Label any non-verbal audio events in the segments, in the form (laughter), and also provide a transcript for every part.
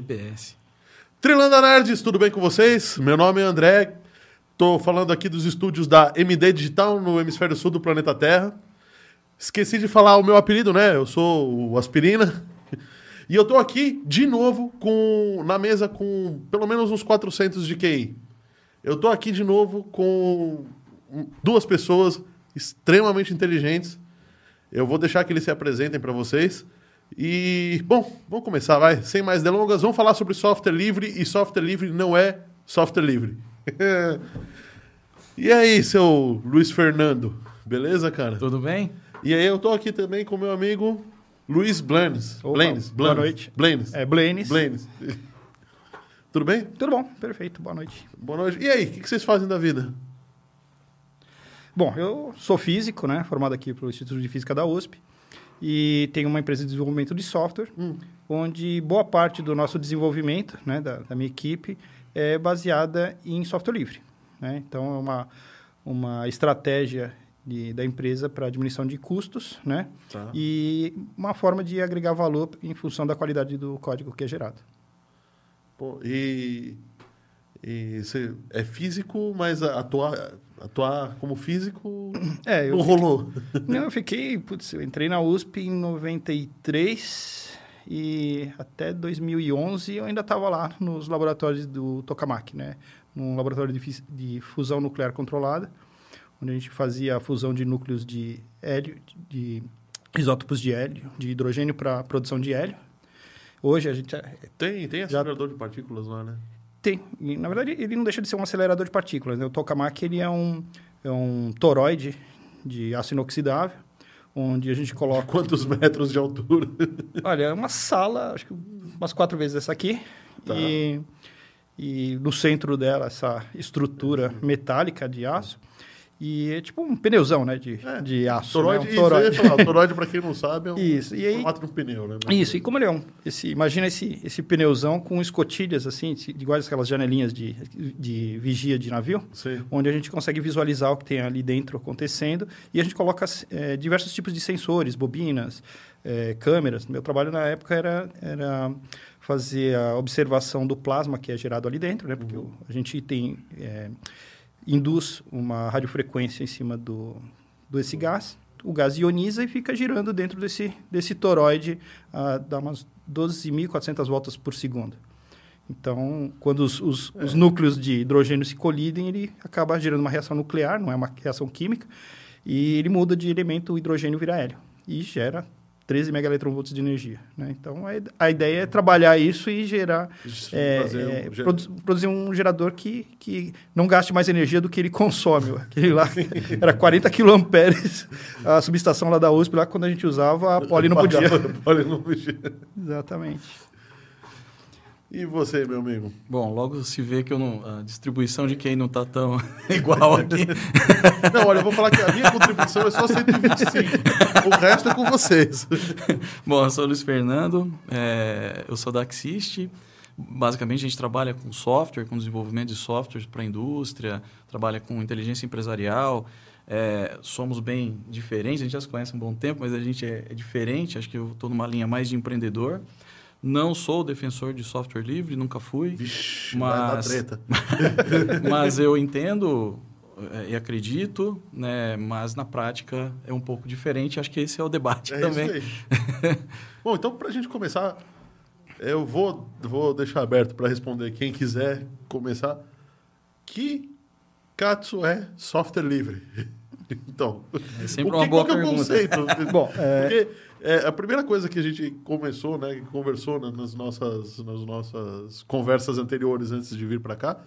BBS. Trilanda Nerds, tudo bem com vocês? Meu nome é André, tô falando aqui dos estúdios da MD Digital no hemisfério sul do planeta Terra. Esqueci de falar o meu apelido, né? Eu sou o Aspirina. E eu tô aqui de novo com na mesa com pelo menos uns 400 de QI. Eu tô aqui de novo com duas pessoas extremamente inteligentes. Eu vou deixar que eles se apresentem para vocês. E, bom, vamos começar, vai. Sem mais delongas, vamos falar sobre software livre e software livre não é software livre. (laughs) e aí, seu Luiz Fernando? Beleza, cara? Tudo bem? E aí, eu tô aqui também com meu amigo Luiz Blanes. Opa, Blanes, boa Blanes. noite. Blanes. É, Blaines. Blanes. (laughs) Tudo bem? Tudo bom, perfeito, boa noite. Boa noite. E aí, o que que vocês fazem da vida? Bom, eu sou físico, né, formado aqui pelo Instituto de Física da USP e tenho uma empresa de desenvolvimento de software, Hum. onde boa parte do nosso desenvolvimento, né, da, da minha equipe, é baseada em software livre. Né? Então, é uma, uma estratégia de, da empresa para diminuição de custos, né, Tá. e uma forma de agregar valor em função da qualidade do código que é gerado. Pô, e, e é físico, mas atuar, atuar como físico É, não rolou. (laughs) Não, eu fiquei, putz, eu entrei na USP em 93 e até 2011 eu ainda estava lá nos laboratórios do Tokamak, né? Num laboratório de, de fusão nuclear controlada, onde a gente fazia a fusão de núcleos de hélio, de isótopos de hélio, de hidrogênio para produção de hélio. Hoje a gente Tem, tem Já- acelerador de partículas lá, né? Tem, e, na verdade ele não deixa de ser um acelerador de partículas, né? O Tokamak ele é um é um toroide de aço inoxidável, onde a gente coloca (laughs) Quantos metros de altura? (laughs) Olha, é uma sala, acho que umas quatro vezes essa aqui. Tá. E, e no centro dela, essa estrutura metálica de aço. E é tipo um pneuzão, né? De, É, de aço. Toroide, né? isso, um toroide. falar, (laughs) toroide, pra quem não sabe, é um Isso, e aí- formato de um pneu, né? Isso, e como ele é um... Esse, imagina esse, esse pneuzão com escotilhas, assim, iguais aquelas janelinhas de, de vigia de navio. Sim. onde a gente consegue visualizar o que tem ali dentro acontecendo e a gente coloca eh, diversos tipos de sensores, bobinas, eh, câmeras. Meu trabalho na época era, era fazer a observação do plasma que é gerado ali dentro, né? Porque o- a gente tem eh, induz uma radiofrequência em cima do desse gás. O gás ioniza e fica girando dentro desse, desse toroide a dar umas 12.400 voltas por segundo. Então, quando os, os, os núcleos de hidrogênio se colidem, ele acaba gerando uma reação nuclear, não é uma reação química, e ele muda de elemento, o hidrogênio vira hélio, e gera 13 megaelectronvolts de energia. Né? Então, a, ide- a ideia é trabalhar isso e gerar, é, Fazer um- é, ger- produ- produzir um gerador que, que não gaste mais energia do que ele consome. Aquele lá (laughs) era 40 quilomperes, a subestação lá da USP, lá quando a gente usava, a Poli não podia. Poli não podia. Exatamente. E você, meu amigo? Bom, logo se vê que eu não, a distribuição de quem não tá tão (laughs) igual aqui. (laughs) Não, olha, eu vou falar que a minha contribuição é só 125. o resto é com vocês. (laughs) Bom, eu sou o Luiz Fernando, é, eu sou da Axist. Basicamente, a gente trabalha com software, com desenvolvimento de softwares para a indústria, trabalha com inteligência empresarial. É, somos bem diferentes, a gente já se conhece há um bom tempo, mas a gente é, é diferente. Acho que eu estou numa linha mais de empreendedor. Não sou defensor de software livre, nunca fui. Vixe, vai dar Mas- treta. (laughs) mas eu entendo eh, e acredito, né? Mas na prática é um pouco diferente. Acho que esse é o debate É também. isso aí. (laughs) Bom, então, pra gente começar, eu vou, vou deixar aberto para responder quem quiser começar. Que Katsu é software livre? (laughs) Então, É sempre o uma que, boa qual que é o pergunta. conceito? Bom, é, Porque é, a primeira coisa que a gente começou, né, que conversou né, nas, nossas, nas nossas conversas anteriores antes de vir para cá,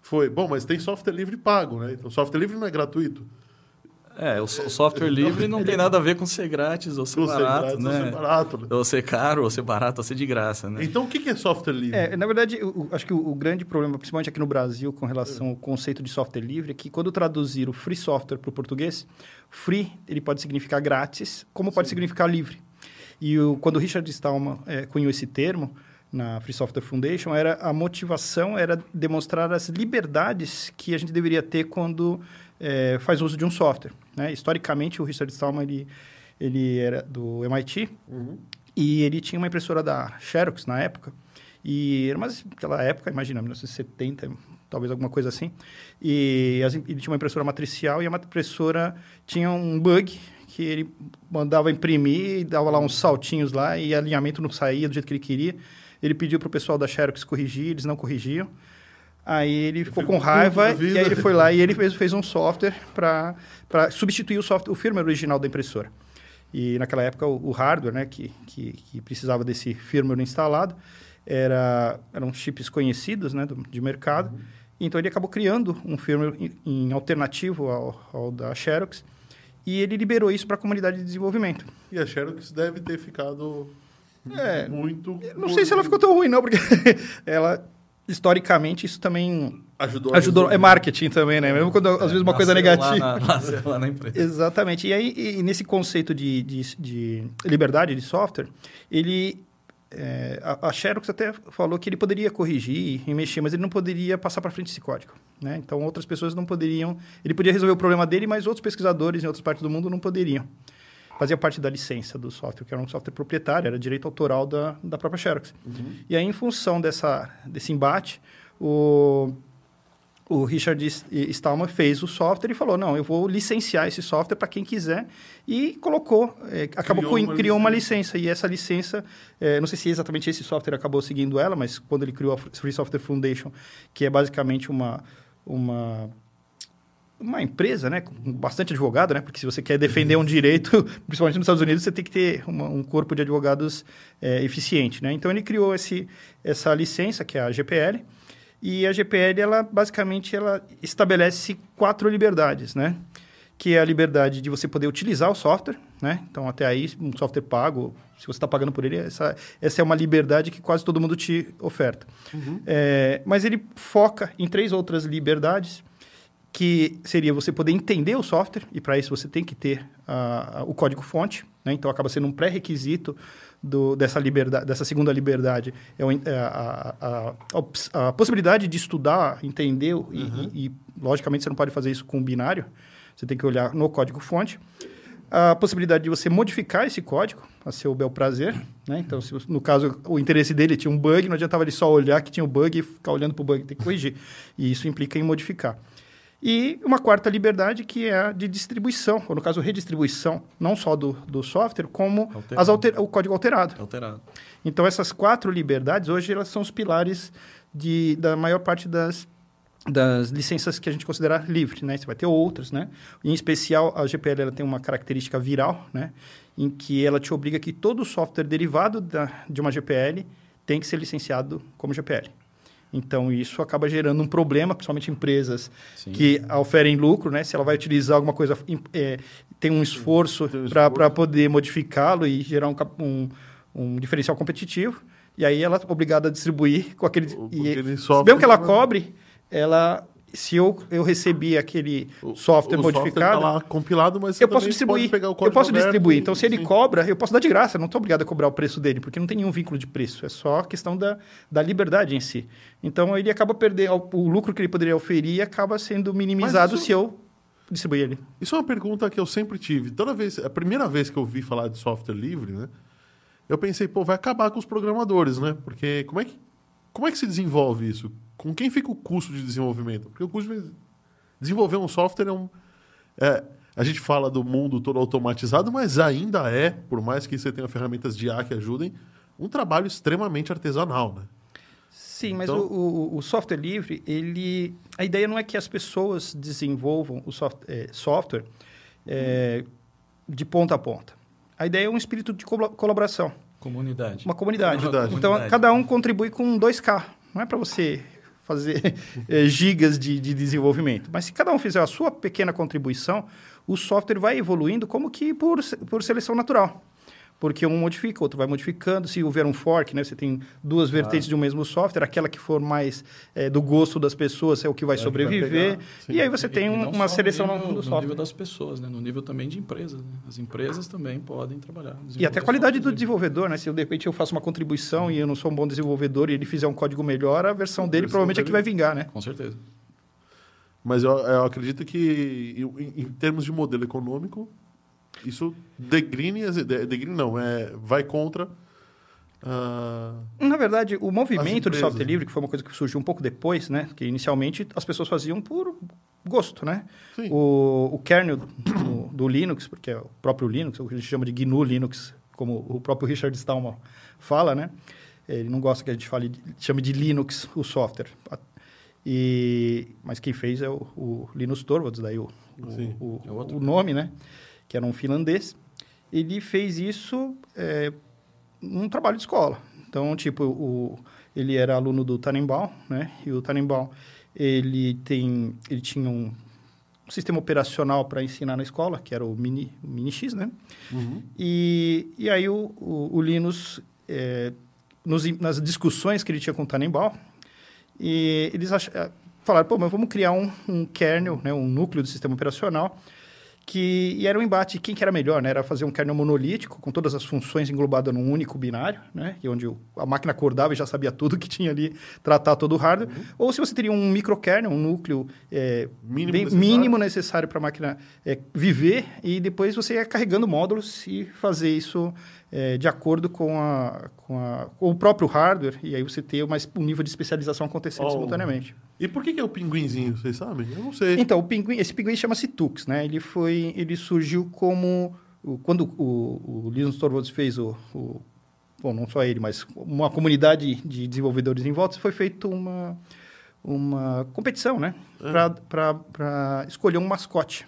foi, bom, mas tem software livre pago, né? Então, software livre não é gratuito. É, o, so- o software livre não tem nada a ver com ser grátis ou ser Ou ser barato, grátis, ou né? ser barato, né? Ou ser caro, ou ser barato, ou ser de graça, né? Então, o que é software livre? É, na verdade, o- acho que o, o grande problema, principalmente aqui no Brasil, com relação ao conceito de software livre, é que quando traduzir o free software para o português, free ele pode significar grátis, como pode significar livre. E o, quando o Richard Stallman é, cunhou esse termo na Free Software Foundation, era a motivação era demonstrar as liberdades que a gente deveria ter quando é, faz uso de um software. Né? Historicamente, o Richard Stallman ele, ele era do MIT, Uhum. e ele tinha uma impressora da Xerox na época. E era mais aquela época, imagina, 1970, talvez alguma coisa assim. E as, ele tinha uma impressora matricial e a impressora tinha um bug que ele mandava imprimir, dava lá uns saltinhos lá e alinhamento não saía do jeito que ele queria. Ele pediu para o pessoal da Xerox corrigir, eles não corrigiam. Aí ele ficou com raiva e aí ele foi lá e ele fez, fez um software para substituir o software, o firmware original da impressora. E naquela época o, o hardware, né, que, que, que, precisava desse firmware instalado, era, eram chips conhecidos, né, do, de mercado. Uhum. Então ele acabou criando um firmware em, em alternativo ao, ao, da Xerox e ele liberou isso para a comunidade de desenvolvimento. E a Xerox deve ter ficado é, muito. Não sei se ela ficou tão ruim não, porque (laughs) ela historicamente isso também ajudou, ajudou é marketing também, né? Mesmo quando às vezes uma coisa negativa. Lá na, lá na empresa. (laughs) Exatamente. E aí e nesse conceito de, de, de, liberdade de software, ele é, a, a Xerox até falou que ele poderia corrigir e mexer, mas ele não poderia passar para frente esse código. Né? Então outras pessoas não poderiam. Ele podia resolver o problema dele, mas outros pesquisadores em outras partes do mundo não poderiam fazia parte da licença do software, que era um software proprietário, era direito autoral da, da própria Xerox. Uhum. E aí, em função dessa, desse embate, o, o Richard Stallman fez o software e falou, não, eu vou licenciar esse software para quem quiser, e colocou, é, acabou criou, uma, criou uma licença, e essa licença, é, não sei se exatamente esse software acabou seguindo ela, mas quando ele criou a Free Software Foundation, que é basicamente uma... uma uma empresa, né, com bastante advogado, né, porque se você quer defender um direito, (laughs) principalmente nos Estados Unidos, você tem que ter uma, um corpo de advogados é, eficiente, né. Então ele criou esse, essa licença que é a GPL e a GPL ela basicamente ela estabelece quatro liberdades, né, que é a liberdade de você poder utilizar o software, né, então até aí um software pago, se você está pagando por ele, essa, essa é uma liberdade que quase todo mundo te oferta. Uhum. É, mas ele foca em três outras liberdades que seria você poder entender o software, e para isso você tem que ter uh, o código-fonte, né? então acaba sendo um pré-requisito dessa, liberdade, dessa segunda liberdade, é, é a, a, a, a, possibilidade de estudar, entender, uhum. e, e, logicamente você não pode fazer isso com binário, você tem que olhar no código-fonte. A possibilidade de você modificar esse código a seu bel prazer, né? Então, se, no caso, o interesse dele tinha um bug, não adiantava ele só olhar que tinha o um bug e ficar olhando para o bug, tem que corrigir. E isso implica em modificar. E uma quarta liberdade que é a de distribuição, ou no caso, redistribuição, não só do, do software, como as alter, o código alterado. Alterado. Então, essas quatro liberdades, hoje, elas são os pilares de, da maior parte das, das licenças que a gente considera livre, né? Você vai ter outras, né? Em especial, a GPL ela tem uma característica viral, né? Em que ela te obriga que todo software derivado da, de uma GPL tem que ser licenciado como GPL. Então, isso acaba gerando um problema, principalmente empresas Sim. que oferem lucro, né? Se ela vai utilizar alguma coisa, é, tem um esforço, para poder modificá-lo e gerar um, um, um, diferencial competitivo. E aí ela é obrigada a distribuir com aquele... O, e, mesmo que ela cobre, ela se eu, eu recebi aquele software o modificado. Software tá lá compilado, mas eu posso distribuir. eu posso distribuir. Então, se ele sim. cobra, eu posso dar de graça. Não estou obrigado a cobrar o preço dele, porque não tem nenhum vínculo de preço. É só questão da, da liberdade em si. Então, ele acaba perdendo. O lucro que ele poderia oferir acaba sendo minimizado isso, se eu distribuir ele. Isso é uma pergunta que eu sempre tive. Toda vez, a primeira vez que eu ouvi falar de software livre, né? Eu pensei, pô, vai acabar com os programadores, né? Porque como é que, como é que se desenvolve isso? com quem fica o custo de desenvolvimento? Porque o custo de desenvolver um software é um. É, a gente fala do mundo todo automatizado, mas ainda é, por mais que você tenha ferramentas de IA que ajudem, um trabalho extremamente artesanal, né? Sim, mas então... o, o, o, software livre, ele, a ideia não é que as pessoas desenvolvam o soft, é, software é, de ponta a ponta. A ideia é um espírito de colaboração. Comunidade. Uma comunidade. comunidade. Então, comunidade. cada um contribui com 2K. Não é para você fazer é, (laughs) gigas de, de desenvolvimento. Mas se cada um fizer a sua pequena contribuição, o software vai evoluindo como que por, por seleção natural porque um modifica, outro vai modificando. Se houver um fork, né, você tem duas vertentes ah. de um mesmo software, aquela que for mais é, do gosto das pessoas é o que vai é sobreviver. Vai e aí você tem um, uma seleção no, nível, do software. No nível das pessoas, né? no nível também de empresas. Né? As empresas também podem trabalhar. E até a qualidade do desenvolvedor, né? Se eu, de repente eu faço uma contribuição e eu não sou um bom desenvolvedor e ele fizer um código melhor, a versão dele provavelmente é que vai vingar, né? Com certeza. Mas eu, eu acredito que, em, em termos de modelo econômico, isso degrine, degrine não, é, vai contra Ah, Na verdade, o movimento do software livre, que foi uma coisa que surgiu um pouco depois, né? Que inicialmente as pessoas faziam por gosto, né? sim. O, o kernel do, do Linux, porque é o próprio Linux, o que a gente chama de GNU Linux, como o próprio Richard Stallman fala, né? Ele não gosta que a gente fale, de- chame de Linux o software. E, mas quem fez é o, o Linus Torvalds, daí o, o, É o nome, né? Que era um finlandês. Ele fez isso é, num trabalho de escola. Então, tipo, o, ele era aluno do Tannenbaum, né? E o Tannenbaum, ele, tem, ele tinha um sistema operacional para ensinar na escola, que era o Mini, o Mini X, né? Uhum. E, e aí o, o, o Linus, é, nos, nas discussões que ele tinha com o Tannenbaum, e eles ach, eh, falaram, pô, mas vamos criar um, um kernel, né, um núcleo do sistema operacional, que e era um embate, quem que era melhor, né? Era fazer um kernel monolítico, com todas as funções englobadas num único binário, né? Que onde o- a máquina acordava e já sabia tudo que tinha ali, tratar todo o hardware. Ou se você teria um microkernel, um núcleo é, Mínimo bem- necessário. mínimo necessário para a máquina é, viver, e depois você ia carregando módulos e fazer isso é, de acordo com, a, com, a- com o próprio hardware, e aí você ter mais, um nível de especialização acontecendo Oh. simultaneamente. E por que, que é o pinguinzinho, vocês sabem? Eu não sei. Então, o pinguim, esse pinguim chama-se Tux, né? Ele foi, ele surgiu como quando o, o Linus Torvalds fez o, o- bom, não só ele, mas uma comunidade de desenvolvedores em volta, foi feita uma uma competição, né? Para escolher um mascote.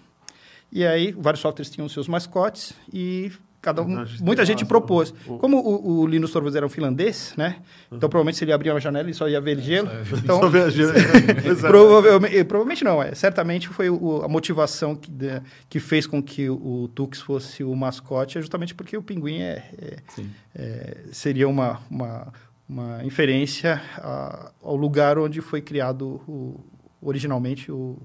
E aí, vários softwares tinham seus mascotes e cada um, muita gente massa. propôs. O- Como o, o Linus Torvalds era um finlandês, né? Então, provavelmente, se ele abria uma janela, ele só ia ver gelo. Então, (laughs) Só ver. (laughs) Exato. Provavelmente, provavelmente não, é. Certamente foi o- a motivação que, de- que fez com que o, Tux fosse o mascote, é justamente porque o pinguim é, é- é- seria uma, uma, uma inferência a- ao lugar onde foi criado originalmente o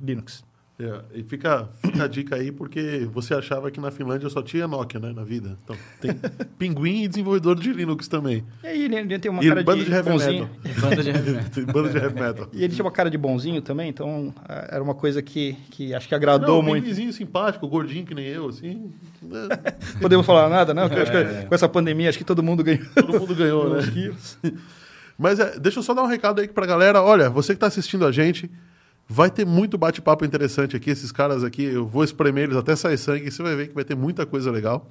Linux. É, e fica, fica a dica aí, porque você achava que na Finlândia só tinha Nokia, né, na vida. Então, tem (laughs) pinguim e desenvolvedor de Linux também. E aí ele, tem uma e cara banda de, de heavy metal. (laughs) Banda de heavy metal. tem banda de heavy metal. E ele tinha uma cara de bonzinho também, então ah, era uma coisa que, que acho que agradou Não, um muito. pinguinzinho simpático, gordinho que nem eu, assim. né, (laughs) Podemos falar nada, que É. com essa pandemia, acho que todo mundo ganhou. Todo mundo ganhou, né? Mas é, deixa eu só dar um recado aí pra galera. Olha, você que tá assistindo a gente, vai ter muito bate-papo interessante aqui. Esses caras aqui, eu vou espremer eles até sair sangue. Você vai ver que vai ter muita coisa legal.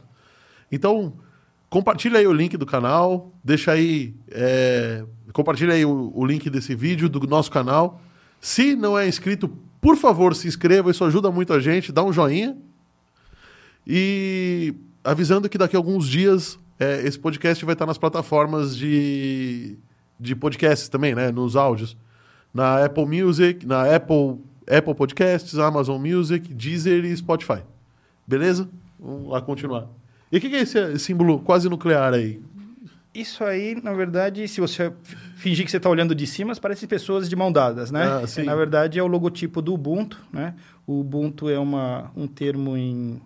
Então, compartilha aí o link do canal. Deixa aí. é, compartilha aí o, o link desse vídeo do nosso canal. Se não é inscrito, por favor, se inscreva. Isso ajuda muito a gente. Dá um joinha. E avisando que daqui a alguns dias é, esse podcast vai estar nas plataformas de, de podcasts também, né? Nos áudios. Na Apple Music, na Apple, Apple Podcasts, Amazon Music, Deezer e Spotify. Beleza? Vamos lá continuar. E o que, que é esse símbolo quase nuclear aí? Isso aí, na verdade, se você fingir que você está olhando de cima, parece pessoas de mão dadas, né? Ah. Na verdade, é o logotipo do Ubuntu, né? O Ubuntu é uma, um termo em...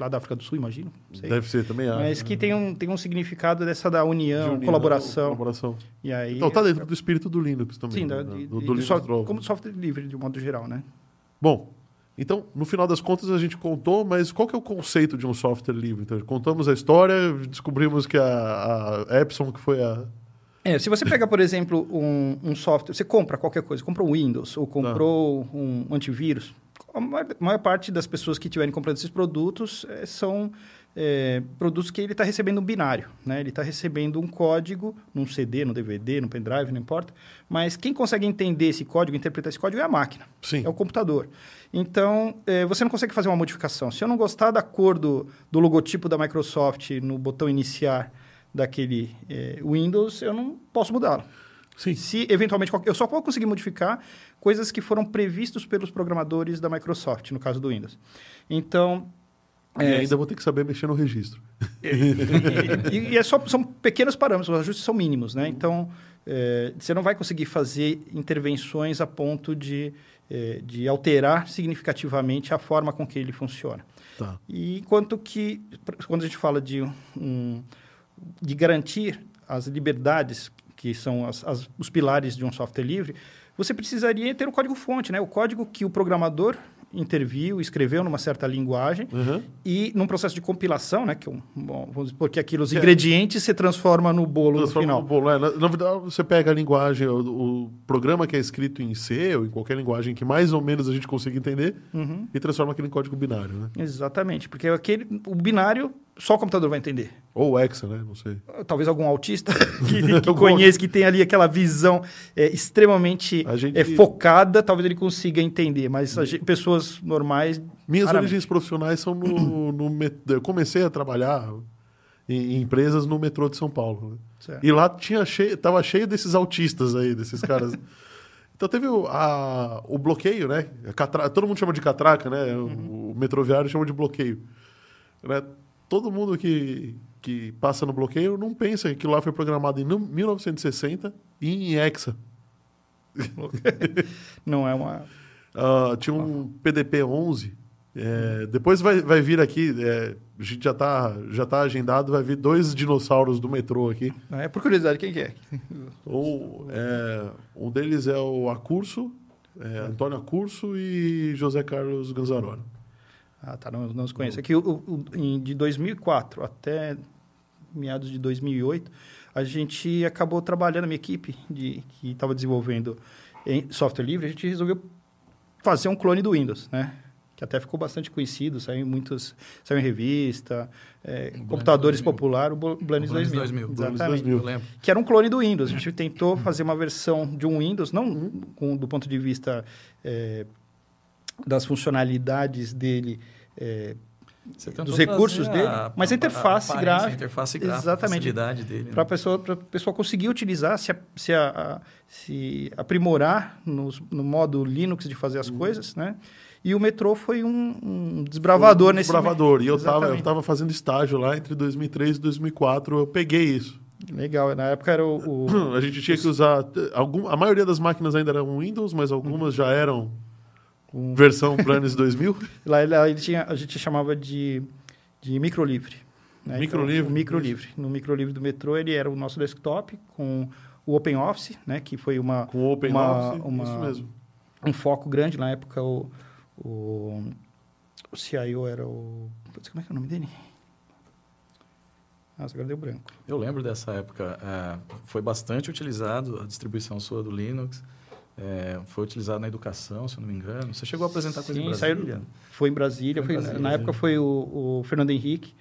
lá da África do Sul, imagino. Deve ser também. ah, Mas que tem um, tem um significado dessa da união, união, colaboração. colaboração. E aí, Então tá dentro do espírito do Linux também. Sim, né? de, do, de- do de Linux como software livre, de um modo geral, né? Bom, então, no final das contas, a gente contou, mas qual que é o conceito de um software livre? Então, contamos a história, descobrimos que a, a Epson, que foi a... É, se você pega, por exemplo, um, um software, você compra qualquer coisa, comprou um Windows ou comprou um antivírus, a maior, maior parte das pessoas que estiverem comprando esses produtos eh, são eh, produtos que ele está recebendo um binário, né? Ele está recebendo um código num CD, no DVD, no pendrive, não importa. Mas quem consegue entender esse código, interpretar esse código é a máquina, Sim. é o computador. Então, eh, você não consegue fazer uma modificação. Se eu não gostar da cor do, do logotipo da Microsoft no botão iniciar daquele eh, Windows, eu não posso mudá-lo. Sim. Se eventualmente eu só vou conseguir modificar coisas que foram previstos pelos programadores da Microsoft, no caso do Windows. Então, E é, ainda vou ter que saber mexer no registro. (laughs) e, e é só, são pequenos parâmetros, os ajustes são mínimos, né? Então, é, você não vai conseguir fazer intervenções a ponto de, é, de alterar significativamente a forma com que ele funciona. Tá. E enquanto que, quando a gente fala de, um, de garantir as liberdades, que são as, as- os pilares de um software livre, você precisaria ter o código-fonte, né? o código que o programador interviu, escreveu numa certa linguagem Uhum. e num processo de compilação, né? Que é um, bom, vamos supor que aquilo, os é- ingredientes se transforma no bolo Transforma no no final. bolo, é. na, na verdade, você pega a linguagem, o, o programa que é escrito em C ou em qualquer linguagem que mais ou menos a gente consiga entender Uhum. e transforma aquilo em código binário, né? Exatamente, porque aquele, o binário só o computador vai entender. Ou Hexa, né? Não sei. Talvez algum autista (laughs) que, que conheça, que tem ali aquela visão é, extremamente gente- é, focada, talvez ele consiga entender, mas gente- pessoas normais. Minhas raramente. origens profissionais são no, no met- Eu comecei a trabalhar em, em empresas no metrô de São Paulo. né? E lá tinha cheio, tava cheio desses autistas aí, desses caras. (laughs) então teve o, a- o bloqueio, né? Catra- todo mundo chama de catraca, né? O, o metroviário chama de bloqueio. Né? Todo mundo que, que passa no bloqueio não pensa que aquilo lá foi programado em nu- 1960 e em Hexa. (laughs) Não é uma. Ah, tinha um PDP-11. é, depois vai, vai vir aqui, é, a gente já está já tá agendado, vai vir dois dinossauros do metrô aqui. É por curiosidade, quem que é? Um, é, um deles é o Acurso, é, Antônio Acurso e José Carlos Ganzaroli. Ah, tá, não, não os conheço. Aqui, o, o- em- de 2004 até meados de 2008, a gente acabou trabalhando, a minha equipe de, que estava desenvolvendo em software livre, a gente resolveu fazer um clone do Windows, né? Que até ficou bastante conhecido, saiu em muitos, saiu em revista, é, computadores 2000. popular, o Bl- Blend O Blend 2000. 2000. Blend Exatamente. 2000. Eu lembro. Que era um clone do Windows. A gente (laughs) tentou fazer uma versão de um Windows, não com- do ponto de vista é, das funcionalidades dele, é, Dos recursos trazer dele, mas a interface aparência, gráfica- A interface gráfica, Exatamente. a dele. né? para a pessoa, pessoa conseguir utilizar, se, a- se, a- a- se aprimorar nos- no modo Linux de fazer as coisas, né? E o metrô foi um, um desbravador Foi um nesse Desbravador. E eu estava eu tava fazendo estágio lá entre 2003 e 2004, eu peguei isso. Legal, na época era o, o- (clears throat) A gente tinha que usar. Algum, a maioria das máquinas ainda eram Windows, mas algumas já eram versão Planes (laughs) 2000. lá, lá ele tinha, a gente chamava de, de microlivre. Né? Microlivre, Então, microlivre. No microlivre do metrô ele era o nosso desktop com o OpenOffice, né? Que foi uma Com o OpenOffice. Uma- uma- Isso mesmo. um foco grande na época o, o, o CIO era o putz, como é que é o nome dele nossa agora deu branco Eu lembro dessa época. é, foi bastante utilizado a distribuição sua do Linux. É, foi utilizado na educação, se eu não me engano. Você chegou a apresentar coisa em Sim, saiu- Brasília? foi em Brasília, Foi em foi- Brasília, na né? época foi o, o Fernando Henrique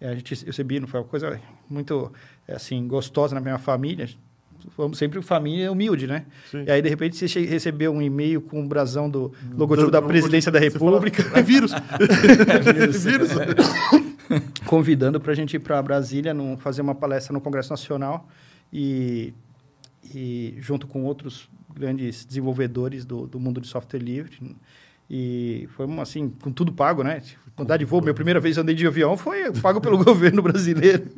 é, a gente recebia não foi uma coisa muito é, assim gostosa na minha família fomos sempre família humilde né Sim. e aí de repente você che- recebeu um e-mail com o brasão do logotipo Do- da presidência da você fala, república é vírus. (laughs) vírus. convidando para a gente ir para Brasília num, fazer uma palestra no Congresso Nacional e, e junto com outros grandes desenvolvedores do, do mundo de software livre e foi uma, assim com tudo pago né andar de voo minha primeira vez andei de avião foi pago pelo (laughs) governo brasileiro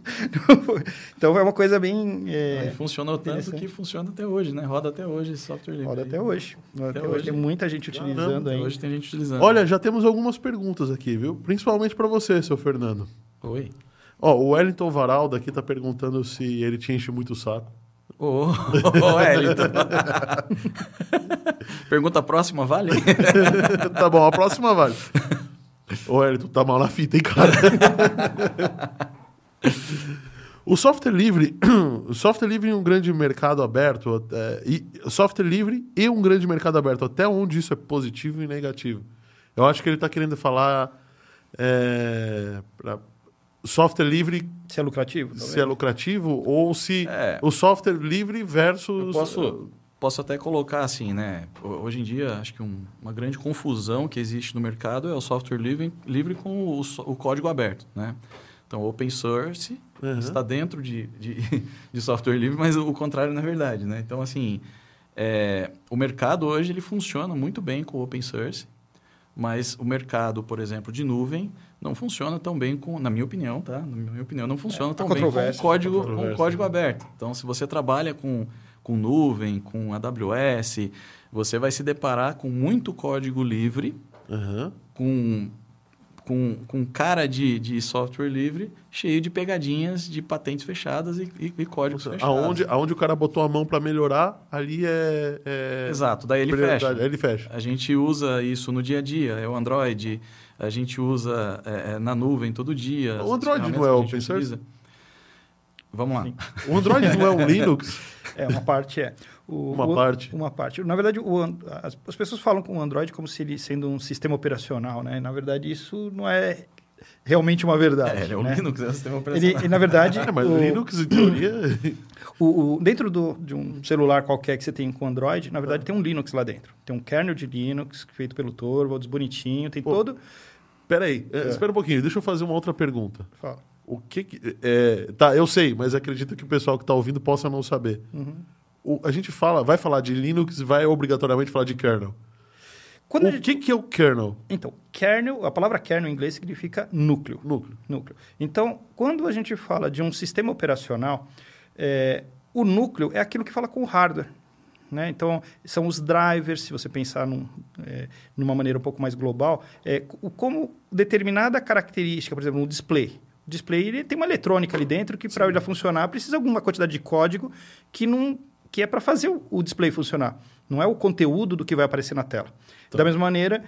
(laughs) então foi uma coisa bem É, é, funcionou tanto que funciona até hoje, né? Roda até hoje esse software livre. roda até hoje até, Até hoje hoje. tem muita gente utilizando Até aí hoje tem gente utilizando. Olha, já temos algumas perguntas aqui, viu? Principalmente para você, seu Fernando. Oi. Ó, o Wellington Varaldo aqui tá perguntando se ele te enche muito o saco. Ô, ô, Wellington. (laughs) Pergunta próxima, vale? (laughs) tá bom, a próxima vale. Ô, Wellington, tá mal na fita, hein, cara? (laughs) o software livre, (clears throat) o software livre em um grande mercado aberto, é, e software livre e um grande mercado aberto, até onde isso é positivo e negativo? Eu acho que ele tá querendo falar é, pra- software livre se é lucrativo se é lucrativo ou se É. o software livre versus Eu posso, posso até colocar assim, né? Ho- Hoje em dia, acho que um- uma grande confusão que existe no mercado é o software livre, livre com o, o código aberto, né? Então, open source Uhum. está dentro de, de, (laughs) de software livre, mas o contrário na verdade, né? Então, assim, é, o mercado hoje ele funciona muito bem com o open source, mas o mercado, por exemplo, de nuvem não funciona tão bem com, na minha opinião, tá? Na minha opinião, não funciona há tão bem com o código, com o código aberto. Então, se você trabalha com, com nuvem, com AWS, você vai se deparar com muito código livre, Aham. com com, com cara de, de software livre, cheio de pegadinhas de patentes fechadas e, e, e códigos fechados. Aonde, aonde o cara botou a mão para melhorar, ali é, é... Exato, daí ele fecha. aí ele fecha. A gente usa isso no dia a dia, é o Android, a gente usa é, é, na nuvem todo dia. O Android não é open source? Vamos lá. Sim. O Android não é um Linux? (laughs) É, uma parte é. O- Uma o- parte. Uma parte. Na verdade, o as, as pessoas falam com o Android como se ele sendo um sistema operacional, né? Na verdade, isso não é realmente uma verdade. É, ele é o né? Linux, é o sistema operacional. ele, na verdade, (laughs) É, mas o- Linux, em teoria... (laughs) O, o- dentro do, de um celular qualquer que você tem com Android, na verdade tem um Linux lá dentro. Tem um kernel de Linux feito pelo Torvalds, bonitinho, tem Pô. todo. Peraí, é, espera um pouquinho, deixa eu fazer uma outra pergunta. Fala. O que, que é, tá, eu sei, mas acredito que o pessoal que está ouvindo possa não saber. Uhum. O- a gente fala, vai falar de Linux, vai obrigatoriamente falar de kernel. Quando o gente- que, que é o kernel? Então, kernel, a palavra kernel em inglês significa núcleo. Núcleo. núcleo. Então, quando a gente fala de um sistema operacional, é, o núcleo é aquilo que fala com o hardware. Né? Então, são os drivers, se você pensar num, é, numa maneira um pouco mais global, é, como determinada característica, por exemplo, um display. O display ele tem uma eletrônica ali dentro que, para ele funcionar, precisa de alguma quantidade de código que, não, que é para fazer o, o display funcionar. Não é o conteúdo do que vai aparecer na tela. Da mesma maneira,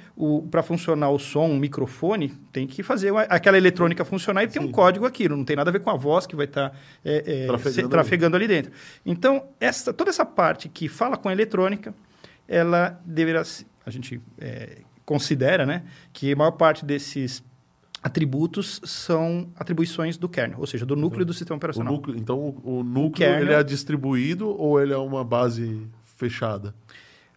para funcionar o som, um microfone, tem que fazer uma- aquela eletrônica funcionar e tem um código aquilo. Não tem nada a ver com a voz que vai estar é, é, Trafegando se- ali. trafegando ali dentro. Então, essa, toda essa parte que fala com a eletrônica, ela deverá... A gente é, considera né, que a maior parte desses atributos são atribuições do kernel, ou seja, do núcleo do sistema O operacional. núcleo então, o, o núcleo kernel- ele é distribuído ou ele é uma base fechada?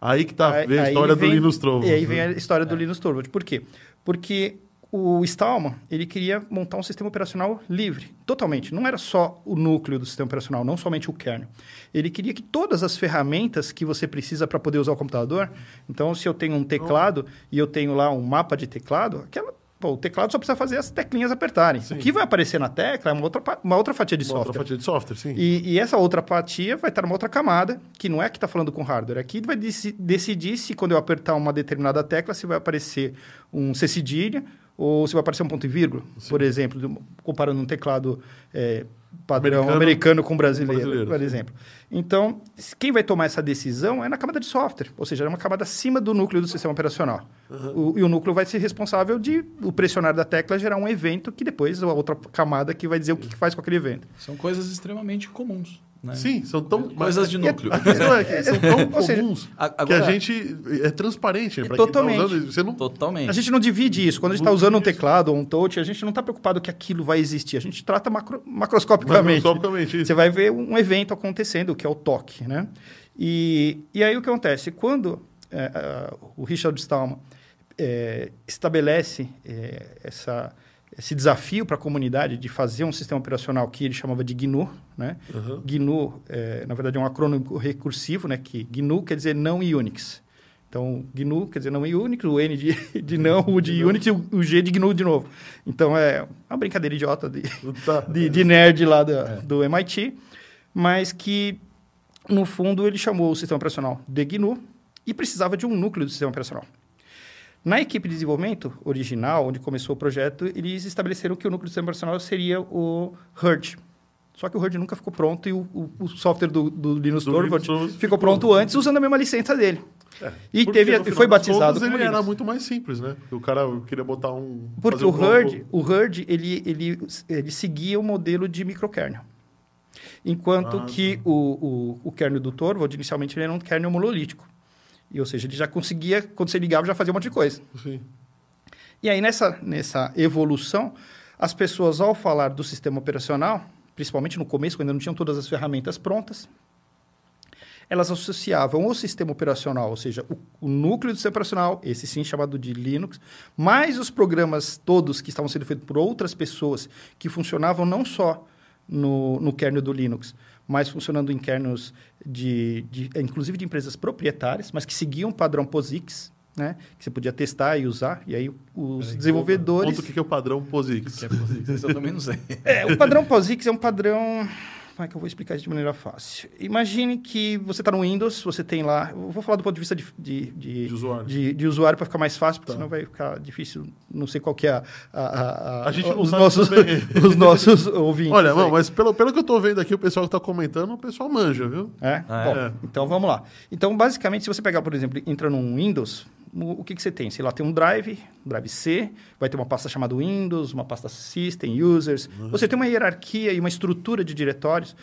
Aí que tá vem a história do vem- Linus Torvalds. E aí vem né? a história do Linus Torvalds. Por quê? Porque o Stallman, ele queria montar um sistema operacional livre, totalmente. Não era só o núcleo do sistema operacional, não somente o kernel. Ele queria que todas as ferramentas que você precisa para poder usar o computador, então se eu tenho um teclado e eu tenho lá um mapa de teclado, aquela Pô, o teclado só precisa fazer as teclinhas apertarem. Sim. O que vai aparecer na tecla é uma outra, uma outra fatia de Uma software. outra fatia de software, sim. E, e essa outra fatia vai estar numa outra camada, que não é que está falando com hardware. Aqui vai deci- decidir se quando eu apertar uma determinada tecla, se vai aparecer um C cedilha ou se vai aparecer um ponto e vírgula, por exemplo, comparando um teclado é, padrão Americano americano, com brasileiro, brasileiro, por exemplo. Então, quem vai tomar essa decisão é na camada de software, ou seja, é uma camada acima do núcleo do sistema operacional. O- e o núcleo vai ser responsável de o pressionar da tecla gerar um evento que depois a outra camada que vai dizer o que que faz com aquele evento. São coisas extremamente comuns. Né? Sim, são tão. Coisas de mas- núcleo. A questão é que são tão comuns a- que a agora- gente é transparente. Pra Totalmente. Quem tá usando, você não Totalmente. A gente não divide isso. Quando a gente está usando um teclado ou um touch, a gente não está preocupado que aquilo vai existir. A gente trata macro- macroscopicamente. Macroscopicamente, isso. Você vai ver um evento acontecendo, que é o toque. Né? E, e aí o que acontece? Quando é, a- o Richard Stallman é, estabelece é, essa, esse desafio para a comunidade de fazer um sistema operacional que ele chamava de GNU, né? Uhum. GNU, é, na verdade, é um acrônimo recursivo, né? Que GNU quer dizer não Unix. Então, GNU quer dizer não Unix, o N de, (laughs) de não, o de Unix e o, G de GNU de novo. Então, é uma brincadeira idiota de, Tá. (laughs) de, de nerd lá da- do MIT, mas que, no fundo, ele chamou o sistema operacional de GNU e precisava de um núcleo do sistema operacional. Na equipe de desenvolvimento original, onde começou o projeto, eles estabeleceram que o núcleo do sistema operacional seria o HURD. Só que o HURD nunca ficou pronto e o, o- o software do, do Linus Torvalds ficou ficou pronto antes, usando a mesma licença dele. É, E teve, foi batizado contas, ele era Linux. muito mais simples, né? O cara queria botar um. Porque o um. HURD, o HURD ele, ele, ele seguia o modelo de microkernel. Enquanto Ah, que o, o, o kernel do Torvald, inicialmente, ele era um kernel monolítico. E, ou seja, ele já conseguia, quando você ligava, já fazia um monte de coisa. Sim. E aí, nessa, nessa evolução, as pessoas, ao falar do sistema operacional, principalmente no começo, quando ainda não tinham todas as ferramentas prontas, elas associavam o sistema operacional, ou seja, o, o núcleo do sistema operacional, esse sim chamado de Linux, mais os programas todos que estavam sendo feitos por outras pessoas, que funcionavam não só no, no kernel do Linux, mas funcionando em kernels de, de, inclusive de empresas proprietárias, mas que seguiam o padrão POSIX, né? Que você podia testar e usar. E aí os Peraí, desenvolvedores... Conta o que é o padrão POSIX. Que é POSIX, Isso eu também não sei. É, o padrão POSIX é um padrão como é que eu vou explicar isso de maneira fácil? Imagine que você está no Windows, você tem lá. Eu vou falar do ponto de vista de, de, de, De usuário. de, de usuário para ficar mais fácil, porque Tá. senão vai ficar difícil. Não sei qual que é a. A, a, A gente não os, sabe nossos, (laughs) os nossos ouvintes. Olha, não, mas pelo, pelo que eu tô vendo aqui, o pessoal que tá comentando, o pessoal manja, viu? É? Ah, Bom, é? então vamos lá. Então, basicamente, se você pegar, por exemplo, entra num Windows, o que, que você tem? Sei lá, tem um drive, drive C, vai ter uma pasta chamada Windows, uma pasta System, Users. Você tem uma hierarquia e uma estrutura de diretórios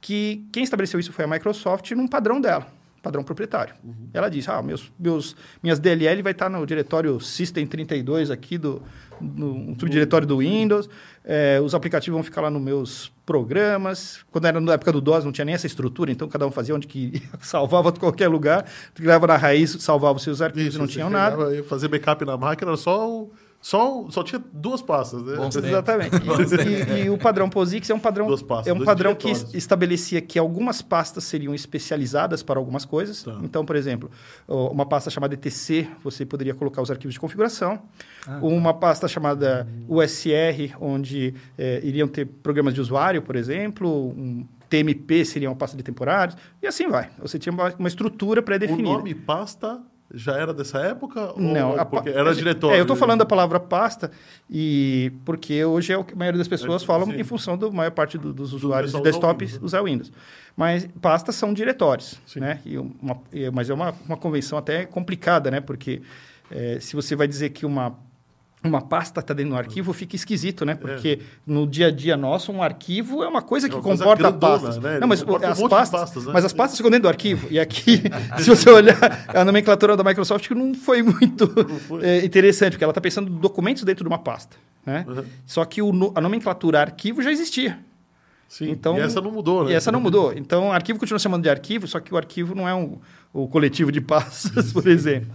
que quem estabeleceu isso foi a Microsoft num padrão dela, padrão proprietário. Ela diz, ah, meus, meus, minhas DLL vai estar no diretório System 32 aqui do no subdiretório do Windows, eh, os aplicativos vão ficar lá nos meus programas. Quando era na época do DOS, não tinha nem essa estrutura, então cada um fazia onde que (laughs) salvava de qualquer lugar, criava na raiz, salvava os seus arquivos, não você tinham nada. Fazer backup na máquina era só o- Só, o- só tinha duas pastas, né? Exatamente. (laughs) E, e- e o padrão POSIX é um padrão, pastas, é um padrão que estabelecia que algumas pastas seriam especializadas para algumas coisas. Tá. Então, por exemplo, uma pasta chamada ETC, você poderia colocar os arquivos de configuração. uma pasta chamada USR, onde eh, iriam ter programas de usuário, por exemplo. Um TMP seria uma pasta de temporários. E assim vai. Você tinha uma, uma estrutura O pré-definida. nome pasta já era dessa época? Não, ou a porque era a- diretório. É, eu estou né? falando da palavra pasta e porque hoje é o que a maioria das pessoas É, falam sim. em função da maior parte do- dos usuários de pessoal usar desktop Windows, né? usar Windows. Mas pastas são diretórios, Sim. né? E uma, mas é uma, uma convenção até complicada, né? Porque eh, se você vai dizer que uma uma pasta está dentro do arquivo, fica esquisito, né? Porque no dia a dia nosso, um arquivo é uma coisa É que uma coisa comporta grandona, pastas. né? Não, mas Comporta as pastas, pastas, né? mas as pastas ficam dentro do arquivo. E aqui, (laughs) (laughs) se você olhar, a nomenclatura da Microsoft não foi muito foi. é, interessante, porque ela está pensando em documentos dentro de uma pasta. Né? Uhum. Só que o a nomenclatura arquivo já existia. Sim, Então, e essa não mudou, né? E essa não mudou. Então, arquivo continua chamando de arquivo, só que o arquivo não é um, o coletivo de pastas, (laughs) por exemplo.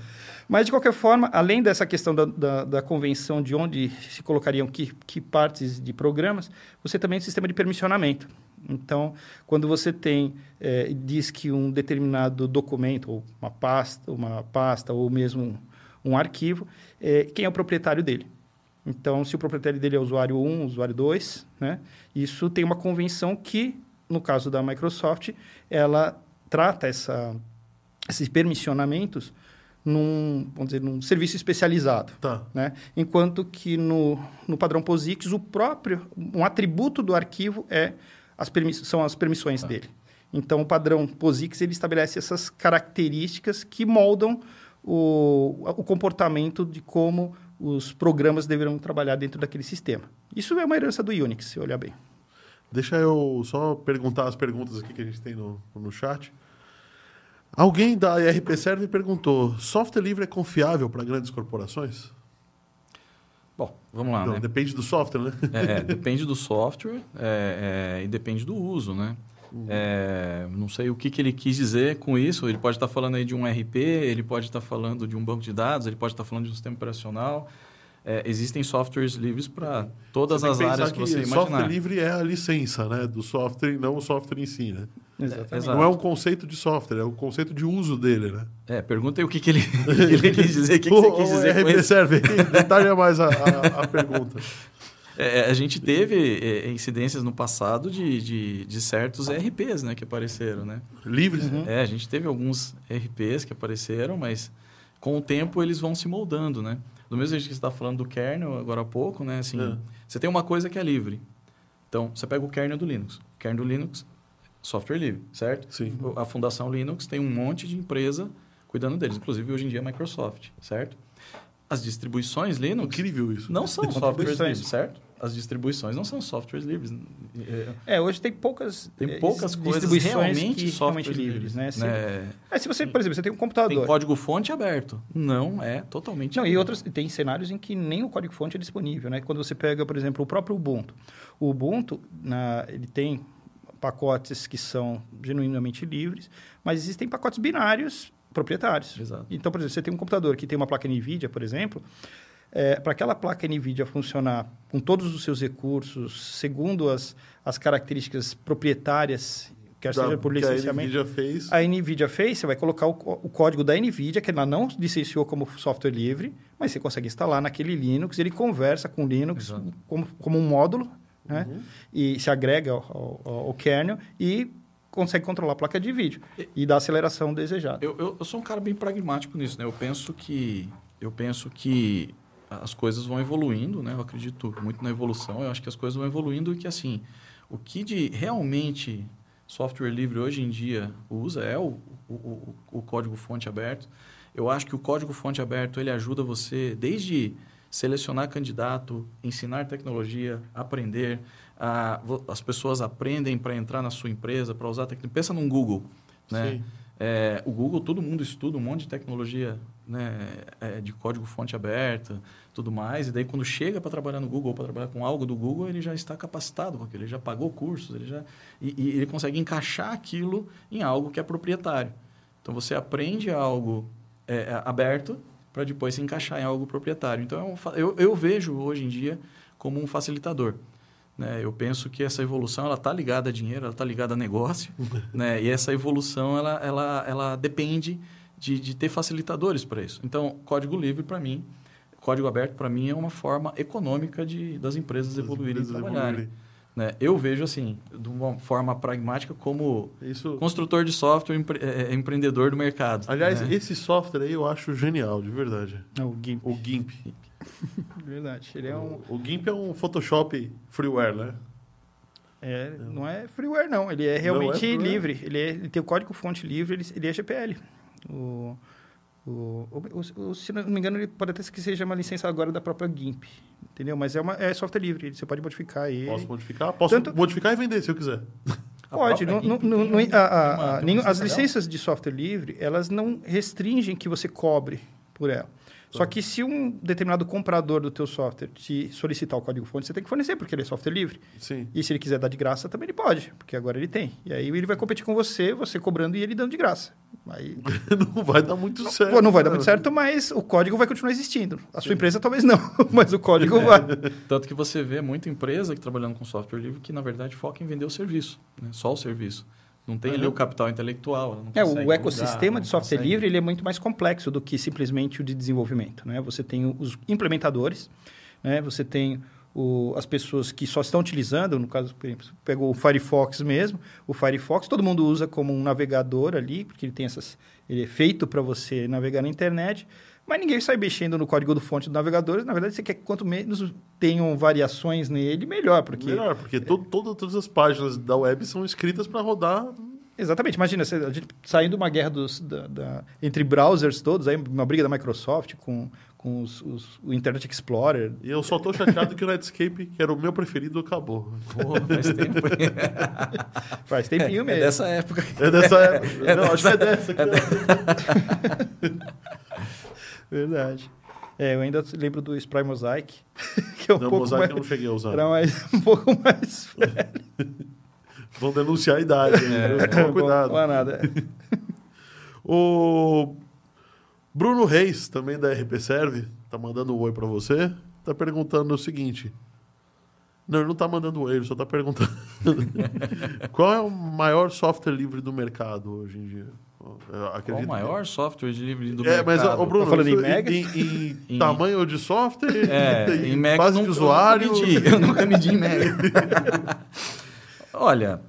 Mas, de qualquer forma, além dessa questão da, da, da convenção de onde se colocariam que, que partes de programas, você também tem um sistema de permissionamento. Então, quando você tem, eh, diz que um determinado documento, ou uma pasta, uma pasta ou mesmo um arquivo, eh, quem é o proprietário dele? Então, se o proprietário dele é o usuário 1, usuário 2, né? isso tem uma convenção que, no caso da Microsoft, ela trata essa, esses permissionamentos num, vamos dizer, num serviço especializado. Tá. Né? Enquanto que no, no padrão POSIX, o próprio, um atributo do arquivo é as são as permissões dele. Então, o padrão POSIX ele estabelece essas características que moldam o, o comportamento de como os programas deverão trabalhar dentro daquele sistema. Isso é uma herança do Unix, se olhar bem. Deixa eu só perguntar as perguntas aqui que a gente tem no, no chat. Alguém da IRP Serve perguntou: software livre é confiável para grandes corporações? Bom, vamos lá, Não, né? depende do software, né? É, é, depende do software é, é, e depende do uso, né? É, não sei o que, que ele quis dizer com isso. Ele pode estar falando aí de um RP, ele pode estar falando de um banco de dados, ele pode estar falando de um sistema operacional. É, existem softwares livres para todas Você as que áreas que você software imaginar. livre é a licença né, do software, não o software em si, né? Exatamente. exato. Não é um conceito de software, é o conceito de uso dele, né? É, pergunta aí o que, que, ele, (laughs) ele quis dizer, o que, que você (laughs) quis o dizer com isso. Serve, (laughs) detalhe mais a, a- a pergunta. É, a gente teve é, incidências no passado de, de, de certos RPs né, que apareceram, né? Livres? É, a gente teve alguns RPs que apareceram, mas com o tempo eles vão se moldando, né? Do mesmo jeito que você está falando do kernel agora há pouco, né? Assim, É. Você tem uma coisa que é livre. Então, você pega o kernel do Linux. O kernel do Linux, software livre, certo? Sim. A Fundação Linux tem um monte de empresa cuidando deles. Inclusive, hoje em dia, é a Microsoft, certo? As distribuições Linux Incrível isso. não são (laughs) softwares livres, certo? As distribuições não são softwares livres. É, É, hoje tem poucas, Tem eh, poucas coisas distribuições realmente softwares realmente livres, né? Se- né? É, se você, por exemplo, você tem um Tem computador. código-fonte aberto. Não é totalmente Não, e aberto. outros tem cenários em que nem o código-fonte é disponível, né? Quando você pega, por exemplo, o próprio Ubuntu. O Ubuntu, na, ele tem pacotes que são genuinamente livres, mas existem pacotes binários proprietários. Exato. Então, por exemplo, você tem um computador que tem uma placa NVIDIA, por exemplo, é, para aquela placa NVIDIA funcionar com todos os seus recursos, segundo as, as características proprietárias, quer Da- seja por que a licenciamento, NVIDIA fez. a NVIDIA fez, você vai colocar o, o código da NVIDIA, que ela não licenciou como software livre, mas você consegue instalar naquele Linux, ele conversa com o Linux Exato. como, como um módulo, né? E se agrega ao, ao, ao kernel e consegue controlar a placa de vídeo e, dar a aceleração desejada. Eu, eu, eu, sou um cara bem pragmático nisso, né? Eu penso que eu penso que as coisas vão evoluindo, né? Eu acredito muito na evolução. Eu acho que as coisas vão evoluindo e que assim, o que de realmente software livre hoje em dia usa é o, o, o, o código fonte aberto. Eu acho que o código fonte aberto ele ajuda você desde selecionar candidato, ensinar tecnologia, aprender. As pessoas aprendem para entrar na sua empresa, para usar tecnologia. Pensa num Google, né? É, o Google, todo mundo estuda um monte de tecnologia né, é, de código fonte aberta, tudo mais. E daí, quando chega para trabalhar no Google, para trabalhar com algo do Google, ele já está capacitado com aquilo, ele já pagou cursos, ele já e, e ele consegue encaixar aquilo em algo que é proprietário. Então, você aprende algo é, é aberto para depois se encaixar em algo proprietário. Então, é eu, eu vejo hoje em dia como um facilitador. Né? Eu penso que essa evolução ela está ligada a dinheiro, ela está ligada a negócio, (laughs) né? E essa evolução ela, ela, ela depende de, de ter facilitadores para isso. Então, código livre para mim, código aberto para mim é uma forma econômica de das empresas das evoluírem empresas e trabalharem. Evoluírem. Né? Eu vejo assim, de uma forma pragmática, como Isso... construtor de software, empre é, é, empreendedor do mercado. Aliás, né? esse software aí eu acho genial, de verdade. É o GIMP. O GIMP. (laughs) verdade. Ele é um... O, o GIMP é um Photoshop freeware, né? É, não é freeware, não. Ele é realmente é livre. Ele, é, ele, tem o código fonte livre, ele, ele é GPL. O, o, o, o, se não me engano, ele pode até que seja uma licença agora da própria GIMP, entendeu? Mas é, uma, é software livre, você pode modificar ele. Posso modificar? Posso Tanto... modificar e vender, se eu quiser. (laughs) Pode. Não, não, não, a, a, a, nenhum, as licenças de software livre, elas não restringem que você cobre por ela. Só que se um determinado comprador do teu software te solicitar o código-fonte, você tem que fornecer, porque ele é software livre. Sim. E se ele quiser dar de graça, também ele pode, porque agora ele tem. E aí ele vai competir com você, você cobrando e ele dando de graça. Aí... (laughs) não vai dar muito não, certo. Não vai dar muito certo, mas o código vai continuar existindo. A sua Sim. empresa talvez não, (laughs) mas o código é. vai. (laughs) Tanto que você vê muita empresa que trabalhando com software livre que, na verdade, foca em vender o serviço, né? só o serviço. Não tem uhum. ali o capital intelectual. é, o ecossistema de software consegue. livre ele é muito mais complexo do que simplesmente o de desenvolvimento. Né? Você tem os implementadores, né? você tem o, as pessoas que só estão utilizando, no caso, pegou o Firefox mesmo, o Firefox todo mundo usa como um navegador ali, porque ele tem essas, ele é feito para você navegar na internet, mas ninguém sai mexendo no código do fonte do navegador. Na verdade, você quer que quanto menos tenham variações nele, melhor. Porque, melhor, porque to, todo, todas as páginas da web são escritas para rodar. Exatamente. Imagina, a gente saindo uma guerra dos, da, da, entre browsers todos, aí uma briga da Microsoft com, com os, os, o Internet Explorer. E eu só tô chateado que o Netscape, que era o meu preferido, acabou. Pô, faz tempo. (laughs) faz tempinho é, mesmo. É dessa época. É dessa época. (laughs) É Não, dessa... acho que é dessa. É dessa. (laughs) Verdade. É, eu ainda lembro do Spry Mosaic. (laughs) Que é um não, pouco Mosaic mais, eu não cheguei a usar. Era mais, (laughs) um pouco mais velho. (laughs) Vão denunciar a idade. Né? Toma cuidado. Não é nada. o Bruno Reis, também da RP Serve, tá mandando um oi para você. Tá perguntando o seguinte. Não, ele não tá mandando oi, ele só tá perguntando. Qual é o maior software livre do mercado hoje em dia? Qual o maior software de livre do é, mercado? Mas, o Bruno, tá falando em mega? Em, (laughs) em tamanho de software? É, em, em mega base de usuário? Eu nunca medi, eu nunca medi em mega. (laughs) Olha,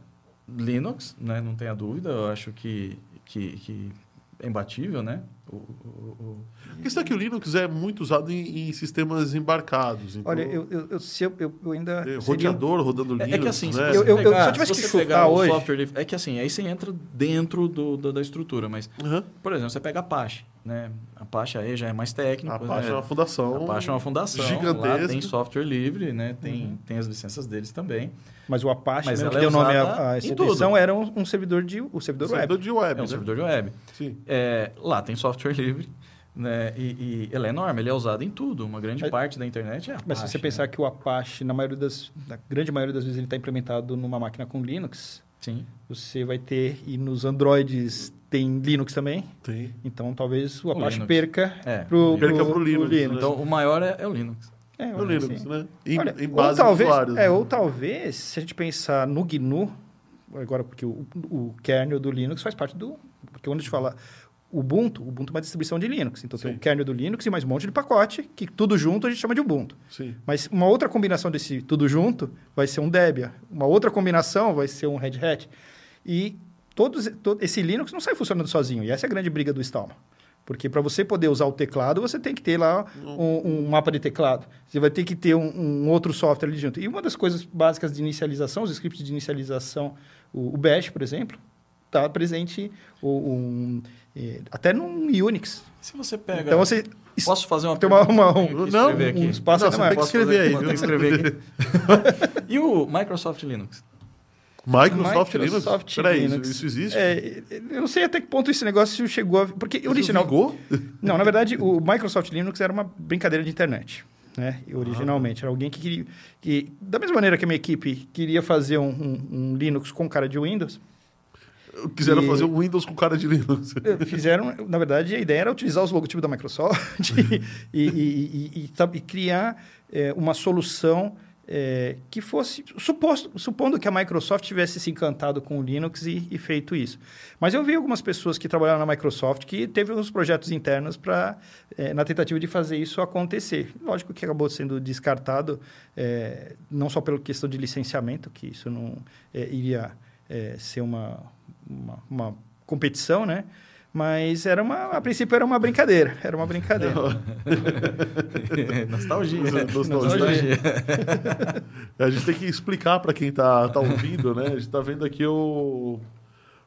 Linux, né, não tenha dúvida, eu acho que, que, que é imbatível, né? O, o, o... A questão é que o Linux é muito usado em, em sistemas embarcados. Então... Olha, eu, eu, eu, se eu, eu ainda. É, roteador seria... rodando Linux. É, que assim, né? se, eu, eu, pegar, se eu tivesse se que chutar hoje. Software, é que assim, aí você entra dentro do, do da estrutura. Mas, uhum. por exemplo, você pega Apache. Né? A Apache aí já é mais técnico. A Apache né? é uma fundação. A Apache é uma fundação. Gigantesca. Lá tem software livre, né? tem, uhum. tem as licenças deles também. Mas o Apache, Mas mesmo que deu é nome à instituição, era um, um, servidor de, um servidor, servidor web. De web. É um né? servidor de web. Sim. É, lá tem software livre. Né? E, e, ele é enorme, ele é usado em tudo. Uma grande parte da internet é Apache. Mas se você pensar né? que o Apache, na, maioria das, na grande maioria das vezes, ele está implementado numa máquina com Linux, Sim. você vai ter, e nos Androids tem Linux também. Tem. Então talvez o Apache o perca é, pro, perca pro, Linux. Linux. Né? Então o maior é, é o Linux. É, o Linux, assim. né? Em, Olha, em base ou talvez, usuários, é, né? ou talvez, se a gente pensar no GNU, agora porque o, o kernel do Linux faz parte do... Porque quando a gente fala Ubuntu, Ubuntu é uma distribuição de Linux. Então tem Sim. o kernel do Linux e mais um monte de pacote, que tudo junto a gente chama de Ubuntu. Sim. Mas uma outra combinação desse tudo junto vai ser um Debian. Uma outra combinação vai ser um Red Hat. E todos, todo, esse Linux não sai funcionando sozinho. E essa é a grande briga do Stallman. Porque para você poder usar o teclado, você tem que ter lá um, um mapa de teclado. Você vai ter que ter um, um outro software ali junto. E uma das coisas básicas de inicialização, os scripts de inicialização, o, o Bash, por exemplo, está presente o- um, eh, até no Unix. Se você pega... Então você Posso fazer uma tem uma, pergunta? uma- que Não, aqui. um espaço Não, ainda você mais. tem que Posso escrever fazer- aí, vou ter viu? que escrever aqui. (laughs) e o Microsoft Linux? Microsoft, Linux? Microsoft Peraí, isso- Linux. isso existe? É, eu não sei até que ponto esse negócio chegou a... Porque Isso original... vingou? (laughs) Não, na verdade, o Microsoft Linux era uma brincadeira de internet. Né? E Originalmente. Era alguém que queria... Que, da mesma maneira que a minha equipe queria fazer um, um- um Linux com cara de Windows, Quiseram E- fazer um Windows com cara de Linux. eh, fizeram... Na verdade, a ideia era utilizar os logotipos da Microsoft (laughs) e, e- e- criar eh, uma solução eh, que fosse... Suposto, supondo que a Microsoft tivesse se encantado com o Linux e, e feito isso. Mas eu vi algumas pessoas que trabalharam na Microsoft que teve uns projetos internos para na tentativa de fazer isso acontecer. Lógico que acabou sendo descartado, eh, não só pela questão de licenciamento, que isso não eh, iria eh, ser uma, uma, uma competição, né? Mas era uma, a princípio era uma brincadeira, era uma brincadeira. (laughs) Nostalgia. Nostalgia. (laughs) A gente tem que explicar para quem tá, tá ouvindo, né? A gente tá vendo aqui o,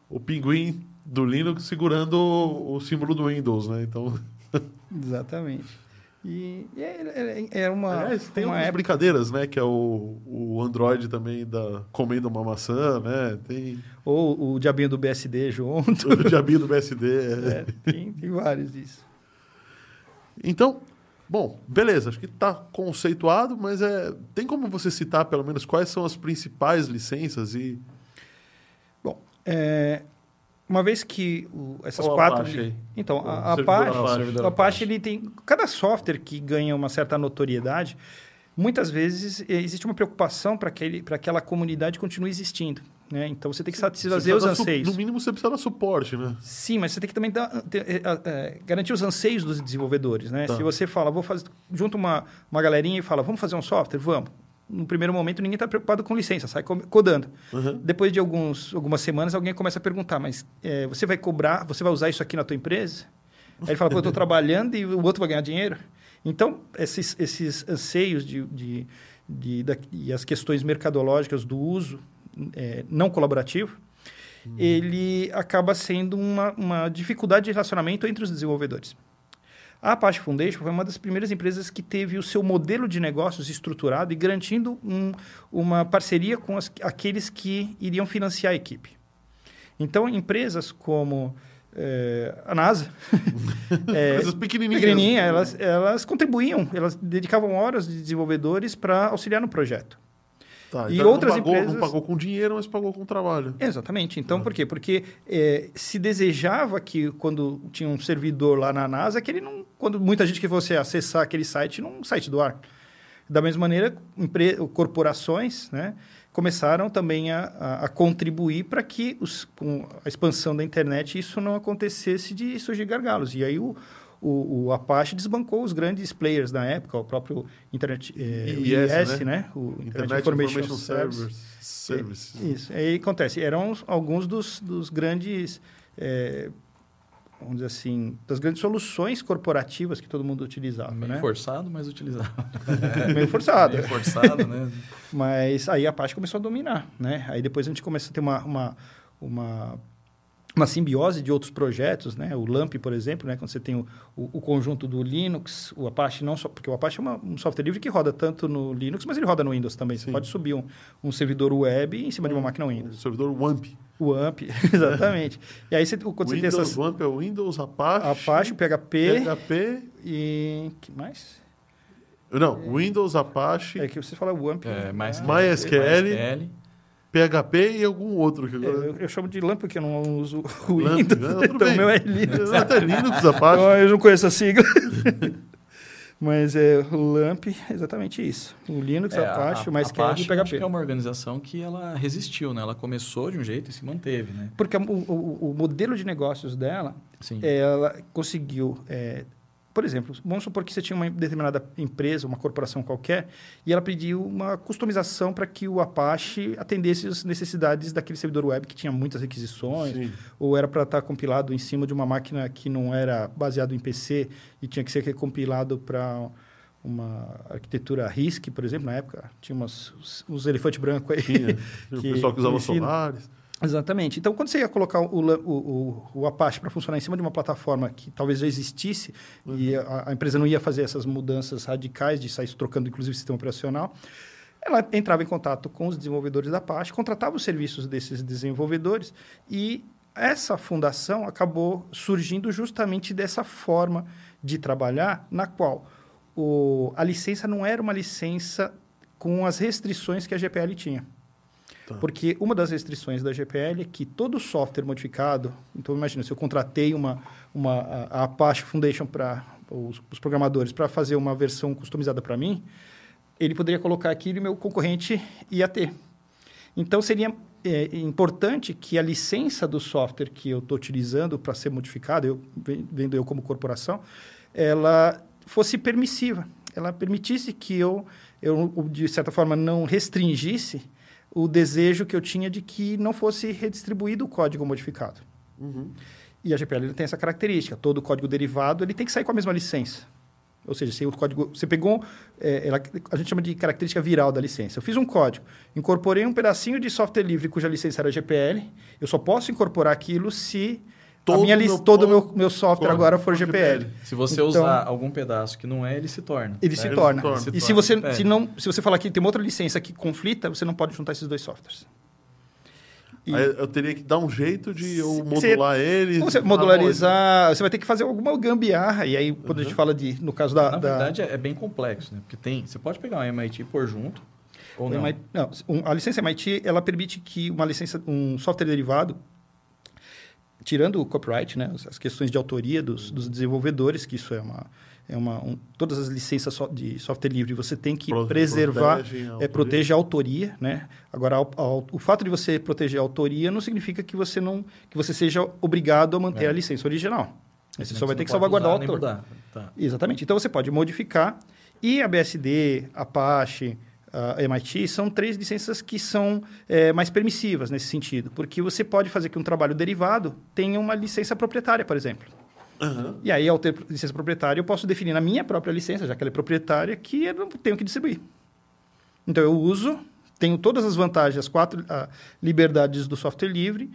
o pinguim do Linux segurando o, o símbolo do Windows, né? Então, (laughs) Exatamente. E e é, é, é uma, aliás, tem uma umas época brincadeiras, né? Que é o, o Android também da, comendo uma maçã, né? Tem ou o diabinho do BSD junto. (laughs) o diabinho do BSD. (laughs) é. É, tem, tem vários disso. Então, bom, beleza, acho que está conceituado, mas é, tem como você citar pelo menos quais são as principais licenças e Bom, é, uma vez que o- essas Ou quatro. Apache? Então, O a, a Apache, Apache. o Apache ele tem. Cada software que ganha uma certa notoriedade, muitas vezes eh, existe uma preocupação para aquela comunidade continue existindo. Né? Então você tem que satisfazer os anseios. No mínimo você precisa dar suporte, né? Sim, mas você tem que também dar- ter- eh, garantir os anseios dos desenvolvedores. Né? Tá. Se você fala, vou fazer. Junta uma, uma galerinha e fala, vamos fazer um software? Vamos. No primeiro momento, ninguém está preocupado com licença, sai co- codando. Uhum. Depois de alguns, algumas semanas, alguém começa a perguntar, mas eh, você vai cobrar, você vai usar isso aqui na tua empresa? Aí ele fala, pô, eu estou (laughs) trabalhando e o outro vai ganhar dinheiro. Então, esses, esses anseios de, de, de- e as questões mercadológicas do uso eh, não colaborativo, ele acaba sendo uma, uma dificuldade de relacionamento entre os desenvolvedores. A Apache Foundation foi uma das primeiras empresas que teve o seu modelo de negócios estruturado e garantindo um- uma parceria com as- aqueles que iriam financiar a equipe. Então, empresas como eh, a NASA, (laughs) Coisas pequenininhas. pequenininha, elas, elas contribuíam, elas dedicavam horas de desenvolvedores para auxiliar no projeto. Tá, e então outras não pagou, empresas- Não pagou com dinheiro, mas pagou com trabalho. Exatamente. Então, por quê? Porque eh, se desejava que, quando tinha um servidor lá na NASA, que ele não. Quando muita gente que fosse acessar aquele site, não site do ar. Da mesma maneira, empre- corporações né, começaram também a, a- a contribuir para que, os, com a expansão da internet, isso não acontecesse de surgir gargalos. E aí o, o, o Apache desbancou os grandes players da época, o próprio Internet, eh, o IIS, IIS, né? né? O Internet Information, Service. Service. isso. Aí acontece, eram alguns dos, dos grandes, é, vamos dizer assim, das grandes soluções corporativas que todo mundo utilizava, Meio né? forçado, mas utilizado. (laughs) Meio forçado. Meio forçado, né? Mas aí a Apache começou a dominar, né? Aí depois a gente começou a ter uma, uma, uma, uma simbiose de outros projetos, né? O LAMP, por exemplo, né? Quando você tem o, o, o conjunto do Linux, o Apache não só... Porque o Apache é uma- um software livre que roda tanto no Linux, mas ele roda no Windows também. Você Sim. pode subir um, um servidor web em cima de uma máquina Windows. O servidor WAMP. O AMP, (laughs) exatamente. e aí, você, quando você tem Windows, essas... WAMP é o Windows, Apache, Apache, o PHP PHP... e... que mais? Não, Windows, Apache, É que você fala o AMP. É, mais MySQL. PHP e algum outro. Que É, agora... eu, eu chamo de LAMP porque eu não uso o Lamp, Windows. né? Tudo (laughs) então, bem. meu é Linux. Até Linux, Apache. Eu, eu não conheço a sigla. (laughs) Mas é, o LAMP é exatamente isso. O Linux, É, Apache, a, o MySQL e o Apache, acho que PHP. é uma organização que ela resistiu, né? Ela começou de um jeito e se manteve, né? Porque o, o- o modelo de negócios dela, Sim. ela conseguiu... é, por exemplo, vamos supor que você tinha uma determinada empresa, uma corporação qualquer, e ela pediu uma customização para que o Apache atendesse as necessidades daquele servidor web que tinha muitas requisições, Sim. ou era para estar compilado em cima de uma máquina que não era baseado em PC e tinha que ser recompilado para uma arquitetura RISC, por exemplo, na época. Tinha umas, uns, elefantes brancos aí. Tinha. (laughs) O que pessoal que usava. Solaris. Exatamente. Então, quando você ia colocar o, o, o, o Apache para funcionar em cima de uma plataforma que talvez já existisse e a, a empresa não ia fazer essas mudanças radicais de sair trocando, inclusive, o sistema operacional, ela entrava em contato com os desenvolvedores da Apache, contratava os serviços desses desenvolvedores e essa fundação acabou surgindo justamente dessa forma de trabalhar, na qual o, a licença não era uma licença com as restrições que a GPL tinha. Tá. Porque uma das restrições da GPL é que todo software modificado, então imagina, se eu contratei uma, uma, a Apache Foundation para os, os programadores para fazer uma versão customizada para mim, ele poderia colocar aquilo e meu concorrente ia ter. Então seria é, importante que a licença do software que eu estou utilizando para ser modificado, eu ven- vendo eu como corporação, ela fosse permissiva. Ela permitisse que eu, eu, de certa forma, não restringisse o desejo que eu tinha de que não fosse redistribuído o código modificado. Uhum. E a GPL tem essa característica. Todo código derivado ele tem que sair com a mesma licença. Ou seja, se o código você pegou, é, ela- a gente chama de característica viral da licença. Eu fiz um código, incorporei um pedacinho de software livre cuja licença era GPL. Eu só posso incorporar aquilo se Todo a minha meu lis- todo o meu, meu software agora for GPL. GPL. Se você Então- usar algum pedaço que não é, ele se torna. Ele né? se Ele torna. se torna. Se E se você, GPL. se, não, se você falar que tem uma outra licença que conflita, você não pode juntar esses dois softwares. E- Aí eu teria que dar um jeito de eu Você- modular eles. Você Ah, bom, modularizar, você vai ter que fazer alguma gambiarra. E aí, quando a gente fala de, no caso da. Na da- verdade, é é bem complexo, né? Porque tem... Você pode pegar um MIT e pôr junto, ou o não. MIT não, a licença MIT, ela permite que uma licença, um software derivado, tirando o copyright, né, as- questões de autoria dos, dos desenvolvedores, que isso é uma, é uma um- todas as licenças de software livre você tem que Pro- preservar, protegem a é, autoria. protege a autoria, né? Agora, ao- ao- o fato de você proteger a autoria não significa que você não, que você seja obrigado a manter É. a licença original. Você só vai ter que salvaguardar o usar nem autor. Tá. Exatamente. Então você pode modificar. E a BSD, Apache, a MIT são três licenças que são é, mais permissivas nesse sentido, porque você pode fazer que um trabalho derivado tenha uma licença proprietária, por exemplo. Aham. E aí, ao ter licença proprietária, eu posso definir na minha própria licença, já que ela é proprietária, que eu não tenho que distribuir. Então eu uso, tenho todas as vantagens, as quatro liberdades do software livre,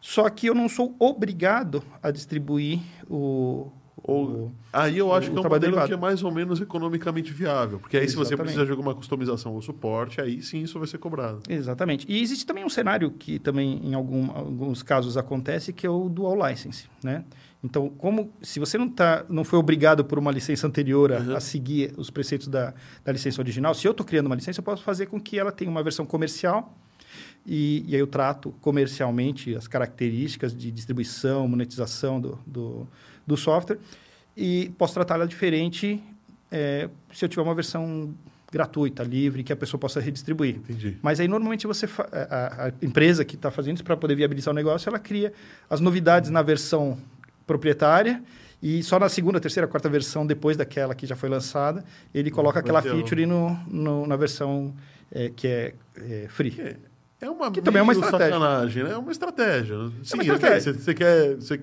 só que eu não sou obrigado a distribuir o. Ou- Aí eu acho o que é um modelo derivado. que é mais ou menos economicamente viável. Porque aí, se você Exatamente. precisa de alguma customização ou suporte, aí sim isso vai ser cobrado. Exatamente. E existe também um cenário que também em algum, alguns casos acontece, que é o dual license, né? Então, como se você não, tá, não foi obrigado por uma licença anterior a, Uhum. a seguir os preceitos da, da licença original, se eu estou criando uma licença, eu posso fazer com que ela tenha uma versão comercial e, e aí eu trato comercialmente as características de distribuição, monetização do, do, do software e posso tratá-la diferente eh, se eu tiver uma versão gratuita, livre, que a pessoa possa redistribuir. Entendi. Mas aí, normalmente, você fa- a, a empresa que está fazendo isso para poder viabilizar o negócio, ela cria as novidades na versão proprietária e só na segunda, terceira, quarta versão, depois daquela que já foi lançada, ele coloca aquela um- feature no, no- na versão eh, que é, eh, free. É, é uma Que também é uma estratégia. né? É uma estratégia. Sim, estratégia. ok, Você, você quer... Você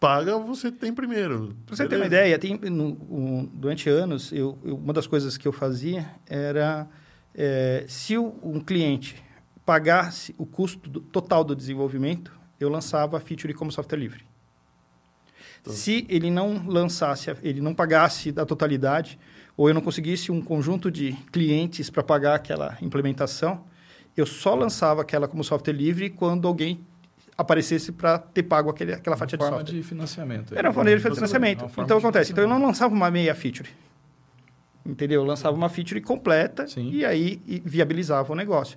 paga, você tem primeiro. Para você ter uma Beleza. ideia, tem, no- um- durante anos, eu, eu- uma das coisas que eu fazia era, eh, se o- um cliente pagasse o custo do- total do desenvolvimento, eu lançava a feature como software livre. Tá. Se ele não lançasse, ele não pagasse da totalidade, ou eu não conseguisse um conjunto de clientes para pagar aquela implementação, eu só lançava aquela como software livre quando alguém aparecesse para ter pago aquele, aquela fatia de forma software. de financiamento. Era uma maneira de financiamento. é Então de acontece. Então eu não lançava uma meia feature. Entendeu? Eu lançava uma feature completa Sim. e aí e viabilizava o negócio.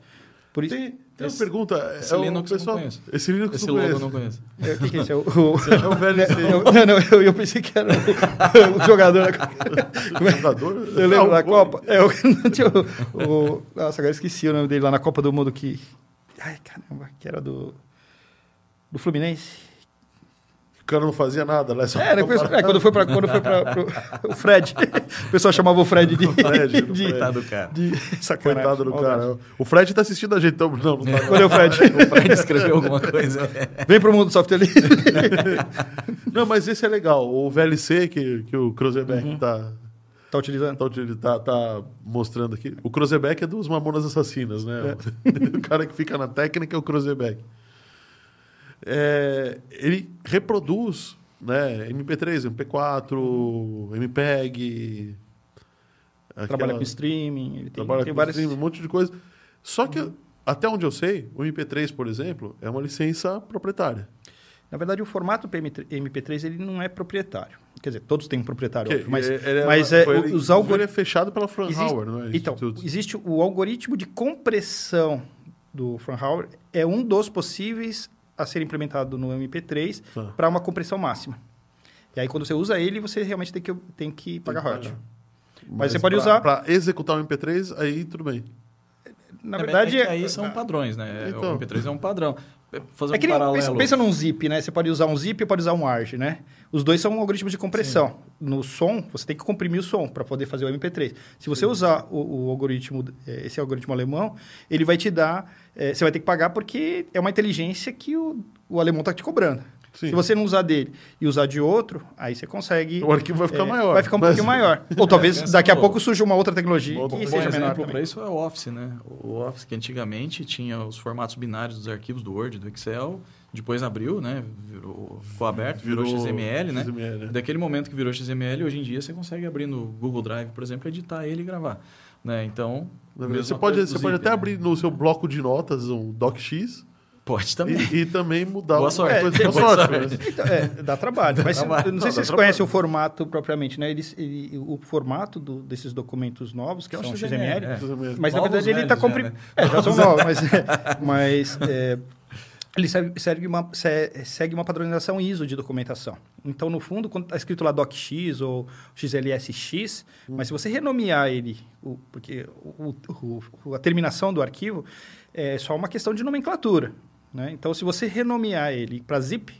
Por isso, Tem, tem Esse- uma pergunta. esse é o Linux eu não pessoal, conheço. Esse Linux Esse eu não logo eu conheço. não conheço. é, o que, que é esse? É o, (laughs) o- É o VLC. eu, não, não, eu, eu pensei que era o, o (laughs) jogador. O (laughs) jogador? Eu lembro da Copa. É, tinha o, o- Nossa, agora esqueci o nome dele lá na Copa do Mundo que. Ai, caramba, que era do. Do Fluminense. O cara não fazia nada, né? Só É, depois, é, quando foi para quando foi para (laughs) o Fred. O pessoal chamava o Fred de. Fred, de, Coitado do cara. de sacanagem. (laughs) Coitado do cara. O Fred tá assistindo a gente, então. Não, não tá. Cadê o Fred? (laughs) O Fred escreveu alguma coisa. Vem pro mundo do software livre. Não, mas esse é legal. O VLC que, que o Cruzebeck Uhum. tá, Tá utilizando? tá, tá, tá mostrando aqui. O Cruzebeck é dos Mamonas Assassinas, né? É. o cara que fica na técnica é o Cruzebeck. É, ele reproduz né, MP3, MP4, MPEG. Trabalha aquela- com streaming. Ele tem, trabalha tem com várias. streaming, um monte de coisa. Só que, até onde eu sei, o MP3, por exemplo, é uma licença proprietária. Na verdade, o formato PM3 MP3 ele não é proprietário. Quer dizer, todos têm um proprietário, óbvio, mas, ele- ele mas é, é, foi- os algoritmos. ele é fechado pela Fraunhofer, não é? Então, Instituto. existe o algoritmo de compressão do Fraunhofer, é um dos possíveis a ser implementado no MP3 Tá. para uma compressão máxima. E aí, quando você usa ele, você realmente tem que, tem que pagar royalty. pagar. Mas você pode pra- usar- Para executar o MP3, aí tudo bem. Na É, verdade, é que aí são padrões, né? Então. O MP3 é um padrão. Fazer É que um paralelo. pensa, pensa num zip, né? Você pode usar um zip e pode usar um ARG, né? Os dois são algoritmos de compressão. No som, você tem que comprimir o som para poder fazer o MP3. Se você usar o, o algoritmo, esse algoritmo alemão, ele vai te dar... eh, você vai ter que pagar porque é uma inteligência que o, o alemão está te cobrando. Sim. Se você não usar dele e usar de outro, aí você consegue... O arquivo vai ficar eh, maior. Vai ficar um Mas- pouquinho maior. Ou talvez Pensa (laughs) daqui a pouco surja uma outra tecnologia Outro que Um bom seja menor para isso é o Office, né? O Office que antigamente tinha os formatos binários dos arquivos do Word, do Excel, depois abriu, né? Virou, ficou aberto, virou, XML, né? XML, né? Daquele momento que virou XML, hoje em dia você consegue abrir no Google Drive, por exemplo, editar ele e gravar, né? Então, Você pode, coisa você pode até abrir no seu bloco de notas um DocX Pode também. e, e também mudar Boa sorte. coisa. É, Boa boa sorte. sorte. Então, é, dá trabalho. Mas trabalho. eu não sei Não, se dá vocês trabalho. conhecem o formato propriamente, né? Eles, ele- o formato do- desses documentos novos, que, é um são XML, XML, é. Mas na Novos verdade ele está comprimindo. né? É, já são novos, mas, mas é, ele segue, uma, se- segue uma padronização ISO de documentação. Então, no fundo, quando está escrito lá DocX ou XLSX, mas se você renomear ele, o- porque o- o- a terminação do arquivo é só uma questão de nomenclatura. Né? Então, se você renomear ele para zip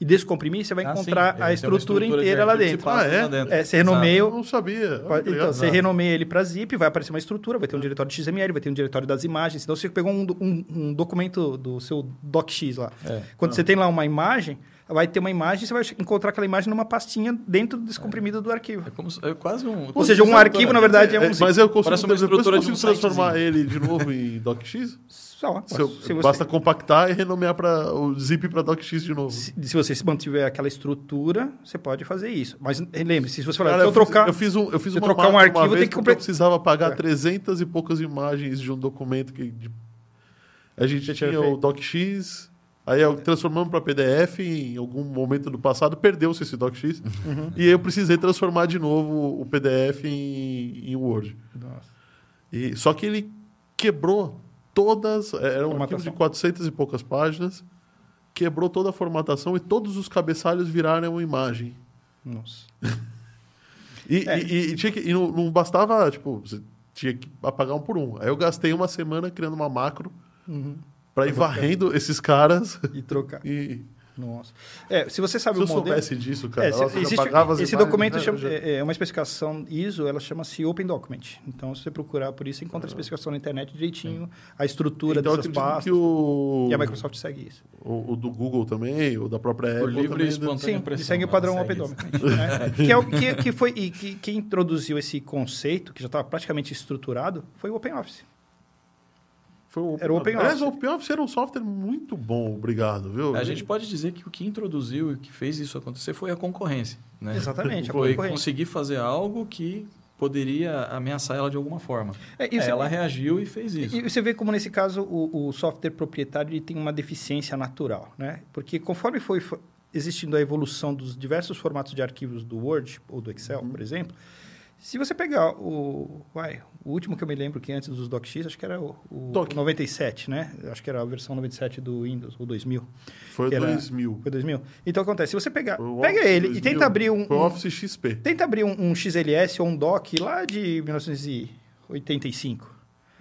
e descomprimir, você vai Ah, encontrar Ele a uma estrutura de inteira lá dentro. Ah, é? lá dentro. É, você renomeia Eu não sabia. Pode- Então, você renomeia ele para zip, vai aparecer uma estrutura, vai ter um diretório de XML, vai ter um diretório das imagens. Então, você pegou um, um- um documento do seu docx lá. É. Quando você tem lá uma imagem, vai ter uma imagem, você vai encontrar aquela imagem numa pastinha dentro do descomprimido do arquivo. É como é quase um. Ou seja, um arquivo, na verdade, é um É, zip. mas eu consigo, uma depois eu estrutura de um consigo transformar sitezinho. ele de novo em DocX? Só, Se se você- Basta compactar e renomear para o zip para DocX de novo. Se, se você se mantiver aquela estrutura, você pode fazer isso. Mas lembre-se, se você falar, Cara, eu, eu, fiz, trocar... eu fiz um, eu fiz uma trocar um arquivo, uma tem que eu precisava pagar É. 300 e poucas imagens de um documento que de- a gente tinha tinha o. DocX, aí eu transformamos para PDF em algum momento do passado, perdeu-se esse DocX, Uhum. e aí eu precisei transformar de novo o PDF em, em Word. Nossa. E, só que ele quebrou todas. Era um arquivo Formatação. de 400 e poucas páginas. Quebrou toda a formatação e todos os cabeçalhos viraram uma imagem. Nossa. (laughs) E, É. e- e tinha que, e não, não bastava, tipo, você tinha que apagar um por um. Aí eu gastei uma semana criando uma macro Uhum. pra ir varrendo esses caras. (laughs) E trocar. E Nossa. É, se você sabe se eu o modelo... soubesse disso, cara, É, se- nossa, existe- esse documento né, chama- já- é, é uma especificação ISO, ela chama-se Open Document. Então, se você procurar por isso, você encontra a especificação na internet direitinho, a estrutura Então, dessas pastas. que o, E a Microsoft segue isso. o, o do Google também, o da própria Apple livre também, e espontâneo. Sim, impressão, segue o ela padrão segue Open isso. Document. né? (laughs) que, é o, que, que foi, e que, quem introduziu esse conceito, que já estava praticamente estruturado, foi o OpenOffice. Foi o Era o OpenOffice. Aliás, o OpenOffice era um software muito bom, obrigado, viu? A gente pode dizer que o que introduziu e que fez isso acontecer foi a concorrência. Né? Exatamente, a Foi concorrência. conseguir fazer algo que poderia ameaçar ela de alguma forma. É, você- ela reagiu e fez isso. E você vê como, nesse caso, o, o software proprietário ele tem uma deficiência natural, né? Porque conforme foi fo- existindo a evolução dos diversos formatos de arquivos do Word ou do Excel, por exemplo, Se você pegar o, uai, o último que eu me lembro que antes dos DocX, acho que era o, o Doc. 97, né? Acho que era a versão 97 do Windows, ou 2000. Foi era- 2000. Foi 2000. Então acontece, se você pegar, pega ele 2000. e tenta abrir um, Foi o Office XP. tenta abrir um, um XLS ou um dock lá de 1985.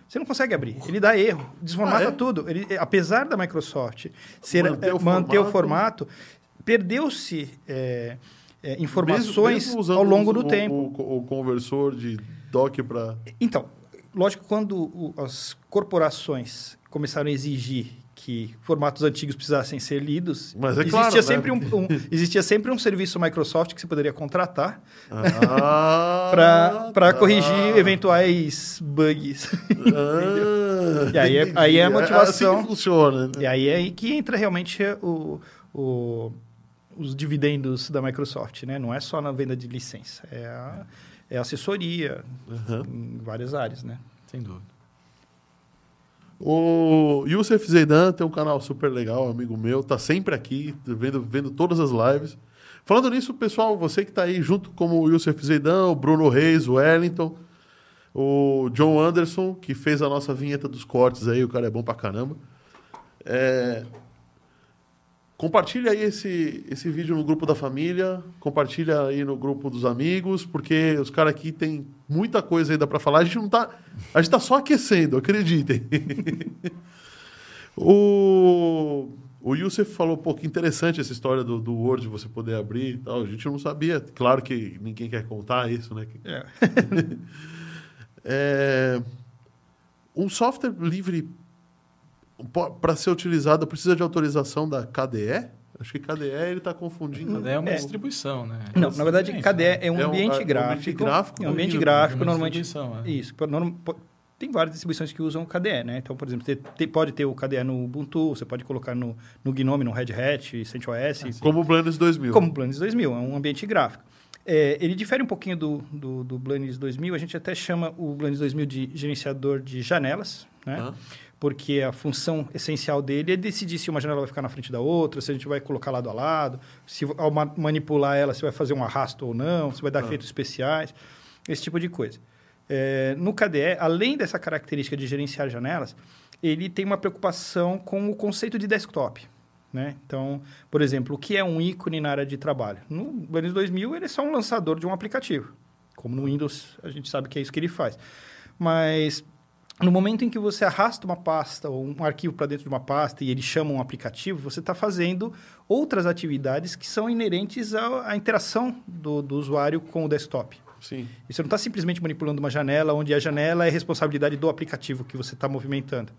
Você não consegue abrir. Ele dá erro, desformata Ah, é? tudo. Ele, apesar da Microsoft ser, Manter o manter o formato. formato, perdeu-se eh, eh, informações Mesmo- mesmo ao longo do o- tempo. O, o conversor de para. Então, lógico, quando as corporações começaram a exigir que formatos antigos precisassem ser lidos, Mas é existia, claro, né? sempre um, um- existia sempre um serviço Microsoft que você poderia contratar Ah, (laughs) para tá. corrigir eventuais bugs. Ah, E aí é- aí é a assim motivação. que funciona. né? e aí é aí que entra realmente o, o- os dividendos da Microsoft, né? Não é só na venda de licença, é a, é a assessoria Aham. em várias áreas, né? Sem dúvida. O Youssef Zeidan tem um canal super legal, amigo meu, tá sempre aqui, vendo, vendo todas as lives. Falando nisso, pessoal, você que tá aí junto como o Youssef Zeidan, o Bruno Reis, o Wellington, o John Anderson, que fez a nossa vinheta dos cortes aí, o cara é bom pra caramba. É, Compartilha aí esse, esse vídeo no grupo da família, compartilha aí no grupo dos amigos, porque os caras aqui tem muita coisa ainda para falar. A gente não tá, a gente tá só aquecendo, acreditem. (laughs) o o Youssef falou, pô, que interessante essa história do, do Word você poder abrir e tal. A gente não sabia. Claro que ninguém quer contar isso, né? É. (laughs) É, um software livre para ser utilizado precisa de autorização da KDE? Acho que KDE ele está confundindo. É uma É. distribuição, né? Não, na verdade, KDE né? é um É um- ambiente é um ambiente gráfico. gráfico É um ambiente gráfico, uma normalmente. distribuição, é. Isso. Tem várias distribuições que usam o KDE, né? Então, por exemplo, você te- pode ter o KDE no Ubuntu, você pode colocar no, no GNOME, no Red Hat, CentOS, Como o Blanes 2000. como o Blanes 2000, é um ambiente gráfico. É, ele difere um pouquinho do, do, do Blanes 2000, a gente até chama o Blanes 2000 de gerenciador de janelas, né? Hã? Porque a função essencial dele é decidir se uma janela vai ficar na frente da outra, se a gente vai colocar lado a lado, se ao ma- manipular ela, se vai fazer um arrasto ou não, se vai dar Ah. efeitos especiais, esse tipo de coisa. É, no KDE, além dessa característica de gerenciar janelas, ele tem uma preocupação com o conceito de desktop. Né? Então, por exemplo, o que é um ícone na área de trabalho? No Blanes 2000, ele é só um lançador de um aplicativo. Como no Windows, a gente sabe que é isso que ele faz. Mas no momento em que você arrasta uma pasta ou um arquivo para dentro de uma pasta e ele chama um aplicativo, você está fazendo outras atividades que são inerentes à, à interação do, do usuário com o desktop. Sim. E você não está simplesmente manipulando uma janela, onde a janela é responsabilidade do aplicativo que você está movimentando.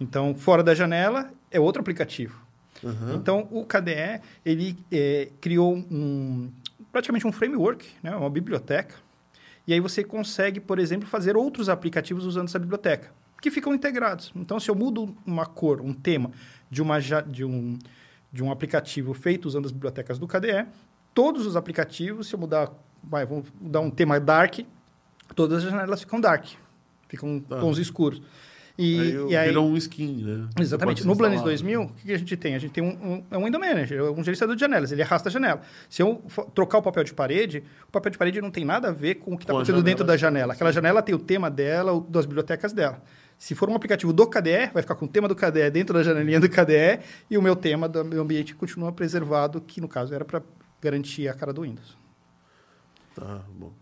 Então, fora da janela, é outro aplicativo. Aham. Então, o KDE, ele eh, criou um, praticamente um framework, né, uma biblioteca, e aí você consegue, por exemplo, fazer outros aplicativos usando essa biblioteca, que ficam integrados. Então, se eu mudo uma cor, um tema de, uma, de, um, de um aplicativo feito usando as bibliotecas do KDE, todos os aplicativos, se eu mudar, vai, vamos dar um tema dark, todas as janelas ficam dark, ficam Tá. tons escuros. E aí, e aí, virou um skin, né? Exatamente. No Blanes instalar. 2000, o que a gente tem? A gente tem um, um, é um window manager, um gerenciador de janelas. Ele arrasta a janela. Se eu trocar o papel de parede, o papel de parede não tem nada a ver com o que está acontecendo dentro da janela. Aquela janela tem o tema dela, das bibliotecas dela. Se for um aplicativo do KDE, vai ficar com o tema do KDE dentro da janelinha do KDE e o meu tema do meu ambiente continua preservado, que no caso era para garantir a cara do Windows. Tá, bom.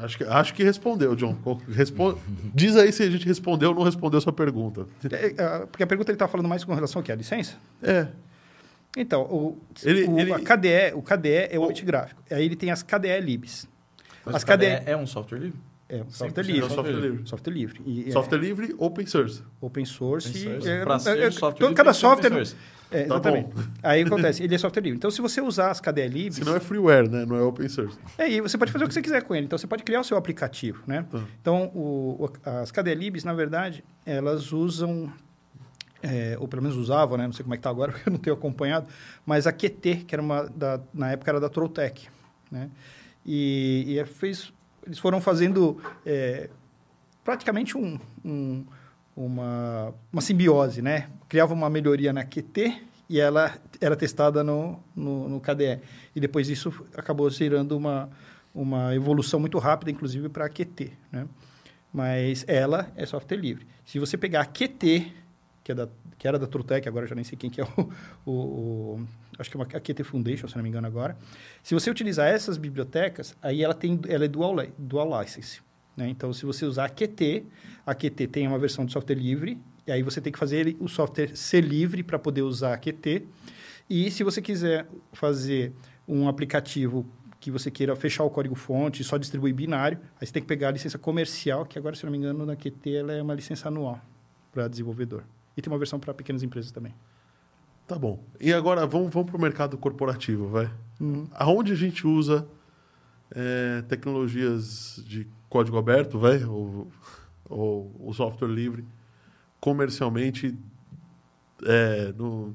Acho que, acho que respondeu, John. Respo- Diz aí se a gente respondeu ou não respondeu sua pergunta. É, é, Porque a pergunta ele estava falando mais com relação ao que? A licença? É. Então, o, Ele- o, ele- a KDE, o KDE é o O- gráfico. Aí ele tem as KDE libs. Mas As KDE KDE é um software livre? É um software 100% livre. É software livre. Software livre. E, é Software livre, open source. open source. Open e source. é- Pra é- ser é- software todo- livre, cada ser software. source. É, Tá exatamente. bom. Aí acontece, ele é software livre. Então, se você usar as KDE libs, Senão é freeware, né? Não é open source. é, e você pode fazer o que você quiser com ele. Então, você pode criar o seu aplicativo, né? Tá. Então, o- o- as KDE libs, na verdade, elas usam, é, ou pelo menos usavam, né? Não sei como é que está agora, (laughs) porque eu não tenho acompanhado, mas a QT, que era uma, da, na época era da Trolltech, né? E, e fez, eles foram fazendo é, praticamente um, um- uma, uma simbiose, né? Criava uma melhoria na QT e ela era testada no, no, no KDE. E depois isso acabou gerando uma, uma evolução muito rápida, inclusive para a QT, né? Mas ela é software livre. Se você pegar a QT, que, é da, que era da Trutec, agora já nem sei quem que é o, o acho que é uma QT Foundation, se não me engano agora. Se você utilizar essas bibliotecas, aí ela tem ela é dual, dual license. Né? Então, se você usar a QT, a QT tem uma versão de software livre, e aí você tem que fazer o software ser livre para poder usar a QT. E se você quiser fazer um aplicativo que você queira fechar o código-fonte e só distribuir binário, aí você tem que pegar a licença comercial, que agora, se não me engano, na QT ela é uma licença anual para desenvolvedor. E tem uma versão para pequenas empresas também. Tá bom. E agora vamos, vamos para o mercado corporativo, vai. Uhum. Aonde a gente usa é, tecnologias de código aberto, vai, ou, ou o software livre, comercialmente é, no,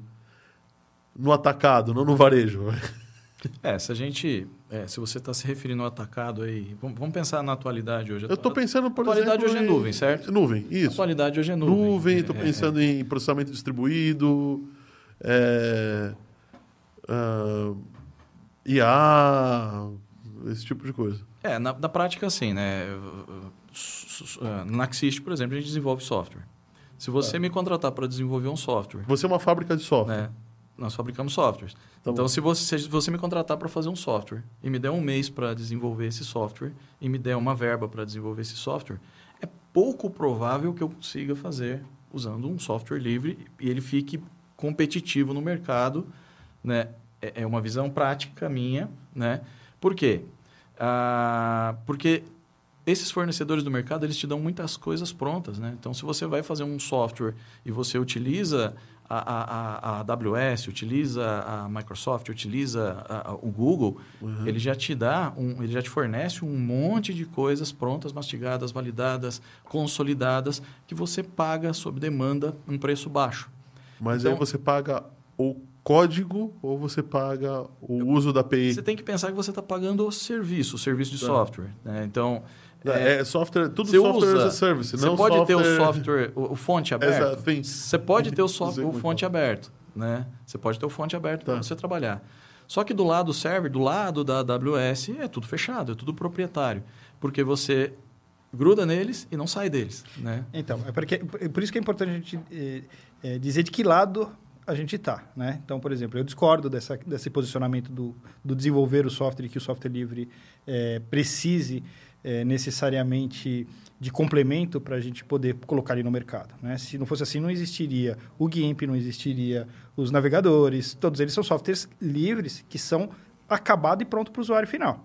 no atacado, não no varejo. Vai. É, se a gente. É, se você está se referindo ao atacado aí. Vamos, vamos pensar na atualidade hoje. Eu estou pensando, por atualidade exemplo. hoje é nuvem, certo? Nuvem, isso. Atualidade hoje é nuvem. Nuvem, estou É, pensando em processamento distribuído, é, ah, IA, esse tipo de coisa. É, na, na prática, assim, né? Na Axist, por exemplo, a gente desenvolve software. Se você me contratar para desenvolver um software, Você é uma fábrica de software. né? Nós fabricamos softwares. Tá então, se você, se você me contratar para fazer um software e me der um mês para desenvolver esse software e me der uma verba para desenvolver esse software, é pouco provável que eu consiga fazer usando um software livre e ele fique competitivo no mercado, né? É é uma visão prática minha, né? Por quê? Ah, porque esses fornecedores do mercado eles te dão muitas coisas prontas, né? Então, se você vai fazer um software e você utiliza a, a, a, AWS, utiliza a Microsoft, utiliza a- a- o Google, ele já te dá, um, ele já te fornece um monte de coisas prontas, mastigadas, validadas, consolidadas, que você paga sob demanda um preço baixo. Mas Então- aí você paga o código ou você paga o uso da API? Você tem que pensar que você está pagando o serviço, o serviço de Tá. software. Né? Então, É, software, tudo Você software usa- as a service, Você não pode ter o software- software, o, o fonte aberto. Você pode ter o, software, o fonte aberto, né? Você pode ter o fonte aberto Tá. para você trabalhar. Só que do lado do server, do lado da AWS, é tudo fechado, é tudo proprietário. Porque você gruda neles e não sai deles, né? Então, é, porque, é por isso que é importante a gente eh, eh, dizer de que lado a gente está. Né? Então, por exemplo, eu discordo dessa, desse posicionamento do, do desenvolver o software que o software livre eh, precise eh, necessariamente de complemento para a gente poder colocar ele no mercado. Né? Se não fosse assim, não existiria o GIMP, não existiria os navegadores, todos eles são softwares livres que são acabado e pronto para o usuário final.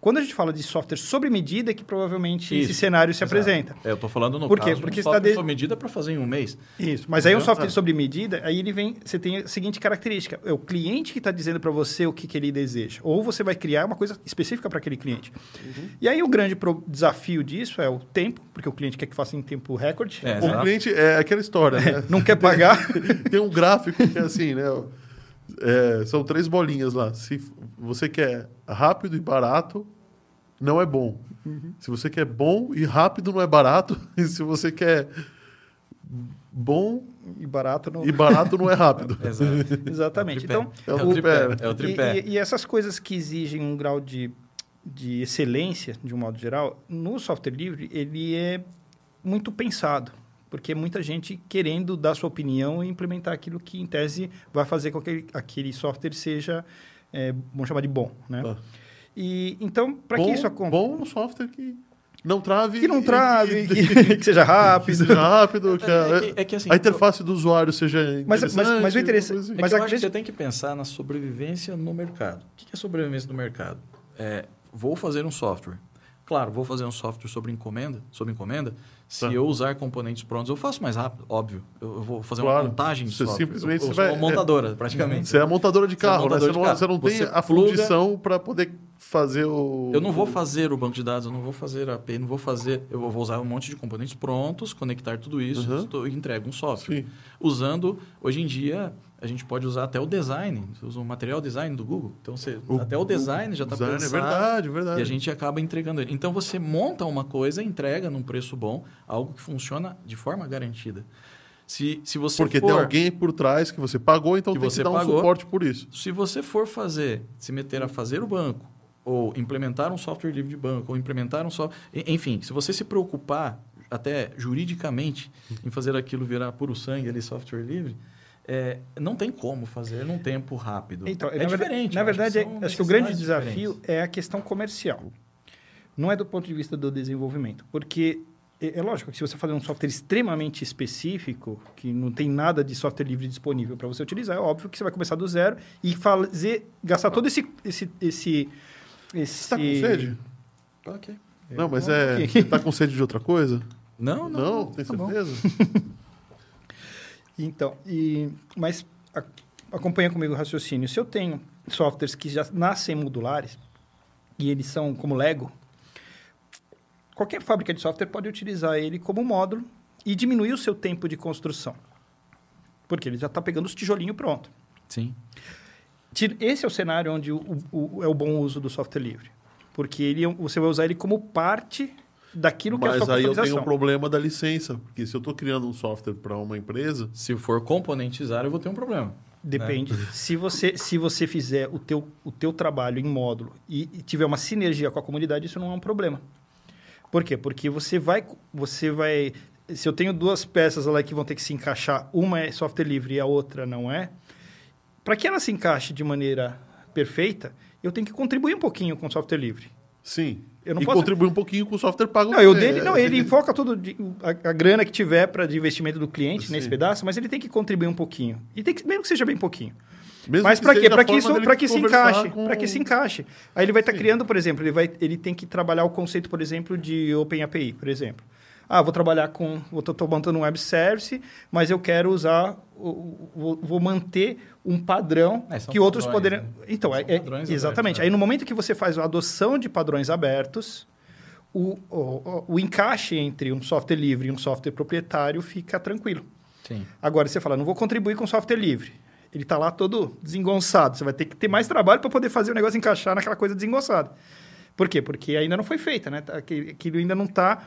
Quando a gente fala de software sobre medida, é que provavelmente esse Isso, cenário se Exato. apresenta. É, eu estou falando no Por quê? caso Porque um está software de- sob medida para fazer em um mês. Isso. Mas aí o Entendeu? software Ah. sobre medida, aí ele vem, você tem a seguinte característica: é o cliente que está dizendo para você o que, que ele deseja. Ou você vai criar uma coisa específica para aquele cliente. Uhum. E aí o grande pro- desafio disso é o tempo, porque o cliente quer que faça em tempo recorde. É, O cliente é aquela história, né? (laughs) Não quer pagar. (laughs) Tem um gráfico que é assim, né? É, são três bolinhas lá. Se você quer rápido e barato, não é bom. Uhum. Se você quer bom e rápido, não é barato. (laughs) E se você quer bom e barato não. e barato, não é rápido. (laughs) (laughs) Exatamente. É o Então, tripé. É o É o tripé. É o tripé. E, e- e essas coisas que exigem um grau de, de excelência, de um modo geral, no software livre, ele é muito pensado. Porque é muita gente querendo dar sua opinião e implementar aquilo que, em tese, vai fazer com que aquele, software seja, é, vamos chamar de bom. Né? Tá. E, então, para que Bom- isso aconteça? Bom um software que não trave. Que não trave, e- (laughs) que, que seja que rápido. seja rápido, que, a, É que- é que assim, a interface do usuário seja Mas- mas- interessante. mas o interesse- assim. É Mas que eu a que você tem que pensar na sobrevivência no mercado. O que é sobrevivência no mercado? É, vou fazer um software. Claro, vou fazer um software sobre encomenda, sob encomenda. Se Tá. eu usar componentes prontos, eu faço mais rápido, óbvio. Eu, eu vou fazer Claro. uma montagem Você software. simplesmente eu, eu você sou vai- montadora, praticamente. Você é a montadora de Você é carro, né? montadora Você de não, carro. você não tem Você a pluga- fundição para poder fazer o. Eu não vou fazer o banco de dados, eu não vou fazer a API, não vou fazer. Eu vou usar um monte de componentes prontos, conectar tudo isso Uhum. estou- e entrego um software. Sim. Usando, hoje em dia, a gente pode usar até o design. Você usa o material design do Google. Então, você, O- até o design já está design, pensado. É verdade, verdade. E a gente acaba entregando ele. Então, você monta uma coisa, entrega num preço bom, algo que funciona de forma garantida. Se, se você Porque for... tem alguém por trás que você pagou, então Que tem você que dar um pagou. suporte por isso. Se você for fazer, se meter a fazer o banco, ou implementar um software livre de banco, ou implementar um software... Enfim, se você se preocupar até juridicamente em fazer aquilo virar puro sangue ali, software livre, é, não tem como fazer num tempo rápido. Então, é na diferente. Na verdade, acho que, acho que o grande desafio diferentes. é a questão comercial. Não é do ponto de vista do desenvolvimento. Porque é, é lógico que se você fazer um software extremamente específico, que não tem nada de software livre disponível para você utilizar, é óbvio que você vai começar do zero e fazer, gastar todo esse. esse, esse, esse Você tá com sede? Ok. Não, mas um é. Você tá com sede de outra coisa? Não, não. Não, tem tá bom. certeza? (laughs) Então, e, mas a- acompanha comigo o raciocínio. Se eu tenho softwares que já nascem modulares e eles são como Lego, qualquer fábrica de software pode utilizar ele como módulo e diminuir o seu tempo de construção. Porque ele já está pegando os tijolinhos pronto. Sim. Esse é o cenário onde o, o- é o bom uso do software livre. Porque ele, é você vai usar ele como parte daquilo que é a Mas sua aí eu tenho um problema da licença. Porque se eu estou criando um software para uma empresa, Se for componentizar, eu vou ter um problema. Depende. Se, você, se você fizer o teu, o teu trabalho em módulo e, e tiver uma sinergia com a comunidade, isso não é um problema. Por quê? Porque você vai, você vai... Se eu tenho duas peças lá que vão ter que se encaixar, uma é software livre e a outra não é, para que ela se encaixe de maneira perfeita, eu tenho que contribuir um pouquinho com o software livre. Sim. Eu não e posso- contribuir um pouquinho com o software pago. Não, eu dele, não, ele foca tudo de- a, a grana que tiver para de investimento do cliente nesse Sim. pedaço, mas ele tem que contribuir um pouquinho. E tem que, mesmo que seja bem pouquinho. Mesmo Mas para quê? Para que isso, para que se encaixe, com- para que se encaixe. Aí ele vai estar Sim. criando, por exemplo, ele vai, ele tem que trabalhar o conceito, por exemplo, de Open API, por exemplo. Ah, vou trabalhar com, vou tô montando um web service, mas eu quero usar, vou, vou manter um padrão É, que outros poderiam. né? Então, São é, é- exatamente. abertos, né? Aí no momento que você faz a adoção de padrões abertos, o, o, o- encaixe entre um software livre e um software proprietário fica tranquilo. Sim. Agora você fala, não vou contribuir com software livre. Ele está lá todo desengonçado. Você vai ter que ter mais trabalho para poder fazer o negócio encaixar naquela coisa desengonçada. Por quê? Porque ainda não foi feita, né? Tá- Aquilo ainda não está.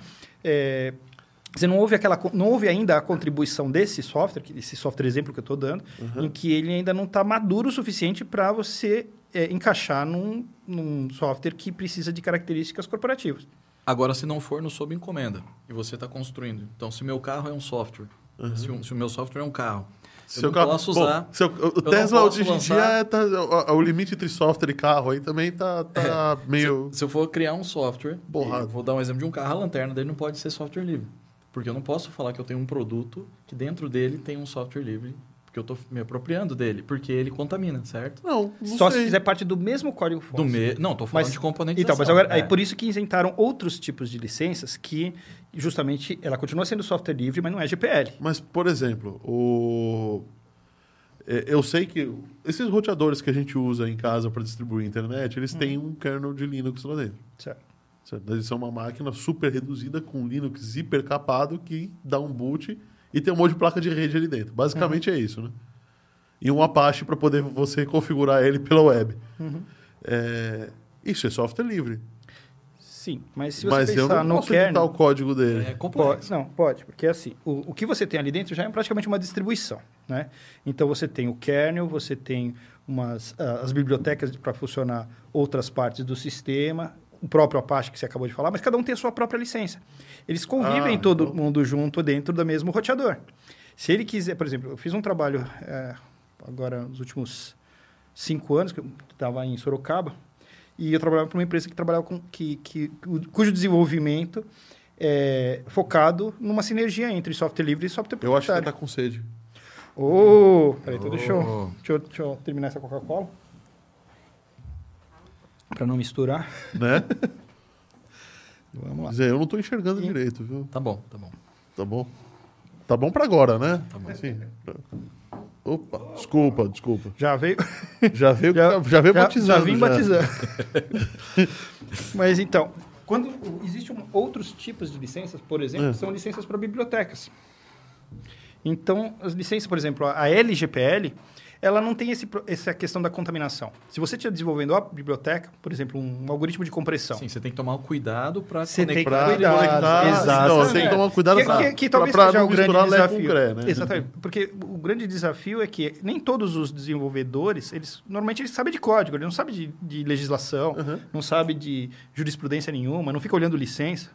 Você não houve aquela, não houve ainda a contribuição desse software, esse software exemplo que eu estou dando, em que ele ainda não está maduro o suficiente para você é, encaixar num, num software que precisa de características corporativas. Agora, se não for no sob encomenda e você está construindo. Então, se meu carro é um software, se, o- se o meu software é um carro, eu não posso bom, usar... seu- o não Tesla posso hoje em dia é, tá, o, limite entre software e carro aí também tá, tá meio. Se eu for criar um software, eu vou dar um exemplo de um carro, a lanterna dele não pode ser software livre. Porque eu não posso falar que eu tenho um produto que dentro dele tem um software livre, porque eu estou me apropriando dele, porque ele contamina, certo? Não, não Só sei. se fizer parte do mesmo código fonte. Do me... Não, estou falando Mas- de componentização. Então, mas agora, é. é por isso que isentaram outros tipos de licenças que, justamente, ela continua sendo software livre, mas não é GPL. Mas, por exemplo, o... é, eu sei que esses roteadores que a gente usa em casa para distribuir a internet, eles têm um kernel de Linux lá dentro. Certo. Certo? Eles são uma máquina super reduzida com Linux hiper capado que dá um boot e tem um monte de placa de rede ali dentro. Basicamente é isso, né? E um Apache para poder você configurar ele pela web. Uhum. É, Isso é software livre. Sim, mas se você Mas eu pensar não no posso editar kernel... o código dele. É Pode, não, pode, porque assim, o, o que você tem ali dentro já é praticamente uma distribuição, né? Então você tem o kernel, você tem umas, ah, as bibliotecas para funcionar outras partes do sistema, o próprio Apache que você acabou de falar, mas cada um tem a sua própria licença. Eles convivem Ah, todo então- mundo junto dentro do mesmo roteador. Se ele quiser, por exemplo, eu fiz um trabalho eh, agora nos últimos cinco anos, que eu estava em Sorocaba, e eu trabalhava para uma empresa que trabalhava com que, que cujo desenvolvimento é focado numa sinergia entre software livre e software Eu acho que ele proprietário. tá com sede. Ô, peraí, então deixa, eu, Oh. deixa, eu, deixa eu terminar essa Coca-Cola. Para não misturar. Né? (laughs) Vamos lá. Quer dizer, eu não tô enxergando E- direito, viu? Tá bom, tá bom. Tá bom? Tá bom pra agora, né? Tá bom. Sim. Opa, desculpa, desculpa. Já veio. Já veio, (laughs) já, veio já, batizando. já vim batizando. (laughs) Mas então, quando existem outros tipos de licenças, por exemplo, É. são licenças para bibliotecas. Então, as licenças, por exemplo, a LGPL, ela não tem esse, essa questão da contaminação. Se você estiver desenvolvendo a biblioteca, por exemplo, um algoritmo de compressão, Sim, você tem que tomar cuidado para tem que Pra conectar, exato. Não, você tem que tomar cuidado que, pra, que, que pra- talvez pra seja não o grande desafio. Cré, né? Exatamente. Porque o grande desafio é que nem todos os desenvolvedores, eles normalmente eles sabem de código, eles não sabem de, de legislação, Uhum. não sabem de jurisprudência nenhuma, não ficam olhando licença.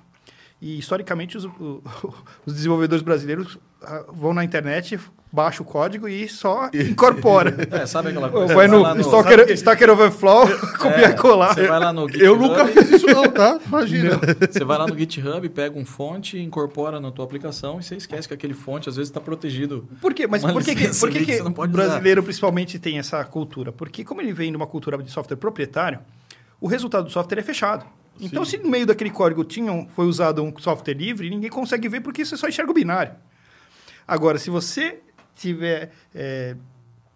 E, historicamente, os, o- (laughs) os desenvolvedores brasileiros ah, vão na internet, baixam o código e só incorpora. (laughs) É, sabe aquela coisa? Vai no no- Stacker, Stacker Overflow, copiar e colar. Você vai lá no GitHub, (laughs) Eu nunca fiz isso não, tá? Imagina. Você vai lá no GitHub, pega um fonte, incorpora na tua aplicação e você esquece que aquele fonte às vezes está protegido. Por quê? Mas por que, que, por que, que que não o brasileiro principalmente tem essa cultura? Porque como ele vem de uma cultura de software proprietário, o resultado do software é fechado. Então, se no meio daquele código tinha foi usado um software livre, ninguém consegue ver porque você só enxerga o binário. Agora, se você tiver é,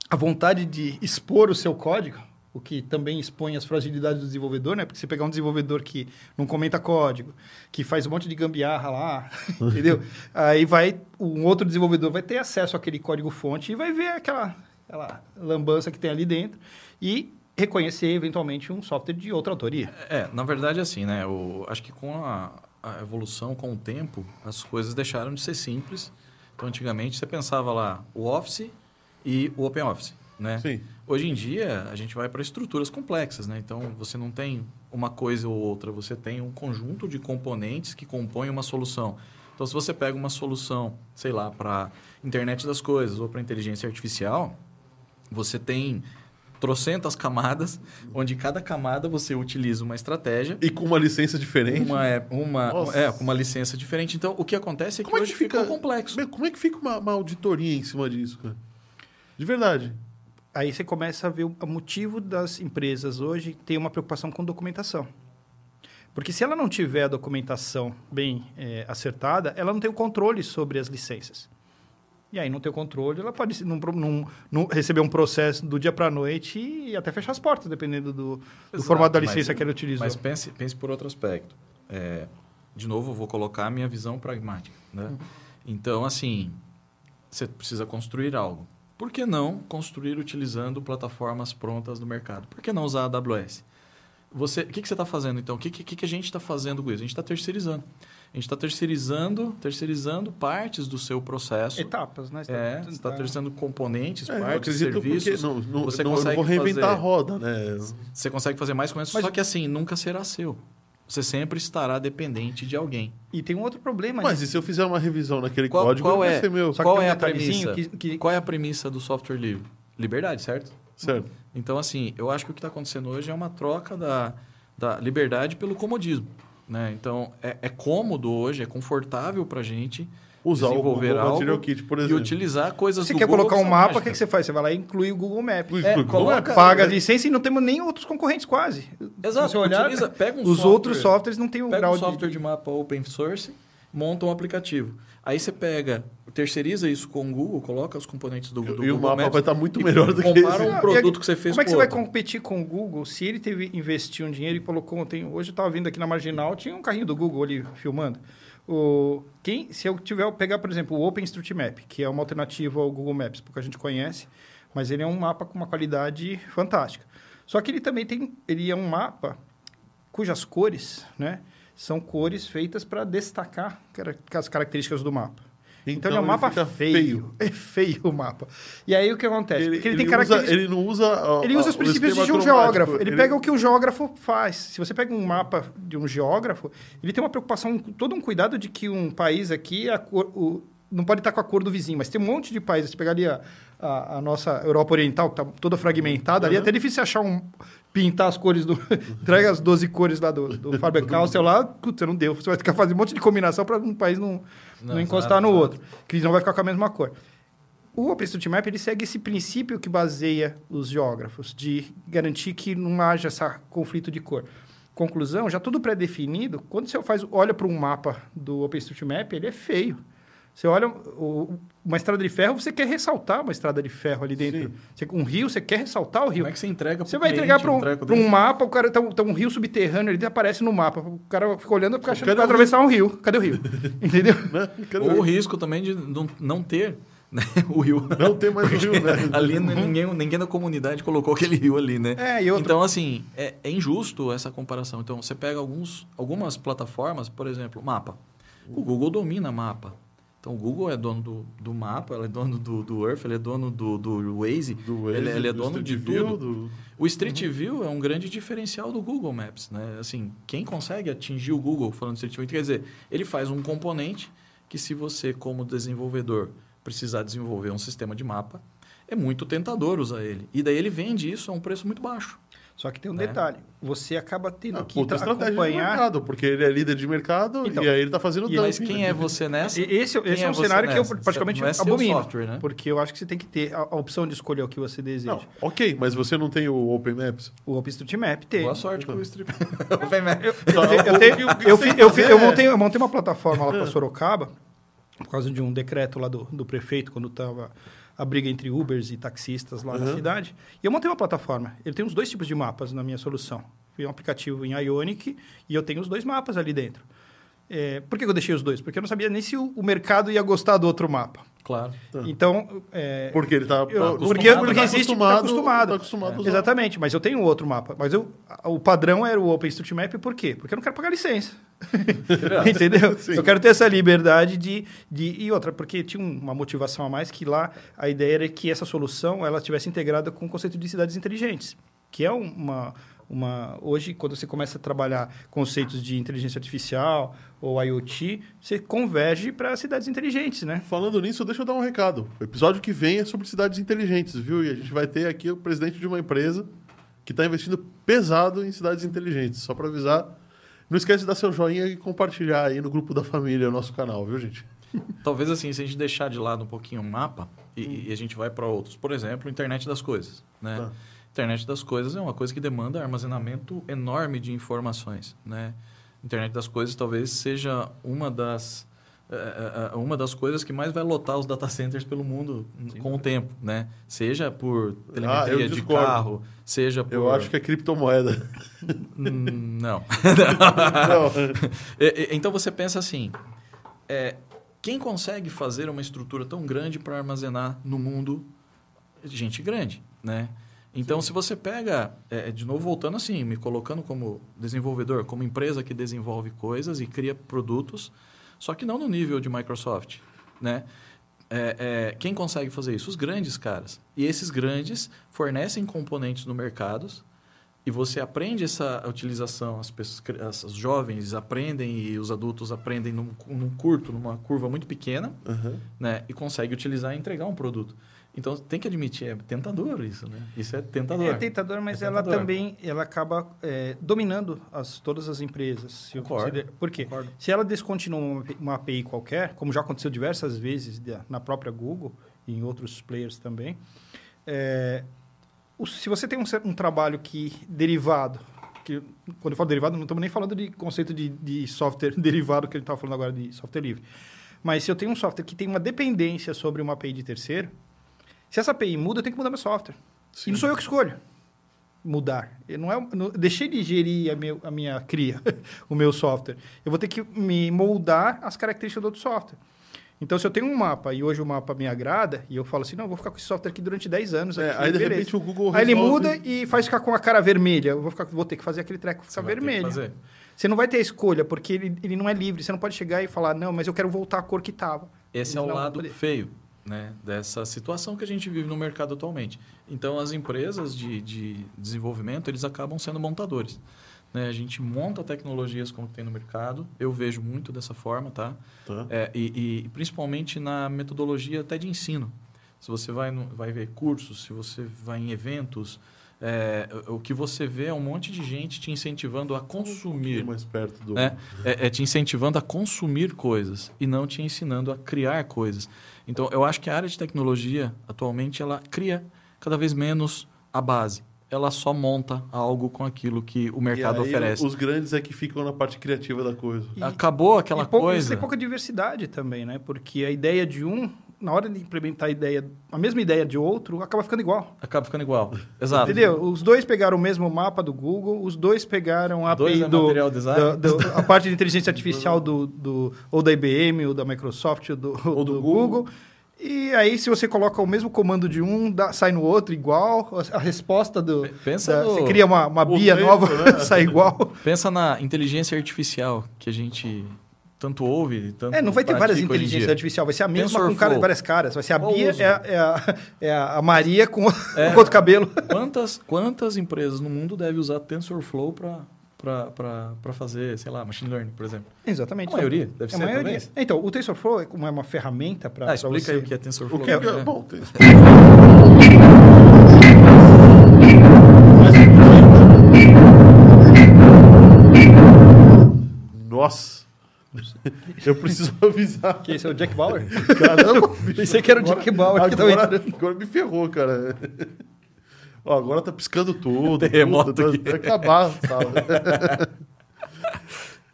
a vontade de expor o seu código, o que também expõe as fragilidades do desenvolvedor, né? Porque você pegar um desenvolvedor que não comenta código, que faz um monte de gambiarra lá, (laughs) entendeu? (laughs) Aí vai um outro desenvolvedor vai ter acesso àquele código fonte e vai ver aquela, aquela lambança que tem ali dentro e reconhecer eventualmente um software de outra autoria. É, na verdade, assim, né? O, acho que com a, a evolução, com o tempo, as coisas deixaram de ser simples. Então, antigamente, você pensava lá o Office e o OpenOffice, né? Sim. Hoje em dia, a gente vai para estruturas complexas, né? Então, você não tem uma coisa ou outra, você tem um conjunto de componentes que compõem uma solução. Então, se você pega uma solução, sei lá, para internet das coisas ou para inteligência artificial, você tem trocentas camadas, onde cada camada você utiliza uma estratégia, E com uma licença diferente. uma é uma Nossa. é com uma licença diferente. Então, o que acontece é que Como é hoje que fica ficou complexo. Como é- Como é que fica uma, uma auditoria em cima disso, cara? De verdade. Aí você começa a ver o motivo das empresas hoje ter uma preocupação com documentação. Porque se ela não tiver a documentação bem eh, acertada, ela não tem o controle sobre as licenças. E aí, não ter controle, ela pode não, não- não receber um processo do dia para a noite e até fechar as portas, dependendo do, do Exato, formato da mas- licença que ela utilizou. Mas pense, pense por outro aspecto. É, de novo, eu vou colocar a minha visão pragmática. Né? Uhum. Então, assim, você precisa construir algo. Por que não construir utilizando plataformas prontas do mercado? Por que não usar a AWS? Você, o que, que você está fazendo, então? O que, que, que a gente está fazendo com isso? A gente está terceirizando. A gente está terceirizando, terceirizando partes do seu processo. Etapas, né? Você É, tá- você está tá- terceirizando componentes, É, partes, serviços. não, não, você não, eu não consegue vou reinventar fazer- a roda, né? Você consegue fazer mais com isso, Mas- só que assim, nunca será seu. Você sempre estará dependente de alguém. E tem um outro problema. Mas né? e se eu fizer uma revisão naquele Qual, código, qual vai é, ser meu. Só qual um é a premissa? que- que- Qual é a premissa do software livre? Liberdade, certo? Certo. Então, assim, eu acho que o que está acontecendo hoje é uma troca da, da liberdade pelo comodismo. Né? Então, é, é cômodo hoje, é confortável para a gente Usar o desenvolver Google algo Material Kit, por e exemplo. utilizar coisas Você do quer Google colocar um mapa, o que, que você faz? Você vai lá e inclui o Google Maps. É, Google coloca-. Paga a licença e não temos nem outros concorrentes quase. Exato, Se você olhar, utiliza, pega um os software- outros softwares não têm o Pega grau um software de... de mapa open source, monta um aplicativo. Aí você pega, terceiriza isso com o Google, coloca os componentes do, do E o Google mapa Maps vai estar muito e melhor do que compara esse. um produto e que você fez Como é que você vai outro. competir com o Google se ele teve investir um dinheiro e colocou... Tem, hoje eu estava vindo aqui na Marginal, tinha um carrinho do Google ali filmando. O, quem, se eu tiver pegar, por exemplo, o OpenStreetMap, que é uma alternativa ao Google Maps, porque a gente conhece, mas ele é um mapa com uma qualidade fantástica. Só que ele também tem... Ele é um mapa cujas cores, né, são cores feitas para destacar as características do mapa. Então, ele é um mapa fica feio. (laughs) É feio o mapa. E aí o que acontece? Ele, ele, ele tem usa, características. ele não usa. Ele usa os princípios de um geógrafo. Ele, pega o que o geógrafo faz. Se você pega um mapa de um geógrafo, ele tem uma preocupação, todo um cuidado de que um país aqui, cor- o- não pode estar com a cor do vizinho, mas tem um monte de países. Você pegar ali a, a- a nossa Europa Oriental, que está toda fragmentada, ali é até difícil achar um. Pintar as cores do. (laughs) Entrega as 12 cores lá do, do Faber Castell lá, putz, não deu. Você vai ter que fazer um monte de combinação para um país não, não, Não, encostar exato, no exato. outro. Que não vai ficar com a mesma cor. O OpenStreetMap ele segue esse princípio que baseia os geógrafos, de garantir que não haja esse conflito de cor. Conclusão, já tudo pré-definido, quando você faz, olha para um mapa do OpenStreetMap, ele é feio. Você olha o- uma estrada de ferro, você quer ressaltar uma estrada de ferro ali dentro. Você- um rio, você quer ressaltar o rio. Como é que você entrega Você vai cliente entregar para um, um desse? mapa, o cara tá, um- tá um rio subterrâneo, ele aparece no mapa. O cara fica olhando e fica achando que Cadê vai o atravessar um rio. Cadê o rio? (laughs) Entendeu? Né? Ou o risco também de não, não ter Né? (laughs) O rio. Não tem mais o rio, né? (laughs) ali ninguém, ninguém da comunidade colocou aquele rio ali, né? É, e outro- Então, assim, é, é injusto essa comparação. Então, você pega alguns, algumas plataformas, por exemplo, mapa. O Google domina mapa. Então, o Google é dono do, do mapa, ele é dono do, do Earth, ele é dono do, do Waze, Do Waze, ele, ele é do dono de View, tudo. do- O Street View é um grande diferencial do Google Maps, né? Assim, quem consegue atingir o Google falando de Street View, quer dizer, ele faz um componente que se você como desenvolvedor precisar desenvolver um sistema de mapa, é muito tentador usar ele. E daí ele vende isso a um preço muito baixo. Só que tem um Né? detalhe. Você acaba tendo Ah, que acompanhar... mercado, porque ele é líder de mercado Então, e aí ele tá fazendo e- Mas dumping. quem é você nessa? E- Esse, Quem esse é, um você cenário que eu nessa? praticamente é abomino. software, né? Porque eu acho que você tem que ter a, a opção de escolher o que você deseja. Não, ok, mas você não tem o Open Maps? O OpenStreetMap tem. Boa sorte com o Street (laughs) (laughs) Open Map. Eu, é- montei, eu montei uma plataforma lá para Sorocaba, por causa de um decreto lá do, do prefeito, quando estava a briga entre Ubers e taxistas lá na Uhum. cidade. E eu montei uma plataforma. Ele tem os dois tipos de mapas na minha solução. Foi um aplicativo em Ionic e eu tenho os dois mapas ali dentro. É, por que eu deixei os dois? Porque eu não sabia nem se o, o mercado ia gostar do outro mapa. Claro. Tá. Então, é, Porque ele tá, eu- tá porque, acostumado, porque tá existe, tá acostumado, acostumado. tá acostumado usar. Exatamente, mas eu tenho outro mapa. Mas eu, o padrão era o OpenStreetMap, por quê? Porque eu não quero pagar licença. (laughs) (laughs) Entendeu? Sim. Eu quero ter essa liberdade de, de. E outra, porque tinha um- uma motivação a mais que lá a ideia era que essa solução ela tivesse integrada com o conceito de cidades inteligentes, que é uma. Uma, hoje, quando você começa a trabalhar conceitos de inteligência artificial ou IoT, você converge para cidades inteligentes, né? Falando nisso, deixa eu dar um recado. O episódio que vem é sobre cidades inteligentes, viu? E a gente vai ter aqui o presidente de uma empresa que está investindo pesado em cidades inteligentes. Só para avisar. Não esquece de dar seu joinha e compartilhar aí no grupo da família o nosso canal, viu, gente? (laughs) Talvez assim, se a gente deixar de lado um pouquinho o mapa e, e a gente vai para outros. Por exemplo, internet das coisas. Né? Tá. Internet das coisas é uma coisa que demanda armazenamento enorme de informações. Né? Internet das coisas talvez seja uma das, eh, eh, eh, uma das coisas que mais vai lotar os data centers pelo mundo com o tempo. Né? Seja por telemetria de Ah, discordo. carro, seja por... Eu acho que é criptomoeda. (laughs) Hum, Não. (laughs) Não. Então você pensa assim: é, quem consegue fazer uma estrutura tão grande para armazenar no mundo gente grande, né? Então, se você pega, é, de novo voltando assim, me colocando como desenvolvedor, como empresa que desenvolve coisas e cria produtos, só que não no nível de Microsoft, né? É, é, quem consegue fazer isso? Os grandes caras. E esses grandes fornecem componentes no mercado e você aprende essa utilização, as, pessoas, as jovens aprendem e os adultos aprendem num, num curto, numa curva muito pequena, Aham. né? E consegue utilizar e entregar um produto. Então, tem que admitir, é tentador isso, né? Isso é tentador. É tentador, mas É ela tentador. também ela acaba é, dominando as, todas as empresas. Se Concordo. consider- Por quê? Concordo. Se ela descontinua uma, uma API qualquer, como já aconteceu diversas vezes na própria Google e em outros players também, é, o- se você tem um, um trabalho que derivado, que quando eu falo derivado, não estamos nem falando de conceito de, de software (laughs) derivado que a gente estava falando agora de software livre. Mas se eu tenho um software que tem uma dependência sobre uma API de terceiro, se essa API muda, eu tenho que mudar meu software. E não sou eu que escolho mudar. Eu não é, não, deixei de gerir a, meu, a minha cria, (laughs) o meu software. Eu vou ter que me moldar as características do outro software. Então, se eu tenho um mapa e hoje o mapa me agrada, e eu falo assim, não, eu vou ficar com esse software aqui durante 10 anos. É, aqui, aí, de beleza. repente, o Google Aí ele resolve- muda e faz ficar com a cara vermelha. Eu vou, ficar, vou ter que fazer aquele treco ficar vermelho. fazer. Você não vai ter a escolha, porque ele, ele não é livre. Você não pode chegar e falar, não, mas eu quero voltar à cor que estava. Esse é o lado feio né, dessa situação que a gente vive no mercado atualmente. Então, as empresas de, de desenvolvimento, eles acabam sendo montadores. Né? A gente monta tecnologias como tem no mercado. Eu vejo muito dessa forma, tá? Tá. É, e, e principalmente na metodologia até de ensino. Se você vai, no- vai ver cursos, se você vai em eventos, é, o que você vê é um monte de gente te incentivando a consumir. mais perto do... né? É, é te incentivando a consumir coisas e não te ensinando a criar coisas. Então, eu acho que a área de tecnologia, atualmente, ela cria cada vez menos a base. Ela só monta algo com aquilo que o mercado e aí, oferece. Os grandes é que ficam na parte criativa da coisa. E- Acabou aquela e pouco, coisa. Tem pouca diversidade também, né? Porque a ideia de um, na hora de implementar a ideia, a mesma ideia de outro, acaba ficando igual. Acaba ficando igual. Exato. Entendeu? Os dois pegaram o mesmo mapa do Google, os dois pegaram a Dois API é do, design. do- do- a parte de inteligência (laughs) artificial do, do- ou da IBM, ou da Microsoft, ou do, Ou do do Google. Google. E aí, se você coloca o mesmo comando de um, dá, sai no outro igual, a resposta do. Pensa da- no- Você cria uma, uma BIA tempo, nova, né? (laughs) sai igual. Pensa na inteligência artificial que a gente tanto ouve, tanto É, não vai ter várias inteligências artificiais, vai ser a mesma com TensorFlow. cara, várias caras. Vai ser a Qual Bia, é a, é, a, é a Maria com, É. (laughs) com outro cabelo. Quantas, quantas empresas no mundo devem usar TensorFlow para fazer, sei lá, machine learning, por exemplo? Exatamente. A maioria, deve É ser, a maioria. talvez. Então, o TensorFlow é como é uma ferramenta para Ah, explica você... aí o que é O TensorFlow. que, que é? né? Bom, tem... Nossa. (laughs) Eu preciso (laughs) avisar. Que esse é o Jack Bauer? Caramba, (laughs) bicho. Pensei que era o Jack Bauer Agora, agora me ferrou, cara. Ó, agora tá piscando tudo. Terremoto tudo, aqui. Vai acabar a sala.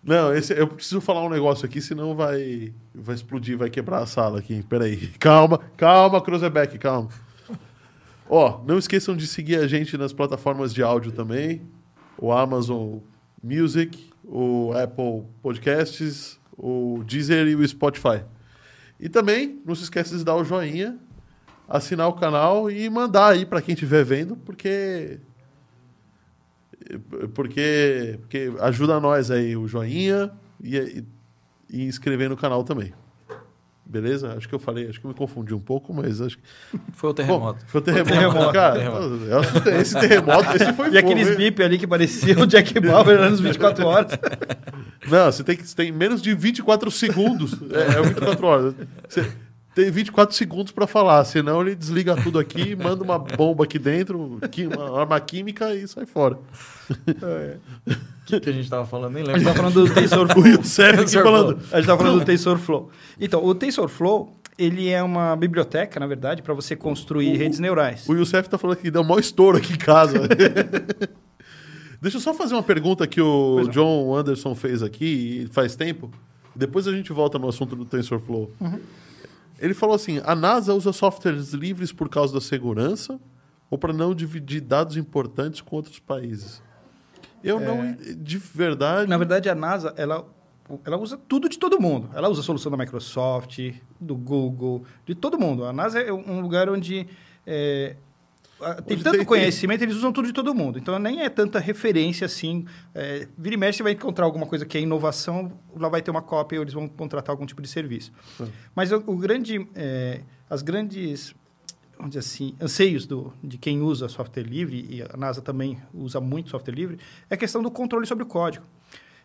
Não, esse, eu preciso falar um negócio aqui, senão vai, vai explodir, vai quebrar a sala aqui. Peraí. Calma, calma, Cruzebeck, calma. Ó, não esqueçam de seguir a gente nas plataformas de áudio também. O Amazon Music, o Apple Podcasts, o Deezer e o Spotify. E também, não se esqueça de dar o joinha, assinar o canal e mandar aí para quem estiver vendo, porque porque porque ajuda nós aí o joinha e, e, e inscrever no canal também. Beleza? Acho que eu falei, acho que eu me confundi um pouco, mas acho que Foi o Bom, terremoto. foi o terremoto, terremoto, cara. terremoto. eu assustei. Esse terremoto, esse foi (laughs) E aqueles fogo, hein? bip ali que parecia o Jack Bauer nos 24 horas. Não, você tem, que, você tem menos de 24 segundos. É, é 24 horas. Você tem 24 segundos para falar, senão ele desliga tudo aqui, (laughs) manda uma bomba aqui dentro, uma arma química e sai fora. O que, que a gente tava falando? Nem A lembro. gente tá falando do (laughs) O TensorFlow. Youssef aqui falando. A gente tá falando do TensorFlow. Então, o TensorFlow, ele é uma biblioteca, na verdade, para você construir O- redes neurais. O Youssef tá falando que deu um maior estouro aqui em casa. (laughs) Deixa eu só fazer uma pergunta que o Pois. John Anderson fez aqui faz tempo. Depois a gente volta no assunto do TensorFlow. Ele falou assim: a NASA usa softwares livres por causa da segurança ou para não dividir dados importantes com outros países? Eu não, de verdade. Na verdade, a NASA, ela, ela usa tudo de todo mundo. Ela usa a solução da Microsoft, do Google, de todo mundo. A NASA é um lugar onde é, tem Onde tanto tem- conhecimento, eles usam tudo de todo mundo. Então, nem é tanta referência assim. É, vira e mexe, você vai encontrar alguma coisa que é inovação, lá vai ter uma cópia, ou eles vão contratar algum tipo de serviço. Hum. Mas o, o grande, é, as grandes vamos dizer assim, anseios do, de quem usa software livre, e a NASA também usa muito software livre, é a questão do controle sobre o código.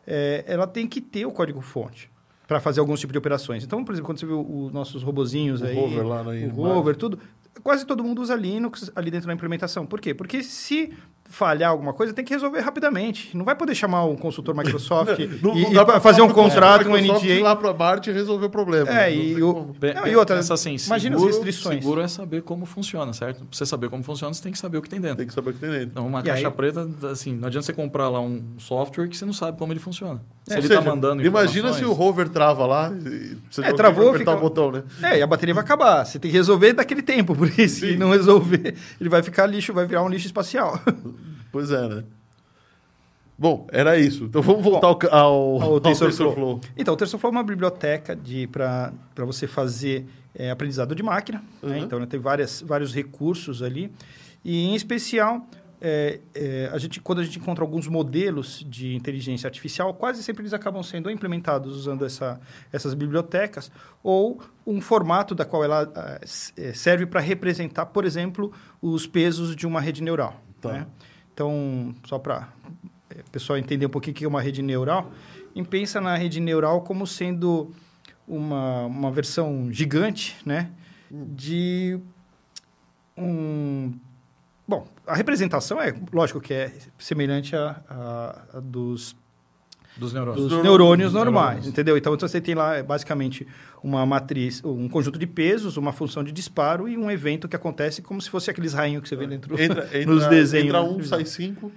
É, ela tem que ter o código-fonte para fazer alguns tipos de operações. Então, por exemplo, quando você vê os nossos robozinhos O aí, rover lá na- o na- rover, tudo, quase todo mundo usa Linux ali dentro da implementação. Por quê? Porque se falhar alguma coisa, tem que resolver rapidamente. Não vai poder chamar um consultor Microsoft (laughs) Não- e, não e fazer um contrato, um Microsoft ir NDA. lá para Marte e resolver o problema. É, Não e o- Não, e outra, pensa assim, imagina as seguro, restrições. Seguro é saber como funciona, certo? Pra você saber como funciona, você tem que saber o que tem dentro. Tem que saber o que tem dentro. Então, uma E caixa aí- preta, assim, não adianta você comprar lá um software que você não sabe como ele funciona. Se Ou ele seja, tá mandando Imagina se o rover trava lá e você É, travou, apertar fica- o botão, né? É, e a bateria vai acabar. Você tem que resolver daquele tempo, porque se Sim. não resolver, ele vai ficar lixo, vai virar um lixo espacial. (laughs) Pois é, né? Bom, era isso. Então vamos voltar ao, ao, Ao ao TensorFlow. TensorFlow. Então, o TensorFlow é uma biblioteca para você fazer é, aprendizado de máquina. né? Uhum. Então, ela tem várias, vários recursos ali. E, em especial, é, é, a gente, quando a gente encontra alguns modelos de inteligência artificial, quase sempre eles acabam sendo implementados usando essa, essas bibliotecas ou um formato da qual ela s- eh, serve para representar, por exemplo, os pesos de uma rede neural. Tá. né? Então, só para o pessoal entender um pouquinho o que é uma rede neural, e pensa na rede neural como sendo uma, uma versão gigante né, de um... Bom, a representação é, lógico que é semelhante à dos Dos neurônios. dos neurônios, normais, neurônios. entendeu? Então você tem lá basicamente uma matriz, um conjunto de pesos, uma função de disparo e um evento que acontece como se fosse aqueles rainhos que você vê dentro Entra, (laughs) entra, nos desenhos. Entra um, sai cinco.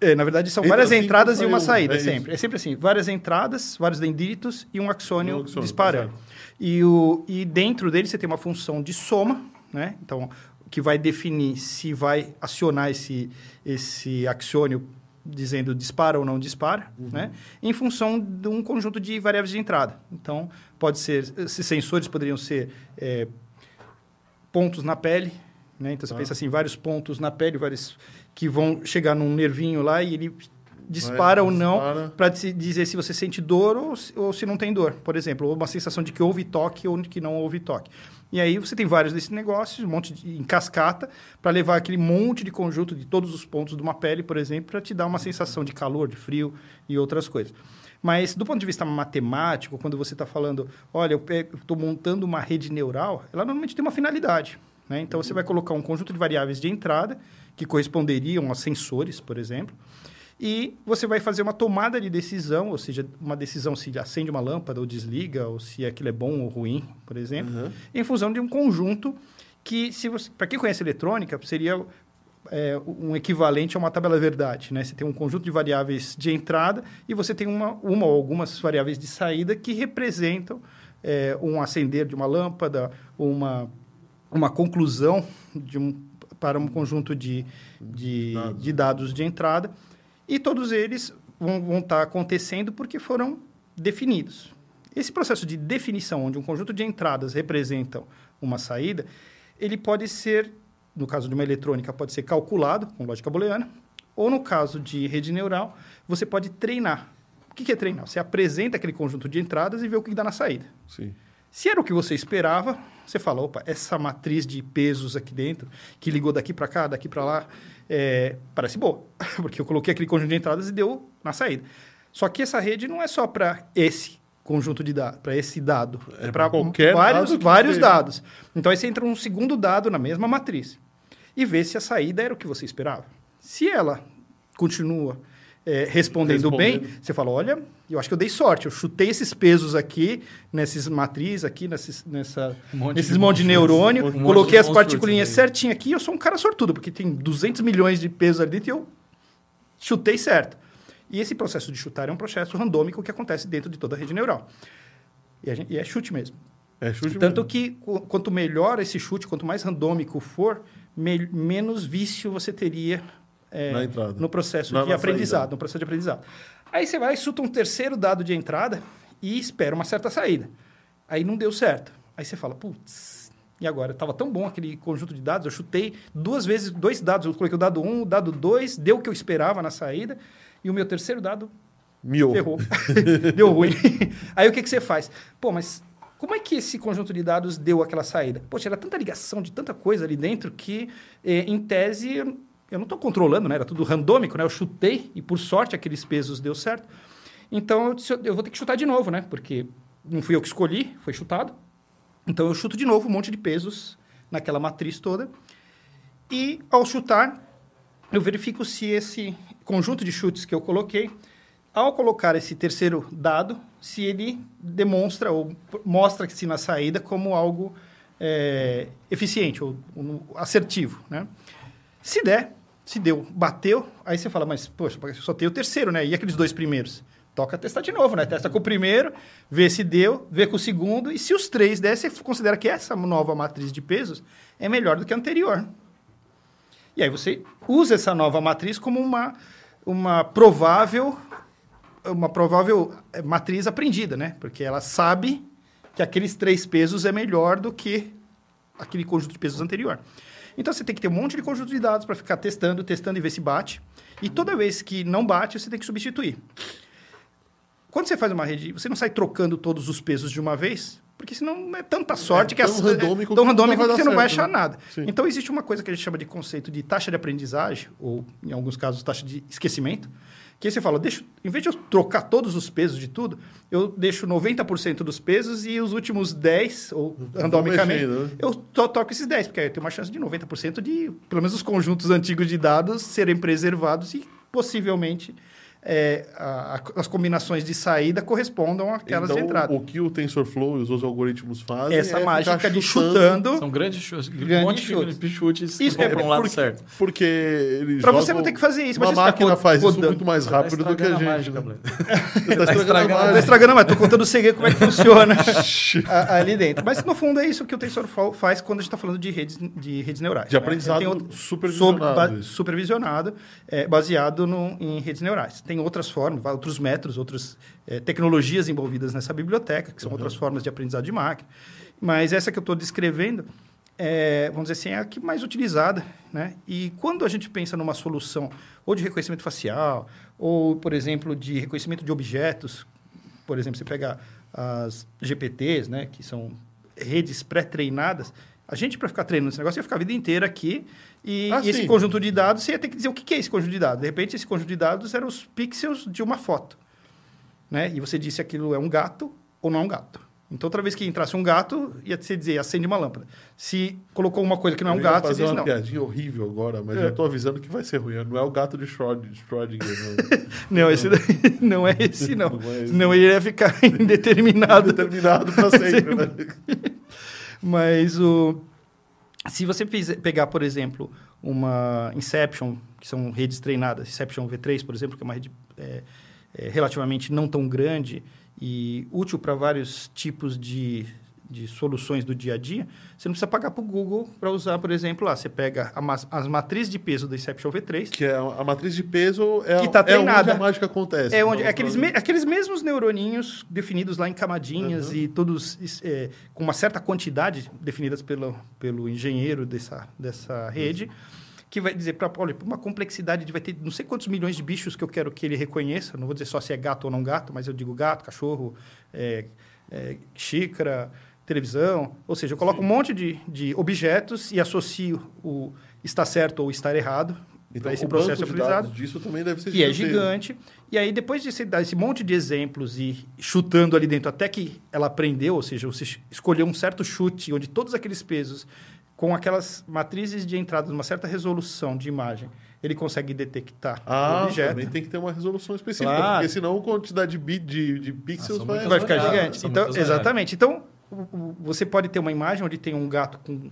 É, na verdade, são Entra várias cinco, entradas e uma um. saída, É isso. sempre. É sempre assim, várias entradas, vários dendritos e um axônio, Um axônio, disparando. E, o, e dentro dele você tem uma função de soma, né? Então, que vai definir se vai acionar esse, esse axônio dizendo dispara ou não dispara, Uhum. né? Em função de um conjunto de variáveis de entrada. Então, pode ser, esses sensores poderiam ser é, pontos na pele, né? Então você pensa assim, vários pontos na pele, vários que vão chegar num nervinho lá e ele dispara ou não para dizer se você sente dor ou, se- ou se não tem dor, por exemplo, ou uma sensação de que houve toque ou de que não houve toque. E aí você tem vários desses negócios, um monte de, em cascata, para levar aquele monte de conjunto de todos os pontos de uma pele, por exemplo, para te dar uma sensação de calor, de frio e outras coisas. Mas do ponto de vista matemático, quando você está falando, olha, eu estou montando uma rede neural, ela normalmente tem uma finalidade. Né? Então você vai colocar um conjunto de variáveis de entrada que corresponderiam a sensores, por exemplo, e você vai fazer uma tomada de decisão, ou seja, uma decisão se acende uma lâmpada ou desliga, ou se aquilo é bom ou ruim, por exemplo, Uhum. em função de um conjunto que, se você, para quem conhece eletrônica, seria é, um equivalente a uma tabela verdade, né? Você tem um conjunto de variáveis de entrada e você tem uma, uma ou algumas variáveis de saída que representam é, um acender de uma lâmpada, uma uma conclusão de um, para um conjunto de, de, Dados. de dados de entrada e todos eles vão, vão estar acontecendo porque foram definidos. Esse processo de definição, onde um conjunto de entradas representam uma saída, ele pode ser, no caso de uma eletrônica, pode ser calculado com lógica booleana, ou no caso de rede neural, você pode treinar. O que que é treinar? Você apresenta aquele conjunto de entradas e vê o que dá na saída. Sim. Se era o que você esperava, você fala, opa, essa matriz de pesos aqui dentro, que ligou daqui para cá, daqui para lá, é, parece boa, (laughs) porque eu coloquei aquele conjunto de entradas e deu na saída. Só que essa rede não é só para esse conjunto de dados, para esse dado, É é para qualquer vários, dado vários seja. dados. Então aí você entra um segundo dado na mesma matriz e vê se a saída era o que você esperava. Se ela continua é, respondendo, bem, Respondendo. você fala, olha, eu acho que eu dei sorte, eu chutei esses pesos aqui, nessas matrizes aqui, nesses, nessa, Um nesses de monte de neurônio, Um coloquei de as particulinhas certinho aqui, eu sou um cara sortudo, porque tem 200 milhões de pesos ali dentro e eu chutei certo. E esse processo de chutar é um processo randômico que acontece dentro de toda a rede neural. E, gente- e é chute mesmo. É chute Tanto mesmo. que qu- quanto melhor esse chute, quanto mais randômico for, me- menos vício você teria é, Na entrada. no processo Na- de na aprendizado, saída. no processo de aprendizado. Aí você vai, chuta um terceiro dado de entrada e espera uma certa saída. Aí não deu certo. Aí você fala, putz, e agora? Estava tão bom aquele conjunto de dados, eu chutei duas vezes, dois dados, eu coloquei o dado 1, um, o dado 2, deu o que eu esperava na saída, e o meu terceiro dado Miou. Ferrou. (laughs) deu ruim. Aí o que, que você faz? Pô, mas como é que esse conjunto de dados deu aquela saída? Poxa, era tanta ligação de tanta coisa ali dentro que, eh, em tese, eu não estou controlando, né? Era tudo randômico, né? Eu chutei e, por sorte, aqueles pesos deu certo. Então, eu, disse, eu vou ter que chutar de novo, né? Porque não fui eu que escolhi, foi chutado. Então, eu chuto de novo um monte de pesos naquela matriz toda. E, ao chutar, eu verifico se esse conjunto de chutes que eu coloquei, ao colocar esse terceiro dado, se ele demonstra ou mostra-se na saída como algo é, eficiente ou, ou assertivo, né? Se der, se deu, bateu, aí você fala, mas, poxa, só tenho o terceiro, né? E aqueles dois primeiros? Toca testar de novo, né? Testa com o primeiro, vê se deu, vê com o segundo, e se os três der, você considera que essa nova matriz de pesos é melhor do que a anterior. E aí você usa essa nova matriz como uma, uma provável uma provável eh, matriz aprendida, né? Porque ela sabe que aqueles três pesos é melhor do que aquele conjunto de pesos anterior. Então você tem que ter um monte de conjunto de dados para ficar testando, testando e ver se bate. E toda vez que não bate, você tem que substituir. Quando você faz uma rede, você não sai trocando todos os pesos de uma vez, porque senão é tanta sorte É que as- randômico é tão que randômico que dar você não vai certo, achar né? nada. Sim. Então existe uma coisa que a gente chama de conceito de taxa de aprendizagem, ou em alguns casos taxa de esquecimento, que você fala, deixa, em vez de eu trocar todos os pesos de tudo, eu deixo 90% dos pesos e os últimos 10, ou randomicamente, né? eu to- toco esses 10, porque aí eu tenho uma chance de 90% de, pelo menos, os conjuntos antigos de dados serem preservados e possivelmente é, a- a- as combinações de saída correspondam àquelas então, de entrada. o que o TensorFlow e os outros algoritmos fazem Essa é ficar mágica de chutando, chutando. São grandes chutes, um Grandes monte chutes. de chutes Isso, que vão é para um lado porque, certo. Porque eles Pra você não ter que fazer isso, Uma fica máquina faz isso rodando. muito mais rápido do que a Tá gente. mágica, né? Blaine. (laughs) Tá estragando a Tá mágica. estragando, mas tô contando o segredo como é que (laughs) funciona ali dentro. Mas no fundo é isso que o TensorFlow faz quando a gente está falando de redes, de redes neurais. De né? aprendizado supervisionado, sobre- isso. supervisionado, é, baseado no- em redes neurais. Tem outras formas, outros métodos, outras é, tecnologias envolvidas nessa biblioteca, que são outras formas de aprendizado de máquina. Mas essa que eu estou descrevendo é, vamos dizer assim, é a que mais utilizada. Né? E quando a gente pensa numa solução ou de reconhecimento facial, ou, por exemplo, de reconhecimento de objetos, por exemplo, você pega as GPTs, né, que são redes pré-treinadas, a gente, para ficar treinando esse negócio, ia ficar a vida inteira aqui e, Ah, e esse conjunto de dados, você ia ter que dizer o que é esse conjunto de dados. De repente, esse conjunto de dados eram os pixels de uma foto. Né? E você disse se aquilo é um gato ou não é um gato. Então, toda vez que entrasse um gato, ia você dizer, acende uma lâmpada. Se colocou uma coisa que não é um gato, você fazer diz uma não. piadinha horrível agora, mas É. já tô avisando que vai ser ruim. Não é o gato de Schröd- Schrödinger. Não. (laughs) Não, esse daí (laughs) não é esse, não. Não é esse. Não, ele ia ficar (laughs) indeterminado. Determinado para sempre, né? Mas o, se você pegar, por exemplo, uma Inception, que são redes treinadas, Inception V3, por exemplo, que é uma rede é, é, relativamente não tão grande e útil para vários tipos de, de soluções do dia a dia, você não precisa pagar para o Google para usar, por exemplo, lá. Você pega ma- as matrizes de peso do Inception V3, Que é a matriz de peso é, Que tá é onde a mágica acontece. É onde Então, aqueles, me- aqueles mesmos neuroninhos definidos lá em camadinhas Uhum. e todos é, com uma certa quantidade definidas pelo, pelo engenheiro dessa, dessa rede, que vai dizer para olha, uma complexidade de vai ter não sei quantos milhões de bichos que eu quero que ele reconheça. Não vou dizer só se é gato ou não gato, mas eu digo gato, cachorro, é, é, xícara, televisão. Ou seja, eu coloco um monte de, de objetos e associo o está certo ou estar errado Então, para esse o processo banco de utilizado dados disso também deve ser que é gigante. E aí, depois de você dar esse monte de exemplos e chutando ali dentro até que ela aprendeu, ou seja, você escolheu um certo chute onde todos aqueles pesos, com aquelas matrizes de entrada, uma certa resolução de imagem, ele consegue detectar Ah, o objeto. também tem que ter uma resolução específica, Claro. porque senão a quantidade de, bit, de, de Ah, pixels são vai... Vai ficar gigante. Então, exatamente. Então, você pode ter uma imagem onde tem um gato com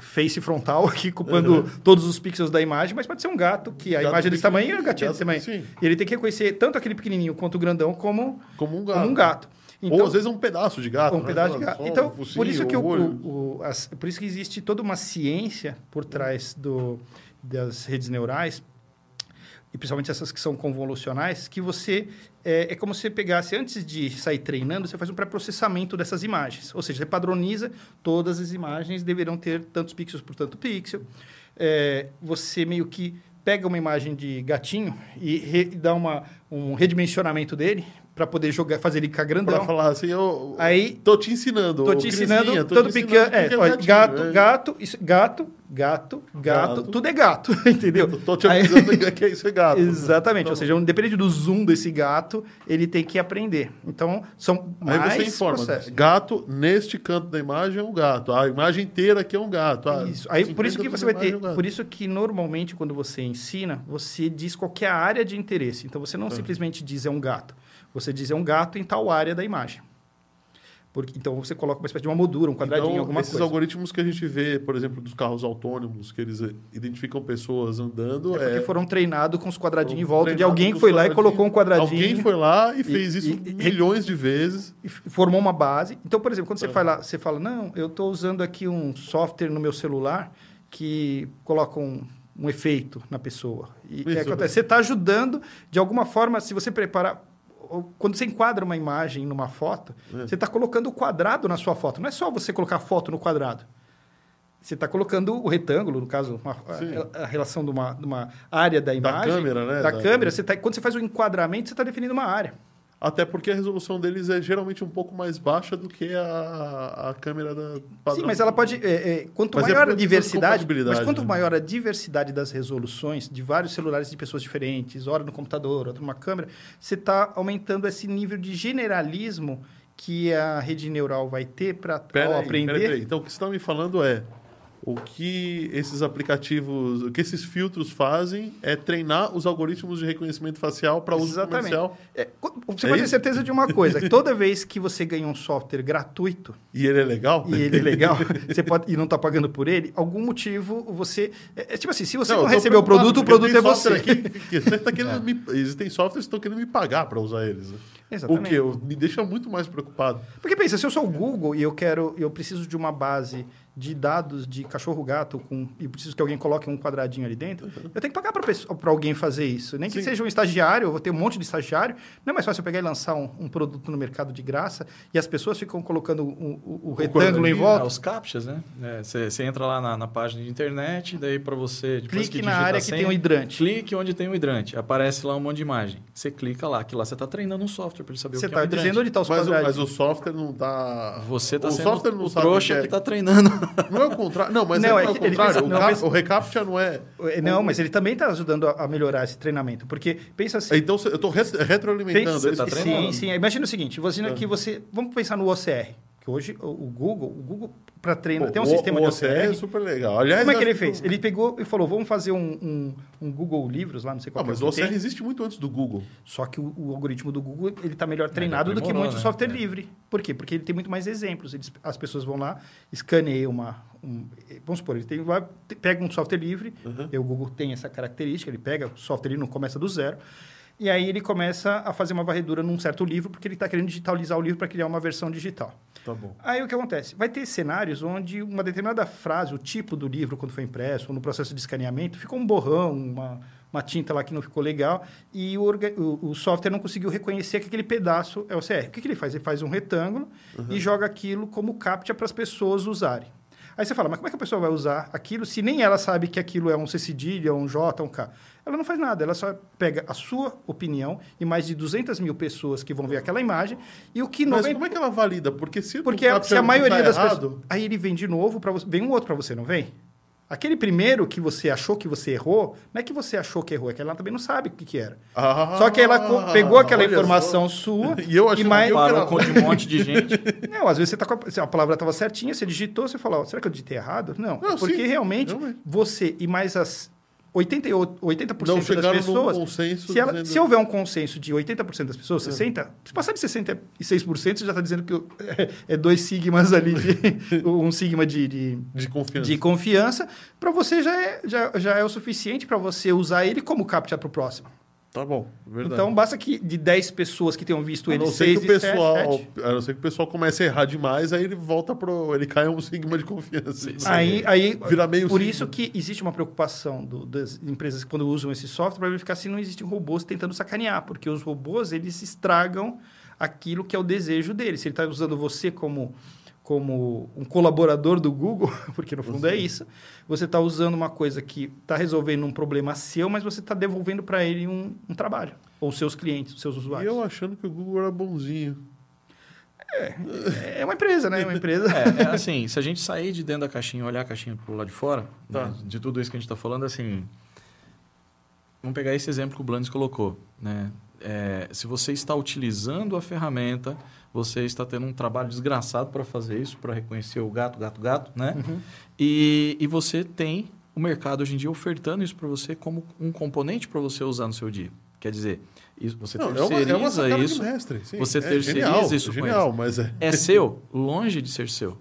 face frontal aqui ocupando todos os pixels da imagem, mas pode ser um gato que a Gato imagem é desse tamanho e o gatinho é desse tamanho. sim. E ele tem que reconhecer tanto aquele pequenininho quanto o grandão como, Como um gato. como um gato. Ou às vezes é um pedaço de gato. um né? pedaço de gato. Então, focinho, por isso que o, o- o- as- por isso que existe toda uma ciência por trás do, das redes neurais e principalmente essas que são convolucionais, que você é, é como se você pegasse antes de sair treinando, você faz um pré-processamento dessas imagens, ou seja, você padroniza todas as imagens deverão ter tantos pixels por tanto pixel. É, você meio que pega uma imagem de gatinho e dá uma, um redimensionamento dele para poder jogar, fazer ele ficar grandão. Pra falar assim, eu Aí tô te ensinando. Tô te ensinando tô todo te ensinando É, é gatinho, gato, é. gato, isso, gato, gato, gato, Gato. tudo é gato, (laughs) entendeu? Tô te Aí- avisando que isso é gato. Exatamente, Então, ou seja, independente do zoom desse gato, ele tem que aprender. Então, são Aí mais você informa, processos. gato, neste canto da imagem é um gato. A imagem inteira aqui é um gato. Ah, Isso. Aí, por isso 50% que você vai ter, é um por isso que normalmente quando você ensina, você diz qual que é a área de interesse. Então você não simplesmente diz é um gato, você diz é um gato em tal área da imagem. Porque, então você coloca uma espécie de uma moldura, um quadradinho, então, alguma esses coisa. algoritmos que a gente vê, por exemplo, dos carros autônomos, que eles eh, identificam pessoas andando, É porque é, foram treinados com os quadradinhos em volta de alguém que foi lá e colocou um quadradinho. Alguém foi lá e fez E- isso e- e- milhões de vezes. e formou uma base. Então, por exemplo, quando você, É. fala, você fala, não, eu estou usando aqui um software no meu celular que coloca um, um efeito na pessoa. E Isso. é, acontece, você está ajudando, de alguma forma, se você preparar... Quando você enquadra uma imagem numa foto, É. você está colocando o quadrado na sua foto. Não é só você colocar a foto no quadrado. Você está colocando o retângulo, no caso, uma- a, a relação de uma, de uma área da Da imagem. câmera, né? Da, Da- câmera, você tá, quando você faz o enquadramento, você está definindo uma área. Até porque a resolução deles é geralmente um pouco mais baixa do que a, a câmera da padrão. Sim, mas ela pode. é, é, quanto Mas é maior por a diversidade. Mas quanto né? maior a diversidade das resoluções de vários celulares de pessoas diferentes, hora no computador, outra numa câmera, você está aumentando esse nível de generalismo que a rede neural vai ter para aprender. pera aí. Então, o que você está me falando é o que esses aplicativos, o que esses filtros fazem é treinar os algoritmos de reconhecimento facial para uso Exatamente. comercial. É, você É pode ter certeza de uma coisa: (laughs) que toda vez que você ganha um software gratuito E ele é legal? e ele é legal, (laughs) você pode, e não está pagando por ele, algum motivo você. É, é tipo assim, se você não, eu tô recebeu o produto, o produto é você. Aqui, que tá querendo (laughs) me- existem softwares que estão querendo me pagar para usar eles. né? Exatamente. O que? Eu- Me deixa muito mais preocupado. Porque pensa, se eu sou o Google e eu quero, eu preciso de uma base de dados de cachorro-gato com e preciso que alguém coloque um quadradinho ali dentro, eu tenho que pagar para alguém fazer isso. Nem que Sim. seja um estagiário, eu vou ter um monte de estagiário. Não é mais fácil eu pegar e lançar um, um produto no mercado de graça e as pessoas ficam colocando o, o- o retângulo em quadradinho, Ah, volta. os captchas, né? Você entra lá na, na página de internet, daí para você... Clique que na área que tem um hidrante. Clique onde tem o hidrante. Aparece lá um monte de imagem. Você clica lá, que lá você está treinando um software para ele saber Você o que é um está hidrante. dizendo onde está os Mas, o- quadradinhos. mas o software não tá. Você está o sendo software não o sabe trouxa o que é. que está treinando. (laughs) Não é o contrário. Não, mas Não, não, é é, o contrário. pensa- o, não, mas- o reCAPTCHA não é. Não, mas ele também está ajudando a, melhorar esse treinamento. Porque pensa assim. Então eu estou retroalimentando. Pensa- é tá treinando. sim, sim. Imagina o seguinte, você, Ah. que você, vamos pensar no OCR, que hoje o, Google, o Google para treinar, tem um o- sistema o de OCR OCR. é super legal. Aliás, Como é que ele acho fez? Ele pegou e falou, vamos fazer um, um, um Google Livros lá, não sei Ah, qual que é mas que o OCR tem. existe muito antes do Google. Só que o, o algoritmo do Google ele está melhor treinado do que muito né? software É. livre. Por quê? Porque ele tem muito mais exemplos. Eles- as pessoas vão lá, escaneiam uma... um- vamos supor, ele tem, vai, pega um software livre, Uhum. e o Google tem essa característica, ele pega o software livre, não começa do zero, e aí ele começa a fazer uma varredura num certo livro, porque ele está querendo digitalizar o livro para criar uma versão digital. Tá bom. Aí o que acontece? Vai ter cenários onde uma determinada frase, o tipo do livro, quando foi impresso, ou no processo de escaneamento, ficou um borrão, uma, uma tinta lá que não ficou legal, e o, o- o software não conseguiu reconhecer que aquele pedaço é o CR. O que, que ele faz? Ele faz um retângulo e joga aquilo como captcha para as pessoas usarem. Aí você fala, mas como é que a pessoa vai usar aquilo se nem ela sabe que aquilo é um C cedilha, um J, um K? Ela não faz nada, ela só pega a sua opinião e mais de 200 mil pessoas que vão ver aquela imagem e o que Mas 90 como é que ela valida? Porque se porque o se a maioria tá das errado, pessoas. Aí ele vem de novo para você. Vem um outro para você, não vem? Aquele primeiro que você achou que você errou, não é que você achou que errou, é que ela também não sabe o que, que era. Ah, só que ela pegou aquela informação só. sua (laughs) E eu achei e mais. que eu- Parou com um monte de (laughs) gente. Não, às vezes você tá com a, a palavra estava certinha, você digitou, você falou, será que eu digitei errado? Não, Não, é porque sim, realmente realmente. você e mais as 88, 80% não das pessoas. Se, ela- dizendo- se houver um consenso de 80% das pessoas, É. 60%, se passar de 66%, você já está dizendo que é, é dois sigmas ali, de, (laughs) um sigma de, de, de confiança. de confiança, para você já é, já, já é o suficiente para você usar ele como captcha para o próximo. Tá bom, verdade. Então, basta que de 10 pessoas que tenham visto a ele, não ser que 6 o e 7, pessoal, a não ser que o pessoal comece a errar demais, aí ele volta pro, ele cai um sigma de confiança. Sim, sim. Aí, aí Vira meio por sigma. isso que existe uma preocupação do- das empresas quando usam esse software para verificar se não existem robôs tentando sacanear, porque os robôs eles estragam aquilo que é o desejo deles. Se ele está usando você como como um colaborador do Google, (laughs) porque no fundo é isso, você está usando uma coisa que está resolvendo um problema seu, mas você está devolvendo para ele um, um trabalho ou seus clientes, os seus E usuários. eu achando que o Google era bonzinho. É uma empresa, né? É uma empresa. (laughs) É, é assim, se a gente sair de dentro da caixinha e olhar a caixinha pro lado de fora, Tá. né, de tudo isso que a gente está falando, assim. Vamos pegar esse exemplo que o Blanes colocou. Né? É, se você está utilizando a ferramenta, você está tendo um trabalho desgraçado para fazer isso, para reconhecer o gato, gato, gato, né? Uhum. E, e você tem o mercado hoje em dia ofertando isso para você como um componente para você usar no seu dia. Quer dizer, isso, você Não, é uma, terceiriza é uma isso. mestre. sim. você é terceiriza genial, isso é com genial, mas é... é seu, longe de ser seu,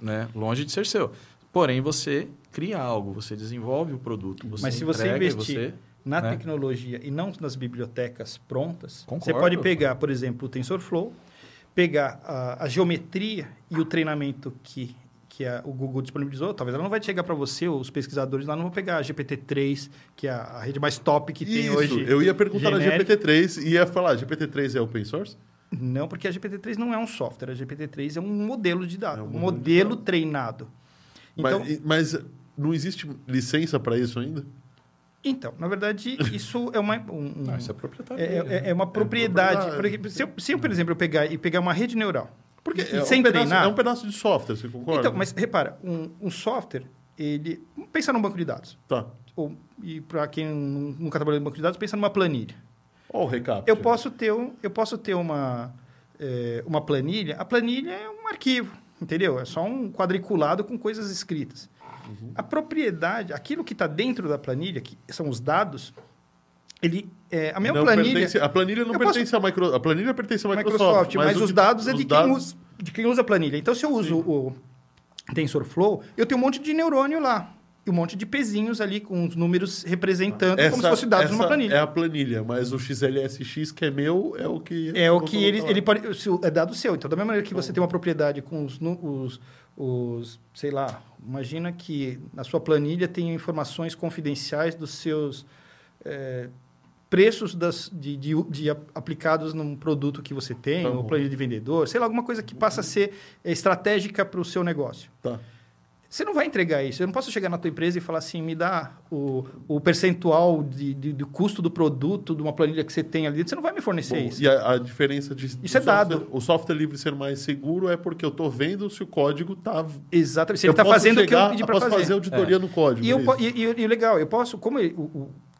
né? Longe de ser seu. Porém, você cria algo, você desenvolve o produto, você Mas se você entrega investir você- na né? tecnologia e não nas bibliotecas prontas, Concordo. você pode pegar, por exemplo, o TensorFlow, pegar a, a geometria e o treinamento que, que a- o Google disponibilizou. Talvez ela não vai chegar para você, os pesquisadores lá não vão pegar a GPT-3, que é a, a rede mais top que tem Isso, hoje. eu ia perguntar genérica. na GPT-3 e ia falar, GPT-3 é open source? Não, porque a GPT-3 não é um software, a GPT-3 é um modelo de dados, É um modelo de modelo treinado. Então, Mas, mas não existe licença para isso ainda? Então, na verdade, (laughs) isso é uma, um, Não, isso é proprietário. É, né? é- é uma propriedade. propriedade. Porque se, eu, se eu, por exemplo, eu pegar e pegar uma rede neural, Porque e é, sem um pedaço, treinar. é um pedaço de software, você concorda? Então, mas repara, um, um software, ele pensa num banco de dados. Tá. Ou, e para quem nu- nunca trabalhou em banco de dados, pensa numa planilha. Ó o recap. Eu posso ter, um, eu posso ter uma, é, uma planilha. A planilha é um arquivo, entendeu? É só um quadriculado com coisas escritas. Uhum. A propriedade, aquilo que está dentro da planilha, que são os dados, ele, é, a minha Não planilha... pertence- a planilha não pertence à Microsoft. A planilha pertence à Microsoft. Microsoft, mas, o os que- dados é de quem, dados- usa, de quem usa a planilha. Então, se eu uso o TensorFlow, eu tenho um monte de neurônio lá. E um monte de pezinhos ali com os números representando como se fosse dados essa numa planilha. É a planilha, mas o XLSX que é meu é o que. É o que ele, ele pode. É dado seu. Então, da mesma maneira que você tem uma propriedade com os, os, os. Sei lá, imagina que na sua planilha tem informações confidenciais dos seus. é, preços das, de, de, de ap- aplicados num produto que você tem, Tá ou planilha de vendedor, sei lá, alguma coisa que passa a ser é, estratégica para o seu negócio. Tá. Você não vai entregar isso. Eu não posso chegar na tua empresa e falar assim, me dá o, o percentual de, de- do custo do produto, de uma planilha que você tem ali. Você não vai me fornecer Bom, isso. E a, a diferença de. Isso é dado. O software livre ser mais seguro é porque eu tô vendo se o código tá. Exatamente. Se eu ele está fazendo o que eu chegar, pedi para posso fazer. fazer auditoria no código. E, eu é e, e- e o legal, eu posso, como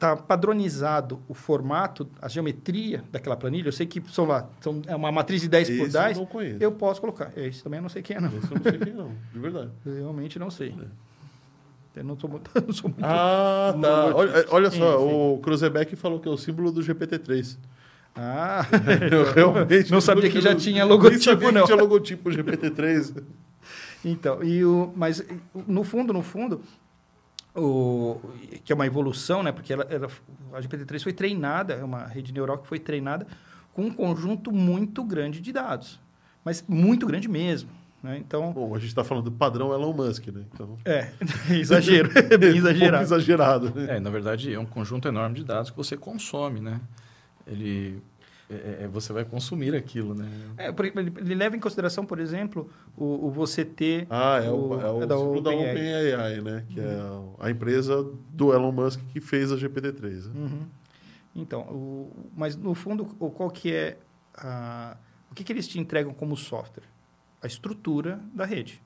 está padronizado o formato, a geometria daquela planilha, eu sei que são lá, são, é uma matriz de 10 por Esse 10, eu eu posso colocar. Esse também eu não sei quem é, não. Esse eu não sei quem não, de verdade. (laughs) Eu realmente não sei. Eu não sou muito. eu (laughs) não sou muito Ah, Não, tá. Olha, olha só, Enfim. o Cruzebeck falou que é o símbolo do GPT-3. Ah, (laughs) Eu realmente não sabia que já tinha nem logotipo, sabia não. que tinha logotipo GPT-3. Então, e o, mas no fundo, no fundo, o, que é uma evolução, né? Porque ela, ela, a GPT-3 foi treinada, é uma rede neural que foi treinada com um conjunto muito grande de dados, mas muito grande mesmo. Né? Então, Bom, a gente tá falando do padrão Elon Musk, né? Então, é, (laughs) exagero, é bem (laughs) Um exagerado. exagerado. né? É, na verdade, é um conjunto enorme de dados que você consome, né? Ele, é- é- você vai consumir aquilo, né? É, por- ele, ele leva em consideração, por exemplo, o, o você ter. Ah, é o, é o é da símbolo da OpenAI. Né? Que é a empresa do Elon Musk que fez a GPT-3. né? Uhum. Então, o, mas no fundo, o, qual que é a, o que, que eles te entregam como software? A estrutura da rede.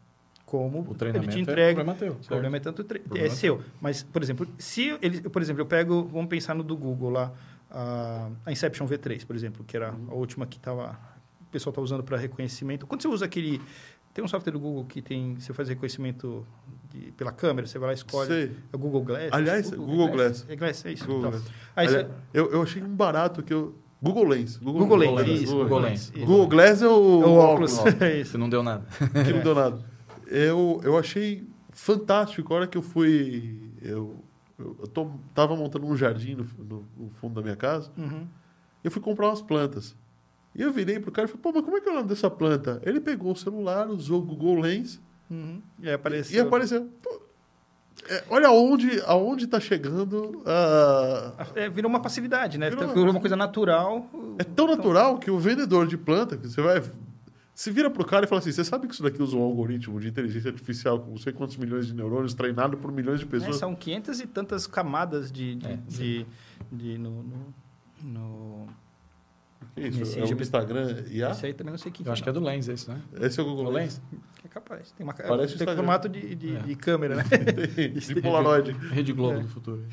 Como O treinamento ele te é entrega. problema teu, o problema é tanto tre- Problema é é seu. Mas, por exemplo, se ele, por exemplo, eu pego, vamos pensar no do Google lá, a, a Inception V3, por exemplo, que era Uhum. a última que tava, o pessoal está usando para reconhecimento. Quando você usa aquele tem um software do Google que tem você faz reconhecimento de- pela câmera, você vai lá e escolhe Sei. é o Google Glass. Aliás, Google Glass. É Glass, é isso. Google então. Glass. Aí Olha, você- eu, eu achei um barato que eu. Google Lens. Google Lens, Lens, isso. Google Google Lens. Lens. Google Glass é o, É o óculos. óculos, (laughs) É isso. Você não deu nada. que não deu nada. Eu, eu achei fantástico. A hora que eu fui. Eu, eu, eu tô, tava montando um jardim no, no- no fundo da minha casa. Uhum. Eu fui comprar umas plantas. E eu virei pro cara e falei, pô, mas como é que é o nome dessa planta? Ele pegou o celular, usou o Google Lens Uhum. E aí apareceu. e apareceu. Pô, é, olha aonde, aonde tá chegando a... É, virou uma passividade, né? Virou Virou, uma- uma coisa natural. É tão natural que o vendedor de planta, que você vai... Se vira pro cara e fala assim, você sabe que isso daqui usa um algoritmo de inteligência artificial com não sei quantos milhões de neurônios treinado por milhões de né? pessoas? São 500 e tantas camadas de, de, É, de, de- no, no, no- Isso, Esse é o. Instagram IA? Esse aí também não sei quem Eu acho que é do Lens esse, né? Esse é o Google O Lens. Lens? É capaz. Tem, uma, Parece o tem formato de, de, É. de câmera, né? (laughs) de Polaroid. Rede Globo É. do futuro.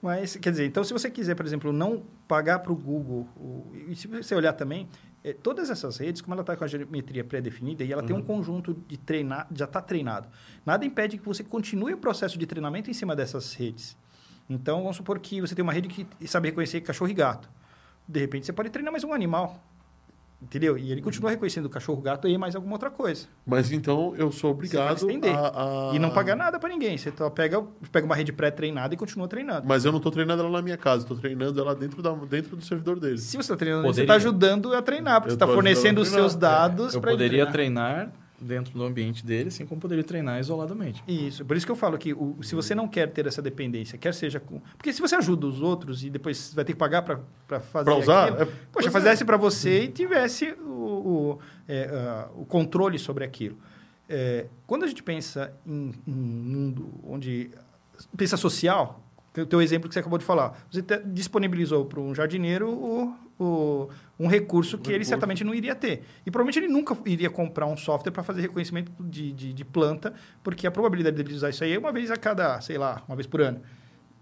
Mas, quer dizer, então se você quiser, por exemplo, não pagar para o Google, e se você olhar também, eh, todas essas redes, como ela está com a geometria pré-definida e ela tem um conjunto de treinar, já está treinado, nada impede que você continue o processo de treinamento em cima dessas redes. Então, vamos supor que você tem uma rede que sabe reconhecer cachorro e gato. De repente, você pode treinar mais um animal. Entendeu? E ele continua reconhecendo cachorro, gato e mais alguma outra coisa. Mas então eu sou Você obrigado a, a- E não pagar nada para ninguém. Você só pega, pega uma rede pré-treinada e continua treinando. Mas eu não estou treinando ela na minha casa, estou treinando ela dentro, da, dentro do servidor dele. Se você está treinando, você Poderia. está ajudando a treinar, porque Eu você está fornecendo os seus treinar. dados Eu para poderia treinar dentro do ambiente dele, assim como poderia treinar isoladamente. Isso, por isso que eu falo que o- se você não quer ter essa dependência, quer seja com. Porque se você ajuda os outros e depois vai ter que pagar para fazer. Pra usar? aquilo, É- poxa, pois é. fizesse para você e tivesse o, o, é, ah, o controle sobre aquilo. É, quando a gente pensa em, em um mundo onde. pensa social, o teu exemplo que você acabou de falar, você disponibilizou para um jardineiro o, o- um recurso que ele recurso. certamente não iria ter. E provavelmente ele nunca iria comprar um software para fazer reconhecimento de, de, de planta, porque a probabilidade dele usar isso aí é uma vez a cada, sei lá, uma vez por ano.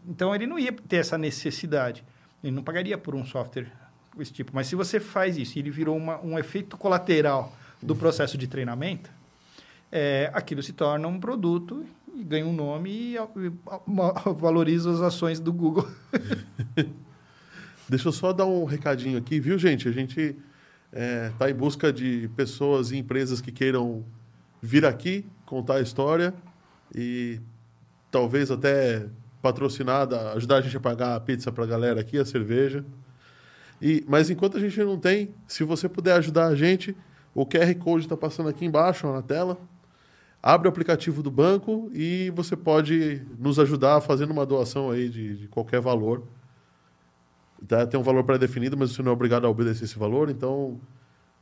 Então ele não ia ter essa necessidade. Ele não pagaria por um software desse tipo. Mas se você faz isso e ele virou uma, um efeito colateral do processo de treinamento, é, aquilo se torna um produto e ganha um nome e, e a- valoriza as ações do Google. (laughs) Deixa eu só dar um recadinho aqui, viu, gente? A gente está em busca de pessoas e empresas que queiram vir aqui contar a história. e talvez até patrocinada, ajudar a gente a pagar a pizza para a galera aqui, a cerveja. E, mas enquanto a gente não tem, se você puder ajudar a gente, o QR Code está passando aqui embaixo ó, na tela. Abre o aplicativo do banco e você pode nos ajudar fazendo uma doação aí de, de qualquer valor. Tá? Tem um valor pré-definido, mas você não é obrigado a obedecer esse valor, então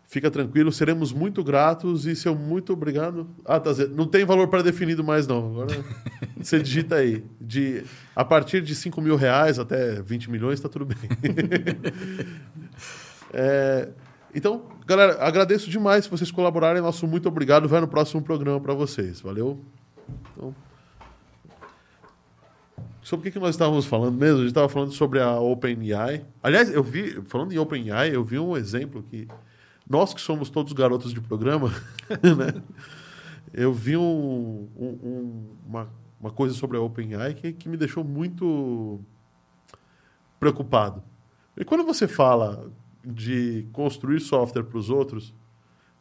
fica tranquilo, seremos muito gratos e seu muito obrigado. Ah, tá Não tem valor pré-definido mais, não. Agora (laughs) você digita aí. De, a partir de 5 mil reais até 20 milhões, está tudo bem. (laughs) é, então, galera, agradeço demais se vocês colaborarem. Nosso muito obrigado. Vai no próximo programa para vocês. Valeu? Então, sobre o que, que nós estávamos falando mesmo? A gente estava falando sobre a OpenAI. Aliás, eu vi, falando em OpenAI, eu vi um exemplo que nós que somos todos garotos de programa, (laughs) né? eu vi um, um, uma, uma coisa sobre a OpenAI que, que me deixou muito preocupado. E quando você fala de construir software para os outros,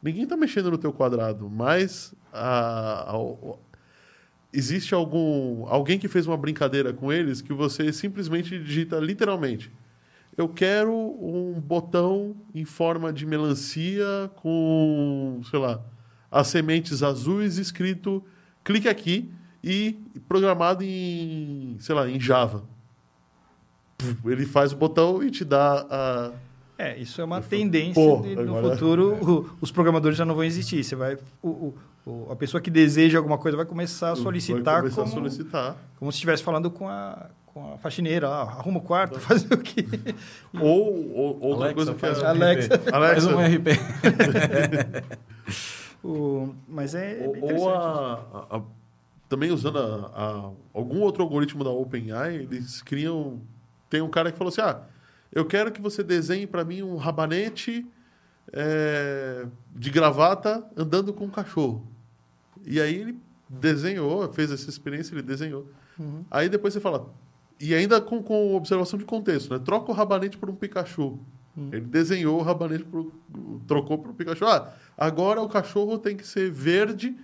ninguém está mexendo no teu quadrado, mas a, a, existe algum alguém que fez uma brincadeira com eles que você simplesmente digita literalmente. Eu quero um botão em forma de melancia com, sei lá, as sementes azuis escrito clique aqui e programado em, sei lá, em Java. Ele faz o botão e te dá a é, isso é uma tendência Pô, de, no agora... futuro (laughs) o, os programadores já não vão existir. Você vai o, o, a pessoa que deseja alguma coisa vai começar a solicitar começar como, a solicitar. como se estivesse falando com a, com a faxineira, ah, arruma o quarto, (laughs) faz o quê? (laughs) Ou, ou outra Alexa, coisa que faz, é... Alexa. (laughs) Alexa. faz um RP. o, mas é ou, ou a, a, também usando a, algum outro algoritmo da OpenAI, eles criam tem um cara que falou assim: "Ah, eu quero que você desenhe para mim um rabanete é, de gravata andando com um cachorro. E aí ele desenhou, fez essa experiência, ele desenhou. Uhum. Aí depois você fala, e ainda com, com observação de contexto, né? Troca o rabanete por um Pikachu. Uhum. Ele desenhou o rabanete, pro, trocou para o Pikachu. Ah, agora o cachorro tem que ser verde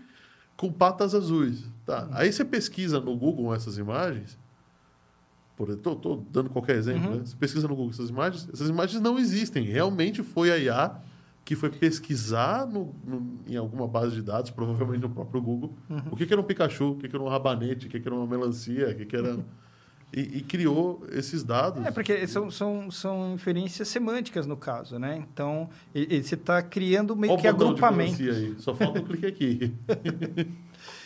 com patas azuis. Tá. Uhum. Aí você pesquisa no Google essas imagens, Estou dando qualquer exemplo. Uhum. Né? Você pesquisa no Google essas imagens, essas imagens não existem. Realmente foi a IA que foi pesquisar no, no, em alguma base de dados, provavelmente no próprio Google, uhum. o que, que, era um Pikachu, o que, que, era um rabanete, o que, que era uma melancia, o que, que era. (laughs) E, e, criou esses dados. É, porque são, são, são inferências semânticas no caso, né? Então, e, e você está criando meio Olha que agrupamento. Aí. Só falta um clique aqui. (laughs)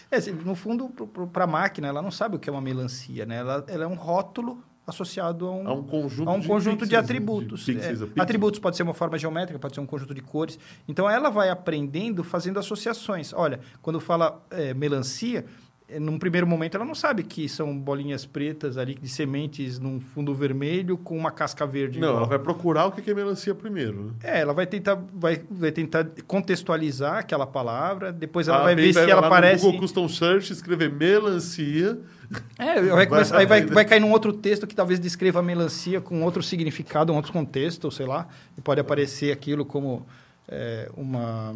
É, no fundo, para a máquina, ela não sabe o que é uma melancia, né? Ela, ela é um rótulo associado a um, a um conjunto, a um de, conjunto pixels, de atributos. De pixels, é, atributos pode ser uma forma geométrica, pode ser um conjunto de cores. Então, ela vai aprendendo fazendo associações. Olha, quando fala é, melancia, num primeiro momento ela não sabe que são bolinhas pretas ali de sementes num fundo vermelho com uma casca verde. Não, igual. ela vai procurar o que é melancia primeiro. Né? É, ela vai tentar, vai, vai tentar contextualizar aquela palavra, depois ela ah, vai ver se ela aparece. No Google Custom Search, escrever melancia. É, (laughs) vai começar, vai, aí vai, vai cair num outro texto que talvez descreva a melancia com outro significado, um outro contexto, sei lá, e pode aparecer aquilo como é, uma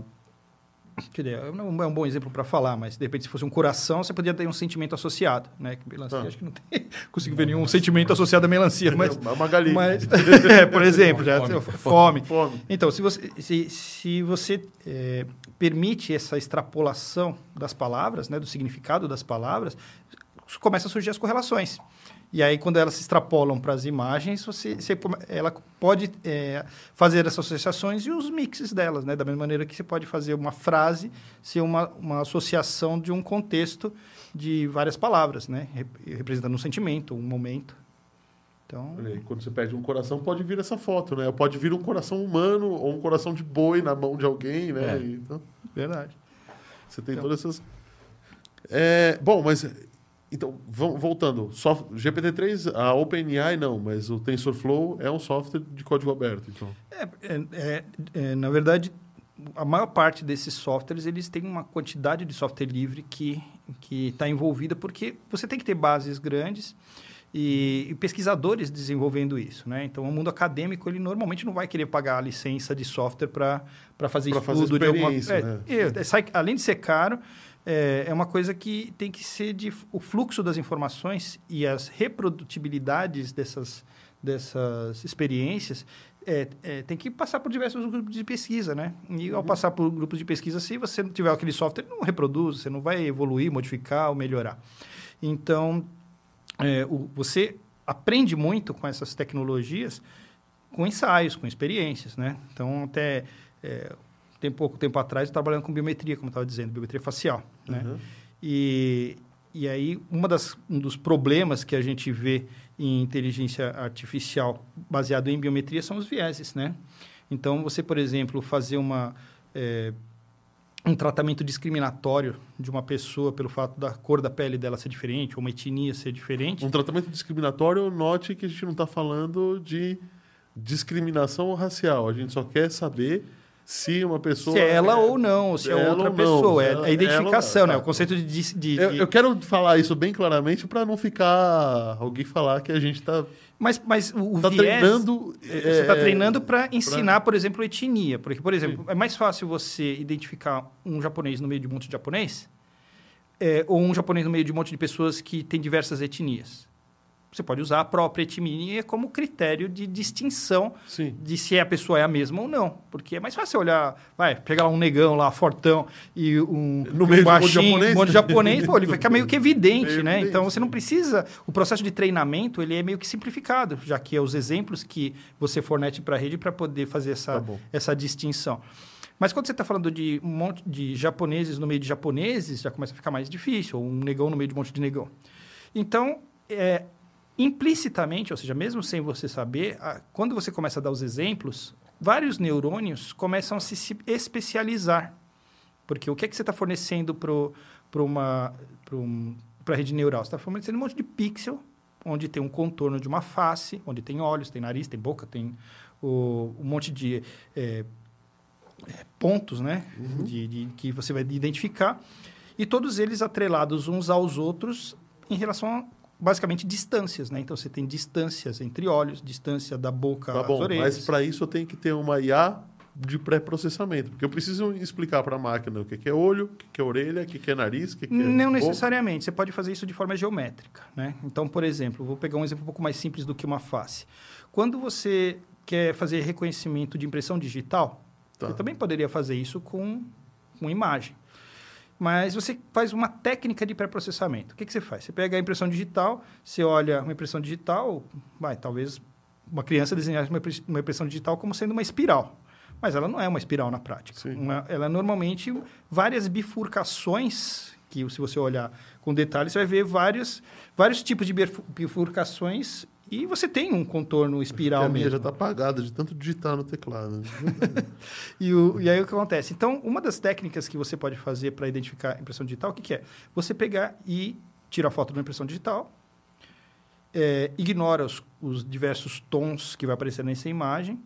é um bom exemplo para falar, mas de repente se fosse um coração, você poderia ter um sentimento associado, né? Que melancia, ah. acho que não tem, (laughs) consigo ver nenhum sentimento associado à melancia, mas é uma galinha. Mas, (laughs) é, por exemplo, já fome, fome. fome. Então, se você se, se você é, permite essa extrapolação das palavras, né, do significado das palavras, começa a surgir as correlações. E aí, quando elas se extrapolam para as imagens, você, você, ela pode é, fazer essas associações e os mixes delas, né? Da mesma maneira que você pode fazer uma frase ser uma, uma associação de um contexto de várias palavras, né? Representando um sentimento, um momento. Então... Quando você perde um coração, pode vir essa foto, né? Pode vir um coração humano ou um coração de boi na mão de alguém, né? É. Então, Verdade. Você tem então... todas essas... É, bom, mas então, voltando, GPT-3, a OpenAI não, mas o TensorFlow é um software de código aberto, então. É, é, é, na verdade, a maior parte desses softwares, eles têm uma quantidade de software livre que está envolvida, porque você tem que ter bases grandes e, e, pesquisadores desenvolvendo isso, né? Então, o mundo acadêmico, ele normalmente não vai querer pagar a licença de software para fazer pra estudo fazer de alguma... É, né? é, além de ser caro é, é uma coisa que tem que ser de o fluxo das informações e as reprodutibilidades dessas dessas experiências é, é, tem que passar por diversos grupos de pesquisa, né? E ao uhum. passar por grupos de pesquisa, se você não tiver aquele software, não reproduz, você não vai evoluir, modificar ou melhorar. Então, é, o, você aprende muito com essas tecnologias, com ensaios, com experiências, né? Então, até é, tem pouco tempo atrás, trabalhando com biometria, como eu estava dizendo, biometria facial, né? Uhum. E, e aí, uma das, um dos problemas que a gente vê em inteligência artificial baseado em biometria são os vieses, né? Então, você, por exemplo, fazer uma, é, um tratamento discriminatório de uma pessoa pelo fato da cor da pele dela ser diferente, ou uma etnia ser diferente... Um tratamento discriminatório, note que a gente não está falando de discriminação racial. A gente só quer saber se uma pessoa. Se é ela é, ou não, se é outra pessoa. É a identificação, né? O conceito de. de, eu, eu, quero falar isso bem claramente para não ficar alguém falar que a gente está. Mas, mas o tá viés, treinando. É, você está treinando para ensinar, pra... por exemplo, etnia. Porque, por exemplo, Sim. é mais fácil você identificar um japonês no meio de um monte de japonês é, ou um japonês no meio de um monte de pessoas que têm diversas etnias você pode usar a própria etnia como critério de distinção Sim. de se a pessoa é a mesma ou não. Porque é mais fácil olhar, vai, pegar um negão lá, fortão, e um, no meio um baixinho, um monte de japonês, pô, ele fica meio que (laughs) evidente, meio né? Evidente. Então, você não precisa... O processo de treinamento, ele é meio que simplificado, já que é os exemplos que você fornece para a rede para poder fazer essa, tá essa distinção. Mas quando você está falando de um monte de japoneses no meio de japoneses, já começa a ficar mais difícil, ou um negão no meio de um monte de negão. Então, é, implicitamente, ou seja, mesmo sem você saber, quando você começa a dar os exemplos, vários neurônios começam a se especializar. Porque o que é que você está fornecendo para uma um, a rede neural? Você está fornecendo um monte de pixel, onde tem um contorno de uma face, onde tem olhos, tem nariz, tem boca, tem o, um monte de é, é, pontos né? Uhum. De, de, que você vai identificar. E todos eles atrelados uns aos outros em relação basicamente distâncias, né? Então você tem distâncias entre olhos, distância da boca tá às bom, orelhas. Mas para isso eu tenho que ter uma IA de pré-processamento, porque eu preciso explicar para a máquina o que é olho, o que é orelha, o que é nariz, o que é Não necessariamente, você pode fazer isso de forma geométrica, né? Então, por exemplo, vou pegar um exemplo um pouco mais simples do que uma face. Quando você quer fazer reconhecimento de impressão digital, tá. você também poderia fazer isso com, com imagem. Mas você faz uma técnica de pré-processamento. O que, que você faz? Você pega a impressão digital, você olha uma impressão digital, vai, talvez uma criança desenhasse uma impressão digital como sendo uma espiral. Mas ela não é uma espiral na prática. Uma, ela é normalmente várias bifurcações, que se você olhar com detalhes, você vai ver vários, vários tipos de bifurcações e você tem um contorno espiral a minha mesmo. já está apagada de tanto digitar no teclado. (laughs) e, o, e aí o que acontece? Então, uma das técnicas que você pode fazer para identificar impressão digital, o que, que, é? Você pegar e tirar foto da impressão digital, é, ignora os, os diversos tons que vai aparecer nessa imagem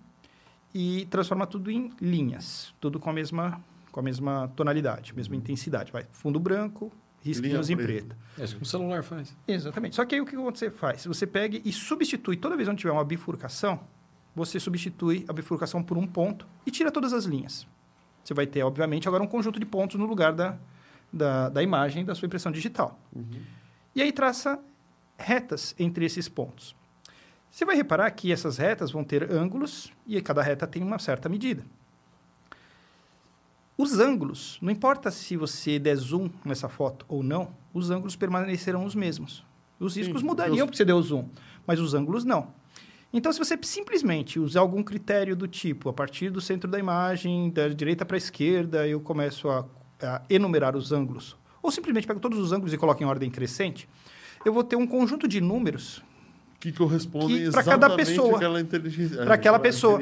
e transforma tudo em linhas, tudo com a mesma, com a mesma tonalidade, mesma uhum. intensidade. Vai fundo branco, risquinhos em preto. É isso que o celular faz. Exatamente. Só que aí o que você faz? Você pega e substitui, toda vez onde tiver uma bifurcação, você substitui a bifurcação por um ponto e tira todas as linhas. Você vai ter, obviamente, agora um conjunto de pontos no lugar da, da, da imagem da sua impressão digital. Uhum. E aí traça retas entre esses pontos. Você vai reparar que essas retas vão ter ângulos e cada reta tem uma certa medida. Os ângulos, não importa se você der zoom nessa foto ou não, os ângulos permanecerão os mesmos. Os riscos Sim, mudariam porque você deu zoom, mas os ângulos não. Então, se você simplesmente usar algum critério do tipo, a partir do centro da imagem, da direita para a esquerda, eu começo a, a, enumerar os ângulos, ou simplesmente pego todos os ângulos e coloco em ordem crescente, eu vou ter um conjunto de números que correspondem para cada pessoa, para aquela pessoa.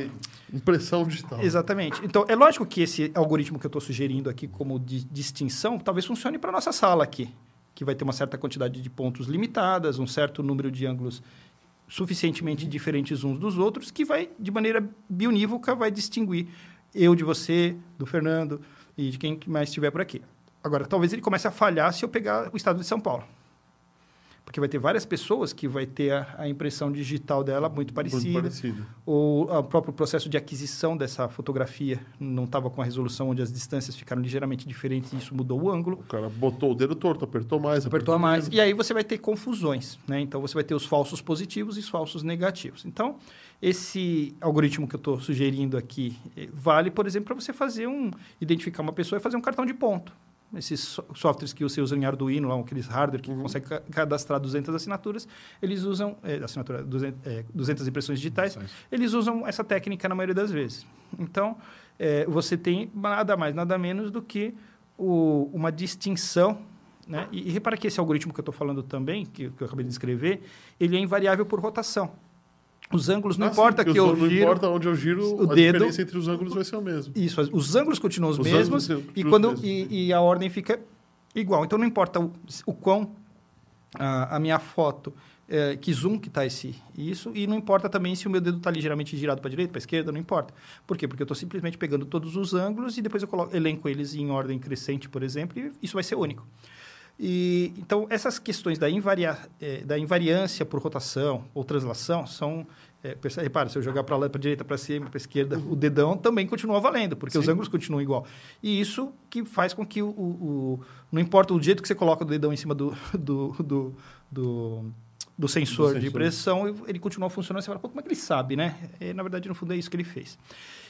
Impressão digital. Exatamente. Então, é lógico que esse algoritmo que eu estou sugerindo aqui como de distinção talvez funcione para a nossa sala aqui, que vai ter uma certa quantidade de pontos limitadas, um certo número de ângulos suficientemente diferentes uns dos outros, que vai, de maneira bionívoca, vai distinguir eu de você, do Fernando e de quem mais estiver por aqui. Agora, talvez ele comece a falhar se eu pegar o estado de São Paulo. Porque vai ter várias pessoas que vai ter a, a impressão digital dela muito parecida. Muito parecido. Ou o próprio processo de aquisição dessa fotografia não estava com a resolução onde as distâncias ficaram ligeiramente diferentes e isso mudou o ângulo. O cara botou o dedo torto, apertou mais, Apertou mais. menos. E aí você vai ter confusões, né? Então você vai ter os falsos positivos e os falsos negativos. Então, esse algoritmo que eu estou sugerindo aqui eh, vale, por exemplo, para você fazer um identificar uma pessoa e fazer um cartão de ponto. Esses so- softwares que você usa em Arduino, lá, aqueles hardware que consegue ca- cadastrar 200 assinaturas, eles usam eh, assinatura 200, eh, 200 impressões digitais. Eles usam essa técnica na maioria das vezes. Então, eh, você tem nada mais, nada menos do que o- uma distinção. Né? E, e repara que esse algoritmo que eu estou falando também, que, que eu acabei de descrever, ele é invariável por rotação. Os ângulos, não Ah, sim, importa porque que eu Não giro... importa onde eu giro, o a dedo- diferença entre os ângulos vai ser o mesmo. Isso, os ângulos continuam os, Os mesmos e, quando, e, e a ordem fica igual. Então, não importa o, o quão a, a minha foto, é, que zoom que está esse isso, e não importa também se o meu dedo está ligeiramente girado para a direita, para a esquerda, não importa. Por quê? Porque eu estou simplesmente pegando todos os ângulos e depois eu coloco, elenco eles em ordem crescente, por exemplo, e isso vai ser único. E, então, essas questões da, invaria, eh, da invariância por rotação ou translação são... É, repara, se eu jogar para lá, para direita, para cima, para esquerda, o dedão também continua valendo, porque os Sim. ângulos continuam igual. E isso que faz com que o, o- o- não importa o jeito que você coloca o dedão em cima do, do, do, do, do sensor Do de sensor. pressão, ele continua funcionando. Você fala, Pô, como é que ele sabe, né? E, na verdade, no fundo, é isso que ele fez.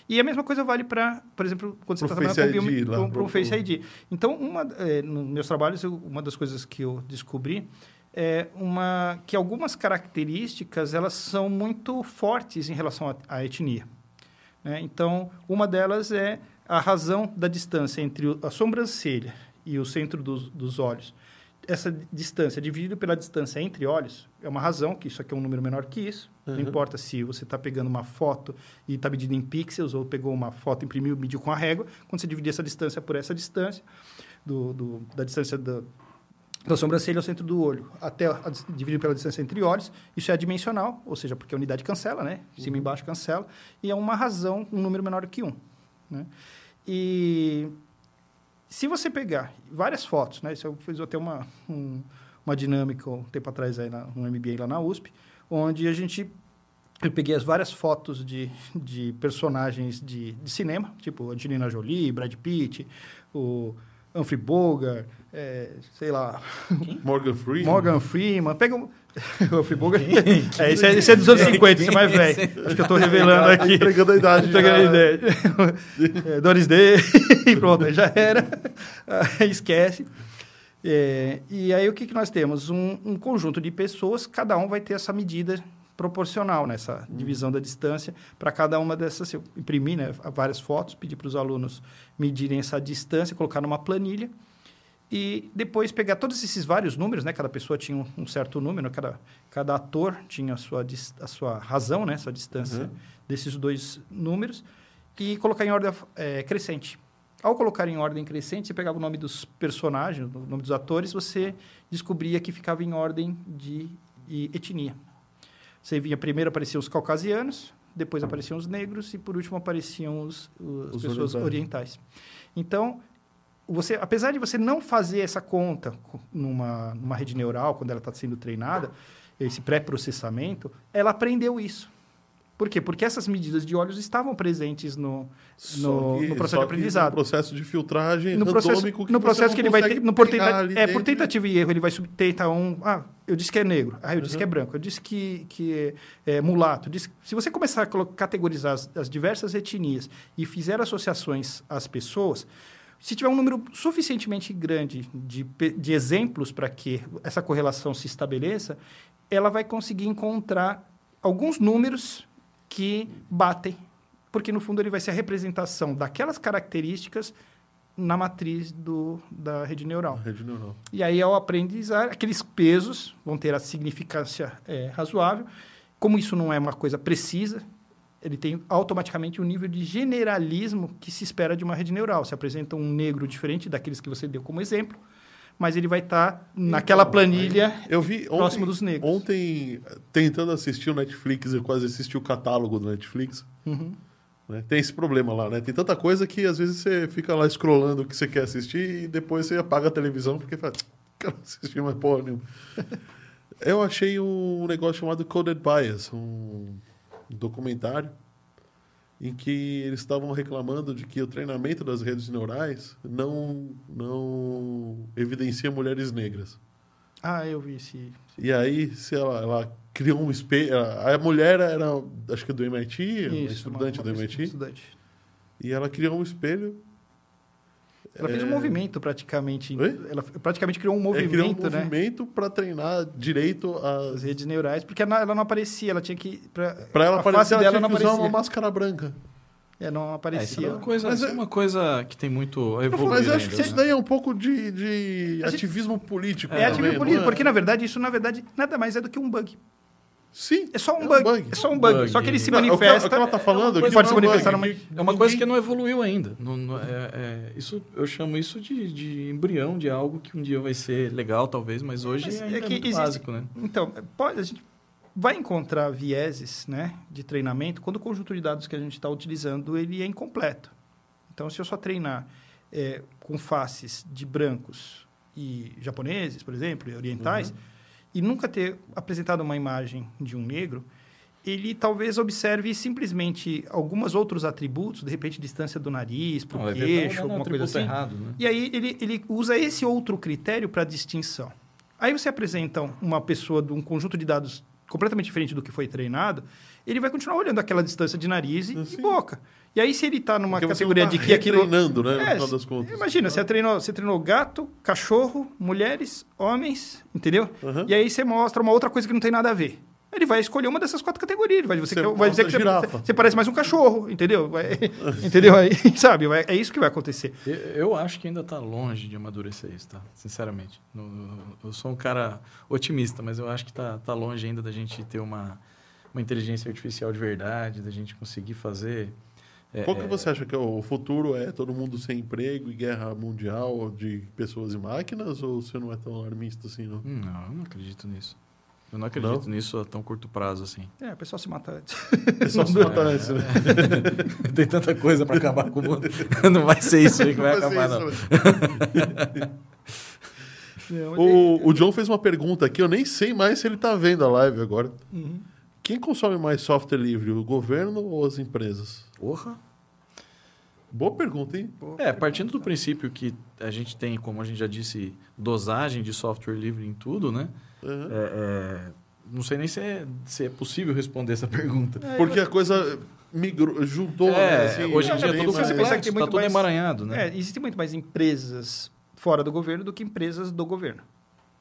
E a mesma coisa vale para, por exemplo, quando você está trabalhando com, ID pro- o Face ID. Então, uma, eh, nos meus trabalhos, eu- uma das coisas que eu descobri é uma, que algumas características elas são muito fortes em relação à, etnia. né? Então, uma delas é a razão da distância entre a sobrancelha e o centro dos, dos olhos. Essa distância, dividida pela distância entre olhos, é uma razão, que isso aqui é um número menor que isso. Não Uhum. importa se você está pegando uma foto e está medindo em pixels, ou pegou uma foto, imprimiu, mediu com a régua. Quando você dividir essa distância por essa distância, do, do- da distância da, da sobrancelha ao centro do olho, até a, dividido pela distância entre olhos, isso é adimensional, ou seja, porque a unidade cancela, né? Cima e embaixo cancela, e é uma razão, um número menor que um. Né? E se você pegar várias fotos, né? Isso eu fiz até uma, um- uma dinâmica um tempo atrás aí na, no MBA lá na USP, onde a gente eu peguei as várias fotos de, de personagens de, de cinema, tipo Angelina Jolie, Brad Pitt, o Humphrey Bogart, é, sei lá, Morgan Freeman. Morgan Freeman. Pega um... (laughs) o Bogart. é, esse, é, esse é dos anos 50, esse é mais velho. Acho que eu estou revelando aqui. Entregando a idade. Entregando a já. ideia. (laughs) É, Doris Day, (laughs) pronto, já era. Esquece. É, e aí o que, que nós temos? Um, um conjunto de pessoas, cada um vai ter essa medida proporcional nessa divisão da distância para cada uma dessas. Eu imprimi né, várias fotos, pedi para os alunos medirem essa distância, colocar numa planilha e depois pegar todos esses vários números, né? Cada pessoa tinha um, um certo número, cada, cada ator tinha a sua, a sua razão, né? Sua distância Uhum. desses dois números e colocar em ordem eh, crescente. Ao colocar em ordem crescente, você pegava o nome dos personagens, o nome dos atores, você descobria que ficava em ordem de e etnia. Você via primeiro apareciam os caucasianos, depois apareciam os negros e por último apareciam os, os- Os pessoas orientais. orientais. Então, você, apesar de você não fazer essa conta co- numa, numa rede neural, quando ela está sendo treinada, esse pré-processamento, ela aprendeu isso. Por quê? Porque essas medidas de olhos estavam presentes no, no, que- no processo de que aprendizado. No processo de filtragem No processo, randômico no processo que ele vai ter, no por, tenta- é, por dentro. tentativa e erro, ele vai sub- tentar um. Ah, eu disse que é negro. Ah, eu disse Uhum. que é branco. Eu disse que, que é, mulato. Eu disse- se você começar a categorizar as, as diversas etnias e fizer associações às pessoas, se tiver um número suficientemente grande de, de exemplos para que essa correlação se estabeleça, ela vai conseguir encontrar alguns números que batem, porque no fundo ele vai ser a representação daquelas características na matriz do, da rede neural. Rede neural. E aí, ao aprendizar, aqueles pesos vão ter a significância é, razoável. Como isso não é uma coisa precisa, ele tem automaticamente um nível de generalismo que se espera de uma rede neural. Se apresenta um negro diferente daqueles que você deu como exemplo, mas ele vai estar naquela Então, planilha Eu vi ontem, próximo dos negros. ontem, tentando assistir o Netflix, eu quase assisti o catálogo do Netflix. Uhum. né? Tem esse problema lá, né? Tem tanta coisa que às vezes você fica lá scrollando o que você quer assistir e depois você apaga a televisão porque fala, quero assistir mais porra nenhuma. (laughs) Eu achei um negócio chamado Coded Bias, um documentário em que eles estavam reclamando de que o treinamento das redes neurais não, não evidencia mulheres negras. Ah, eu vi esse. E aí, se ela, ela criou um espelho. A mulher era, acho que do MIT, uma Isso, estudante uma- uma do MIT, Estudante. e ela criou um espelho. Ela fez um É, movimento praticamente. Oi? Ela praticamente criou um é, criou um movimento, né? movimento para treinar direito As as. redes neurais, porque ela não aparecia, ela tinha que. Para ela a aparecer, face ela dela tinha não que usar aparecia. uma máscara branca. É, não É, isso é aparecia. uma coisa, Mas isso é é- uma coisa que tem muito a Mas evoluir eu acho que ainda, isso né? daí é um pouco de, de gente- ativismo político. É, também, ativismo político, é? porque na verdade isso na verdade nada mais é do que um bug. Sim. É só um É um bug. bug. É só um bug. Bug. Só que ele se Não, que- manifesta. O que ela tá falando coisa aqui pode se é um manifestar numa- que É uma coisa que não evoluiu ainda. Não, não- é- é- isso, eu chamo isso de, de embrião de algo que um dia vai ser legal, talvez, mas hoje Mas ainda é, é que muito existe- básico, né? Então, pode, a gente vai encontrar vieses né, de treinamento quando o conjunto de dados que a gente está utilizando ele é incompleto. Então, se eu só treinar é, com faces de brancos e japoneses, por exemplo, e orientais, Uhum. E nunca ter apresentado uma imagem de um negro, ele talvez observe simplesmente alguns outros atributos, de repente distância do nariz, para o tá queixo, alguma coisa assim. errado, né? E aí ele, ele usa esse outro critério para distinção. Aí você apresenta uma pessoa de um conjunto de dados completamente diferente do que foi treinado, ele vai continuar olhando aquela distância de nariz e, Sim. e boca. E aí se ele está numa Porque categoria tá de que aquilo... retreinando, né? No É, final das contas. Imagina, você treinou, você treinou gato, cachorro, mulheres, homens, entendeu? Aham. E aí você mostra uma outra coisa que não tem nada a ver. Ele vai escolher uma dessas quatro categorias. Ele vai, você Você quer- vai dizer que você, você parece mais um cachorro, entendeu? Vai- (laughs) entendeu? Aí, (laughs) sabe? Vai- é isso que vai acontecer. Eu, eu acho que ainda está longe de amadurecer isso, tá? Sinceramente. No- eu sou um cara otimista, mas eu acho que está tá longe ainda da gente ter uma, uma inteligência artificial de verdade, da gente conseguir fazer. é, Qual que é, você acha que é o futuro é todo mundo sem emprego e guerra mundial de pessoas e máquinas? Ou você não é tão alarmista assim, não? Não, eu não acredito nisso. Eu não acredito nisso a tão curto prazo assim. É, o pessoal se mata antes. É só se matar antes, né? (laughs) Tem tanta coisa para acabar com o mundo. (laughs) Não vai ser isso aí que vai Vai acabar, não. isso, (laughs) né? Não, O, o John fez uma pergunta aqui, eu nem sei mais se ele tá vendo a live agora. Uhum. Quem consome mais software livre, o governo ou as empresas? Porra. Boa pergunta, hein? É, partindo do princípio que a gente tem, como a gente já disse, dosagem de software livre em tudo, né? Uhum. É, é, não sei nem se é, se é possível responder essa (laughs) pergunta. Porque a coisa migrou, juntou, né? É, Assim, hoje em dia é tudo mais- você complexo, pensa que tem está muito tudo mais- emaranhado, né? É, existem muito mais empresas fora do governo do que empresas do governo.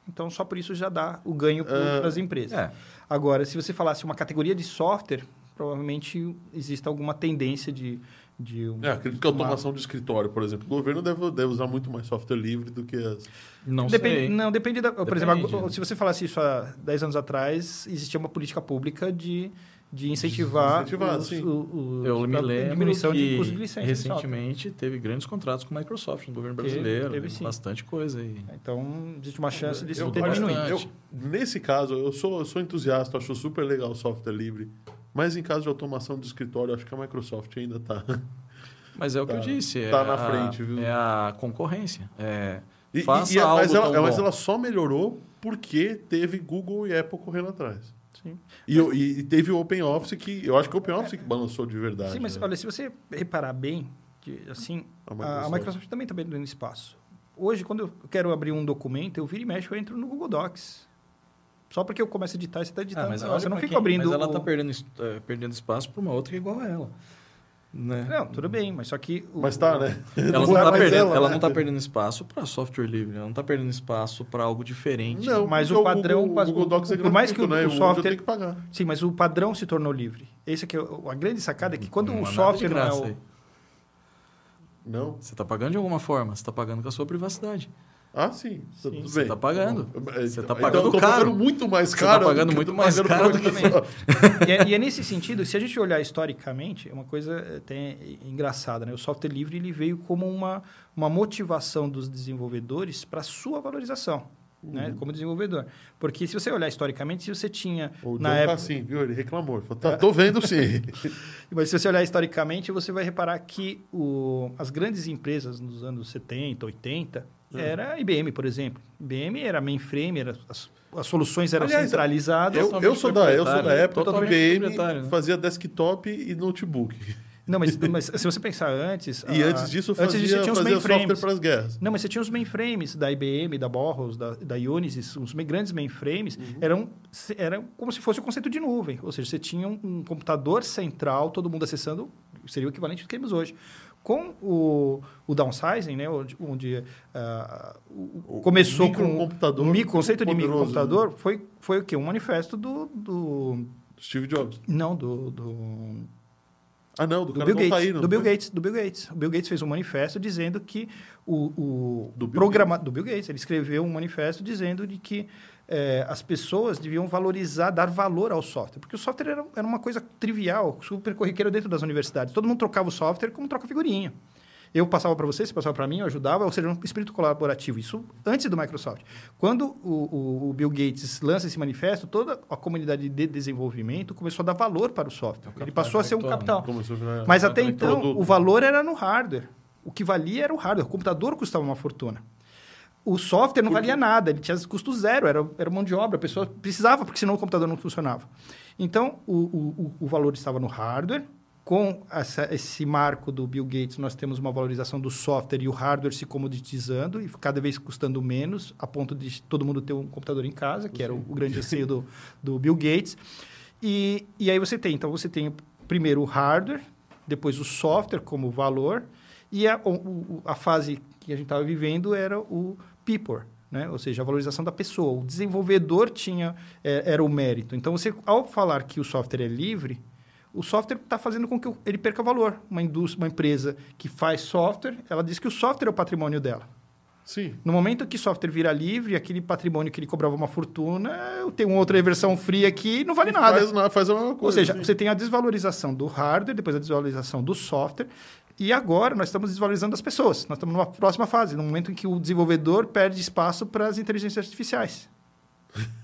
Então, só por isso já dá o ganho Ah, para as empresas. É. Agora, se você falasse uma categoria de software, provavelmente existe alguma tendência de... de um- É, acredito que a uma- automação de escritório, por exemplo, o governo deve, deve usar muito mais software livre do que as. Não depende, sei. Não, depende da... Por Depende. exemplo, agora, se você falasse isso há 10 anos atrás, existia uma política pública de, de incentivar, incentivar, os- sim. o- o- Eu me a lembro diminuição que de custo de licença. recentemente teve grandes contratos com a Microsoft no governo Teve, brasileiro. teve né? sim. Bastante coisa aí. Então, existe uma chance disso eu, ter diminuído. nesse caso, eu sou, eu sou entusiasta, acho super legal o software livre. Mas em caso de automação de escritório, acho que a Microsoft ainda está. (laughs) Mas é o que Tá- eu disse. é tá na a- frente, viu? É a concorrência. É, E, Faça e- e- algo mas, ela, tão mas ela só melhorou porque teve Google e Apple correndo atrás. Sim. E, eu- e- teve o OpenOffice que. Eu acho que o OpenOffice que balançou de verdade. Sim, mas né? olha, se você reparar bem, de- assim, A Microsoft. a Microsoft, também está perdendo espaço. Hoje, quando eu quero abrir um documento, eu viro e mexo, eu entro no Google Docs. Só porque eu começo a editar, você está editando. Ah, mas você não pra fica quem- abrindo... Mas ela o- está perdendo, é, perdendo espaço para uma outra que é igual a ela. Né? Não, tudo bem, mas só que... o- Mas tá, né? Ela Não não é perdendo, ela, ela né? não tá perdendo espaço para software livre, ela não está perdendo espaço para algo diferente. Não, Mas o padrão- O Google, o Google Docs é por mais que o- gratuito, né? o software- tenho que pagar. Sim, mas o padrão se tornou livre. Esse aqui, é o- a grande sacada é que quando Não o há nada de software não é o... Não? Você está pagando de alguma forma, você está pagando com a sua privacidade. Ah, sim. Tudo Você bem. tá pagando. É, Você tá então, pagando tô caro. pagando muito mais Você tá caro. pagando muito mais pagando caro do que- e, é, e é nesse sentido, se a gente olhar historicamente, é uma coisa até engraçada, né? O software livre ele veio como uma, uma motivação dos desenvolvedores para sua valorização, né? Como desenvolvedor. Porque se você olhar historicamente, se você tinha O John na tá época, assim, viu? Ele reclamou. Ele falou, tá, tô vendo sim. (laughs) mas se você olhar historicamente, você vai reparar que o, as grandes empresas nos anos 70, 80, era IBM, por exemplo. IBM era mainframe, era, as, as soluções eram Aliás, centralizadas. Eu, eu, sou da, eu sou da época que Totalmente IBM né? fazia desktop e notebook. Não, mas, (laughs) mas se você pensar antes... E a- antes disso antes fazia, disso, você tinha os fazia software mainframes. para as guerras. Não, mas você tinha os mainframes da IBM, da Boros, da, da Unisys, os grandes mainframes, Uhum. eram, eram como se fosse o conceito de nuvem. Ou seja, você tinha um, um computador central, todo mundo acessando, seria o equivalente do que temos hoje. Com o, o downsizing, né, onde, onde, o- O começou com o mi- conceito de né? microcomputador, foi, foi o quê? Um manifesto do... do Steve Jobs. não, do, do, Ah, não, do, do cara Bill tá Gates, aí, não do Bill? Gates, do Bill Gates. O Bill Gates fez um manifesto dizendo que o, o Do Bill programa do Bill Gates, ele escreveu um manifesto dizendo de que eh, as pessoas deviam valorizar, dar valor ao software, porque o software era, era uma coisa trivial, super corriqueira dentro das universidades. Todo mundo trocava o software como troca figurinha. Eu passava para você, você passava para mim, eu ajudava, ou seja, um espírito colaborativo. Isso antes do Microsoft. Quando o, o- o Bill Gates lança esse manifesto, toda a comunidade de desenvolvimento começou a dar valor para o software. Ele capital passou a ser um capital. Mas É, até então, produto. o valor era no hardware. O que valia era o hardware. O computador custava uma fortuna. O software não valia nada, ele tinha custo zero, era, era mão de obra, a pessoa precisava, porque senão o computador não funcionava. Então, o, o, o- valor estava no hardware. Com essa- esse marco do Bill Gates, nós temos uma valorização do software e o hardware se comoditizando e cada vez custando menos, a ponto de todo mundo ter um computador em casa, que era o, o grande anseio do, (laughs) do Bill Gates. E, e aí você tem, então você tem primeiro o hardware, depois o software como valor, e a, a fase que a gente estava vivendo era o people, né? ou seja, a valorização da pessoa. O desenvolvedor tinha é, era o mérito. Então, você, ao falar que o software é livre, o software está fazendo com que ele perca valor. Uma indústria, uma empresa que faz software, ela diz que o software é o patrimônio dela. Sim. No momento que o software vira livre, aquele patrimônio que ele cobrava uma fortuna, eu tenho uma outra versão free aqui, não vale nada. Faz, faz a mesma coisa. Ou seja, sim. você tem a desvalorização do hardware, depois a desvalorização do software, e agora nós estamos desvalorizando as pessoas. Nós estamos numa próxima fase, no momento em que o desenvolvedor perde espaço para as inteligências artificiais. (laughs)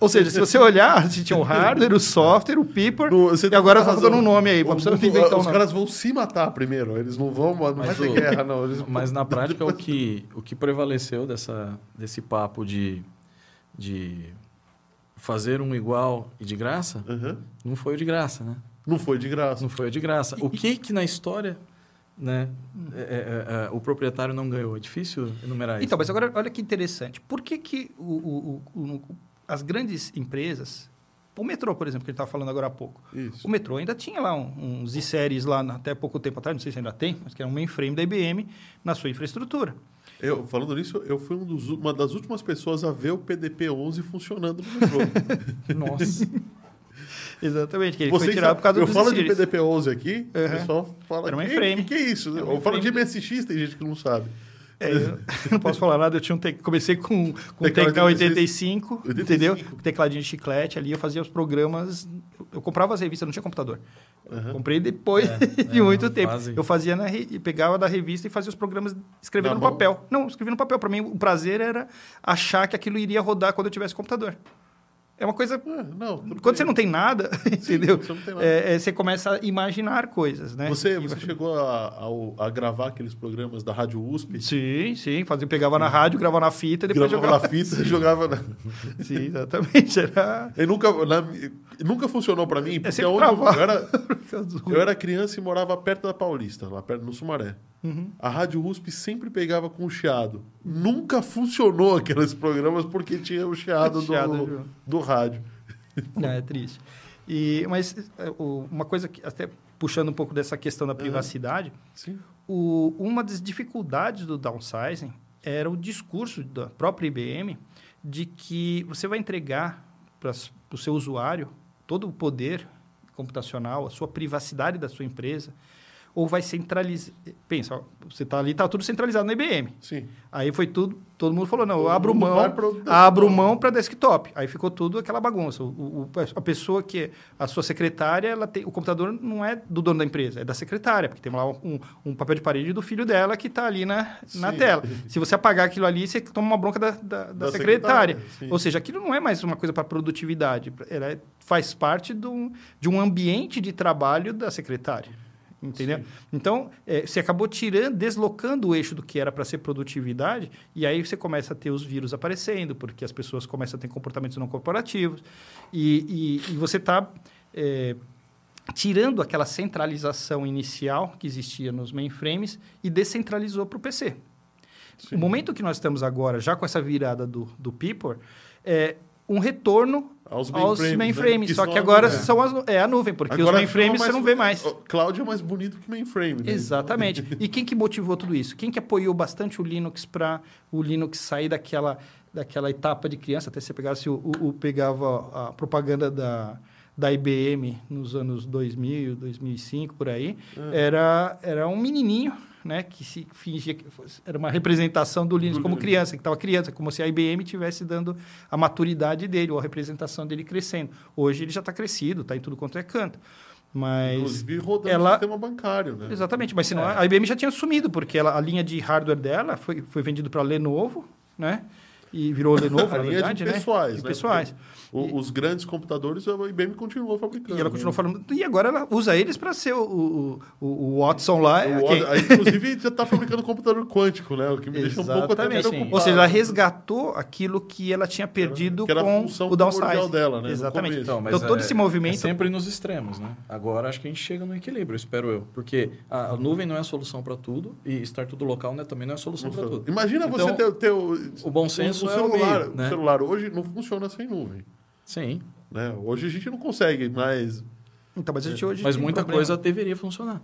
Ou seja, se você olhar, a gente tinha o hardware, o software, o people, No- você e agora tá razão. faltando um nome aí, O- o- inventar um Os nome. caras vão se matar primeiro, eles não vão, não vai Mas ter o- guerra, não. Eles... Mas na prática, o que, o que prevaleceu dessa, desse papo de, de fazer um igual e de graça, Aham. não foi o de graça, né? Não foi de graça. Não foi o de graça. O que que na história né, é- é- é- o proprietário não ganhou? É difícil enumerar isso. Então, mas agora olha que interessante. Por que, que o- o- o- o- as grandes empresas, o metrô, por exemplo, que a gente estava falando agora há pouco, Isso. o metrô ainda tinha lá um- uns i-séries lá na- até pouco tempo atrás, não sei se ainda tem, mas que era um mainframe da IBM na sua infraestrutura. Eu, falando nisso, eu fui um dos- uma das últimas pessoas a ver o PDP-11 funcionando no metrô. (laughs) Nossa. Exatamente, que ele Vocês foi tirado por causa eu dos falo de i-series. PDP-11 aqui, o Uhum. pessoal fala... Era um "Que- mainframe. que, que é isso? Era um eu falo de. MSX, tem gente que não sabe. É, eu não posso falar nada, eu tinha um te... comecei com, com o TK85, 85, entendeu? Com tecladinho de chiclete ali, eu fazia os programas, eu comprava as revistas, não tinha computador. Uhum. Comprei depois É, (laughs) de é, muito uma tempo. Eu fazia na re... pegava da revista e fazia os programas escrevendo Na no mão? papel. Não, escrevia no papel. Para mim, o prazer era achar que aquilo iria rodar quando eu tivesse computador. É uma coisa. É, não, Quando bem. você não tem nada, (laughs) entendeu? você não tem nada. É, é, você começa a imaginar coisas, né? Você, E você chegou a, ao- a gravar aqueles programas da Rádio USP? Sim, sim. Fazia, pegava na rádio, gravava na fita, depois Gravava jogava. na fita, (laughs) jogava na... Sim, exatamente. Era. E nunca, na- nunca funcionou pra mim, porque É onde eu era, (laughs) eu era criança e morava perto da Paulista, lá perto no Sumaré. Uhum. A Rádio USP sempre pegava com o chiado. Nunca funcionou aqueles programas porque tinha o chiado, Chiado, do, do rádio. Não, é triste. E, mas é, uma coisa que, até puxando um pouco dessa questão da privacidade, Sim. o- uma das dificuldades do downsizing era o discurso da própria IBM de que você vai entregar para o seu usuário todo o poder computacional, a sua privacidade da sua empresa, ou vai centralizar. Pensa, ó, você está ali, está tudo centralizado na IBM. Sim. Aí foi tudo, todo mundo falou, não, eu abro mão, pro abro mão para desktop. Aí ficou tudo aquela bagunça. O, o- a pessoa que é a sua secretária, ela tem, o computador não é do dono da empresa, é da secretária, porque tem lá um, um papel de parede do filho dela que está ali na, na tela. Se você apagar aquilo ali, você toma uma bronca da, da, da Da secretária. secretária. Ou seja, aquilo não é mais uma coisa para produtividade, ela é- faz parte do, de um ambiente de trabalho da secretária. Entendeu? Sim. Então, é, você acabou tirando, deslocando o eixo do que era para ser produtividade, e aí você começa a ter os vírus aparecendo, porque as pessoas começam a ter comportamentos não corporativos, e, e, e você está é, tirando aquela centralização inicial que existia nos mainframes e descentralizou para o PC. Sim. O momento que nós estamos agora, já com essa virada do, do People, é um retorno aos mainframes, né? só que agora é. são as, é a nuvem, porque agora os mainframes você não vê mais. Cloud é mais bonito que mainframe. Né? Exatamente. (laughs) e quem que motivou tudo isso? Quem que apoiou bastante o Linux para o Linux sair daquela, daquela etapa de criança? Até você pegasse o, o, o pegava a propaganda da da IBM nos anos 2000, 2005, por aí, é. era, era um menininho né, que se fingia que fosse, era uma representação do Linux como criança, que estava criança, como se a IBM estivesse dando a maturidade dele, ou a representação dele crescendo. Hoje ele já está crescido, está em tudo quanto é canto. Mas Inclusive rodando ela... sistema bancário, né? Exatamente, mas senão é. a IBM já tinha sumido, porque ela, a linha de hardware dela foi, foi vendido para a Lenovo, né? E virou Lenovo, (laughs) na verdade, de pessoais, né? De pessoais. O, e, os grandes computadores, a IBM continuou fabricando. E ela continuou né? falando. E agora ela usa eles para ser o, o, o, Watson lá. O, quem... inclusive, já está fabricando computador quântico, né? O que me deixa um pouco até preocupado. Ou seja, ela resgatou aquilo que ela tinha perdido que era com o downsize dela, né? Exatamente. Então, então, todo é, esse movimento. É sempre nos extremos, né? Agora acho que a gente chega no equilíbrio, espero eu. Porque a, a nuvem não é a solução para tudo e estar tudo local né, também não é a solução para tudo. Imagina então, você ter, ter o, o bom senso o, o é celular, o meio, né? O celular hoje não funciona sem nuvem. Sim. Né? Hoje a gente não consegue, mas. Então, mas a gente hoje mas muita problema. coisa deveria funcionar.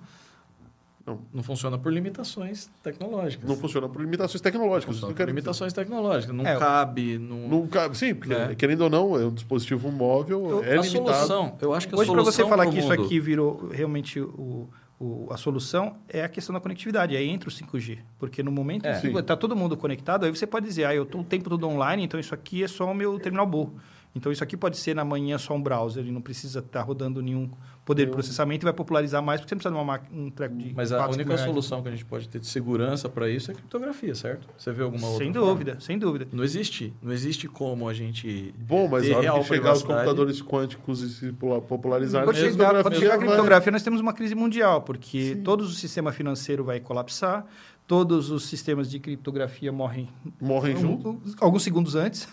Não. não funciona por limitações tecnológicas. Não funciona por limitações tecnológicas. Não por limitações tecnológicas. Não é, cabe. Não... não cabe. Sim, porque, né? querendo ou não, é um dispositivo móvel. Eu, é a limitado. solução, eu acho que a Hoje, para você falar que isso aqui virou realmente o, o, a solução, é a questão da conectividade. Aí entra o 5G. Porque no momento é. que está todo mundo conectado, aí você pode dizer, ah, eu estou o tempo todo online, então isso aqui é só o meu terminal burro. Então, isso aqui pode ser na manhã só um browser, ele não precisa estar tá rodando nenhum poder de processamento e vai popularizar mais, porque você precisa de uma um treco de. Mas a única solução que a gente pode ter de segurança para isso é a criptografia, certo? Você vê alguma outra? Sem dúvida, forma? sem dúvida. Não existe. Não existe como a gente. Bom, mas a hora que chegar os computadores quânticos e se popularizar, quando chegar, quando chegar a criptografia, nós temos uma crise mundial, porque Sim. todo o sistema financeiro vai colapsar, todos os sistemas de criptografia morrem. Morrem um, junto? alguns segundos antes.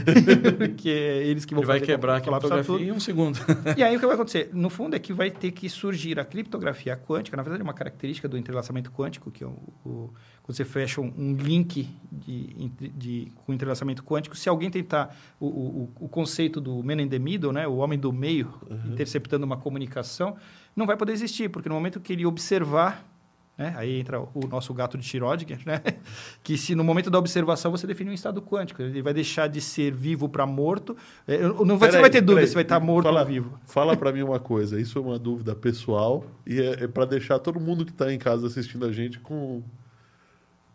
(laughs) Porque é eles que vão Ele vai quebrar a criptografia tudo. em um segundo. E aí o que vai acontecer? (laughs) No fundo é que vai ter que surgir a criptografia quântica. Na verdade é uma característica do entrelaçamento quântico que é o, o quando você fecha um, um link de, de, de, com entrelaçamento quântico. Se alguém tentar o, o, o, conceito do man in the middle né o homem do meio uhum. interceptando uma comunicação não vai poder existir porque no momento que ele observar né? Aí entra o nosso gato de Schrödinger, né? (laughs) que se no momento da observação você define um estado quântico, ele vai deixar de ser vivo para morto. É, não vai, você vai ter dúvida se vai estar morto fala, ou vivo. Fala para (laughs) mim uma coisa, isso é uma dúvida pessoal e é, é para deixar todo mundo que está em casa assistindo a gente com,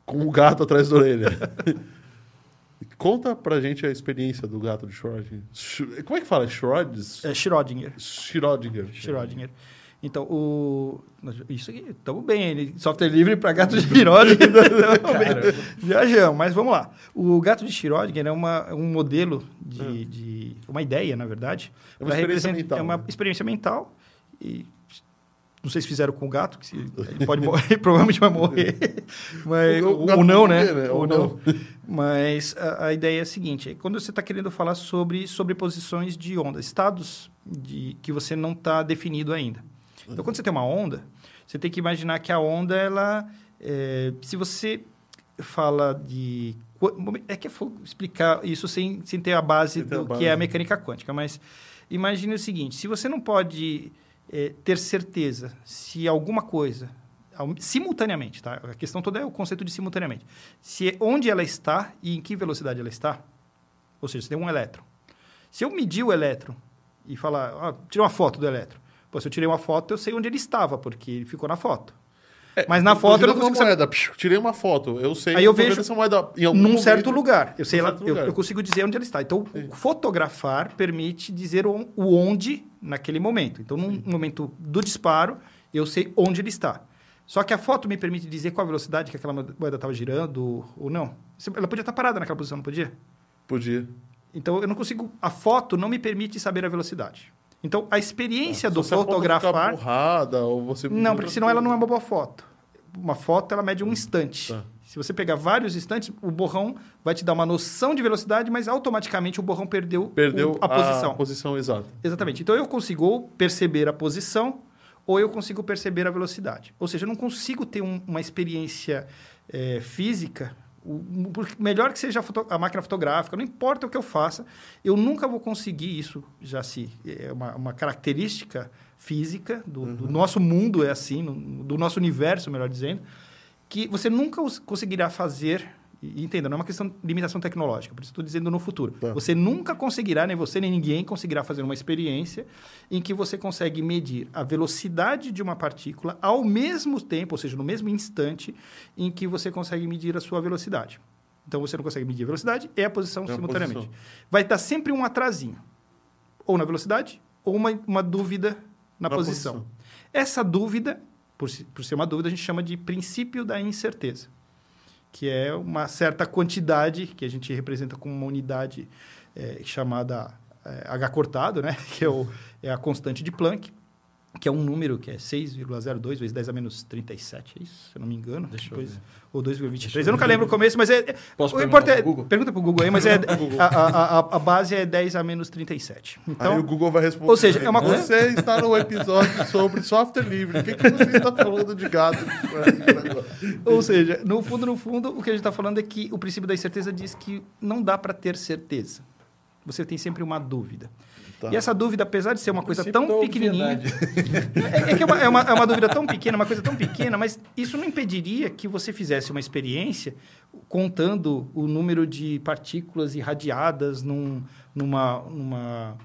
com o gato atrás da orelha. (laughs) Conta pra gente a experiência do gato de Schrödinger. Como é que fala? Schrödinger? É Schrödinger. Schrödinger. Schrödinger. Então, o... isso aqui, estamos bem. Software livre para gato de Schrödinger. (laughs) Viajamos, mas vamos lá. O gato de Schrödinger é uma, um modelo de, hum. de... Uma ideia, na verdade. É uma experiência mental. É uma né? experiência mental. E não sei se fizeram com o gato, que se, (laughs) ele pode morrer, (laughs) provavelmente vai morrer. Mas, ou, ou não, né? Morrer, né? Ou, ou não. não. Mas a, a, ideia é a seguinte: é quando você está querendo falar sobre sobreposições de ondas, estados de, que você não está definido ainda. Então, quando você tem uma onda, você tem que imaginar que a onda, ela... É, se você fala de... É que eu vou explicar isso sem, sem ter a base do a base. que é a mecânica quântica, mas imagine o seguinte, se você não pode é, ter certeza se alguma coisa simultaneamente, tá? A questão toda é o conceito de simultaneamente. Se onde ela está e em que velocidade ela está, ou seja, você tem um elétron. Se eu medir o elétron e falar, ah, tirar uma foto do elétron, Pô, se eu tirei uma foto, eu sei onde ele estava, porque ele ficou na foto. É, Mas na foto eu não consigo moeda, saber... tirei uma foto, eu sei. Aí eu vejo essa moeda em algum num momento, certo lugar. Eu sei lá, eu, eu, consigo dizer onde ela está. Então, Sim. fotografar permite dizer o, o, onde naquele momento. Então, Sim. momento do disparo, eu sei onde ele está. Só que a foto me permite dizer qual a velocidade que aquela moeda estava girando ou não. Ela podia estar parada naquela posição, não podia? Podia. Então, eu não consigo... A foto não me permite saber a velocidade. Então, a experiência Se do fotografar... borrada, ou você... Não, porque senão ela não é uma boa foto. Uma foto, ela mede um instante. Tá. Se você pegar vários instantes, o borrão vai te dar uma noção de velocidade, mas automaticamente o borrão perdeu, o- Perdeu a posição. A posição exata. Exatamente. Então eu consigo perceber a posição ou eu consigo perceber a velocidade. Ou seja, eu não consigo ter um- uma experiência eh, física. O- melhor que seja a, foto- a máquina fotográfica, não importa o que eu faça, eu nunca vou conseguir isso. Já se é uma, uma característica física do, do nosso mundo é assim, no- do nosso universo, melhor dizendo, que você nunca conseguirá fazer. E entenda, não é uma questão de limitação tecnológica, por isso estou dizendo no futuro. Tá. Você nunca conseguirá, nem você nem ninguém conseguirá fazer uma experiência em que você consegue medir a velocidade de uma partícula ao mesmo tempo, ou seja, no mesmo instante em que você consegue medir a sua velocidade. Então você não consegue medir a velocidade e a posição É simultaneamente. posição. Vai estar sempre um atrasinho, ou na velocidade, ou uma, uma dúvida na, Na posição. posição. Essa dúvida, por, por ser uma dúvida, a gente chama de princípio da incerteza, que é uma certa quantidade que a gente representa com uma unidade eh, chamada eh, H cortado, né? (laughs) que é, o- é a constante de Planck, que é um número que é 6,02 vezes 10 a menos 37, é isso? Se eu não me engano. Deixa eu Depois- ver. Ou Deixa 2,23. eu Eu nunca ver. lembro o começo, mas é... é- Posso o perguntar importante é- pro Google? Pergunta para o Google aí, mas é, (laughs) (laughs) a, a, a, a base é 10 a menos 37. Então, Aí o Google vai responder. ou seja, é uma coisa- Você (laughs) está no episódio sobre software livre. O que, que você está falando de gado? Ou seja, no fundo, no fundo, o que a gente está falando é que o princípio da incerteza diz que não dá para ter certeza. Você tem sempre uma dúvida. Tá. E essa dúvida, apesar de ser uma coisa tão pequenininha... (laughs) É, é que é uma, é, uma, é uma dúvida tão pequena, uma coisa tão pequena, mas isso não impediria que você fizesse uma experiência contando o número de partículas irradiadas num, numa, numa,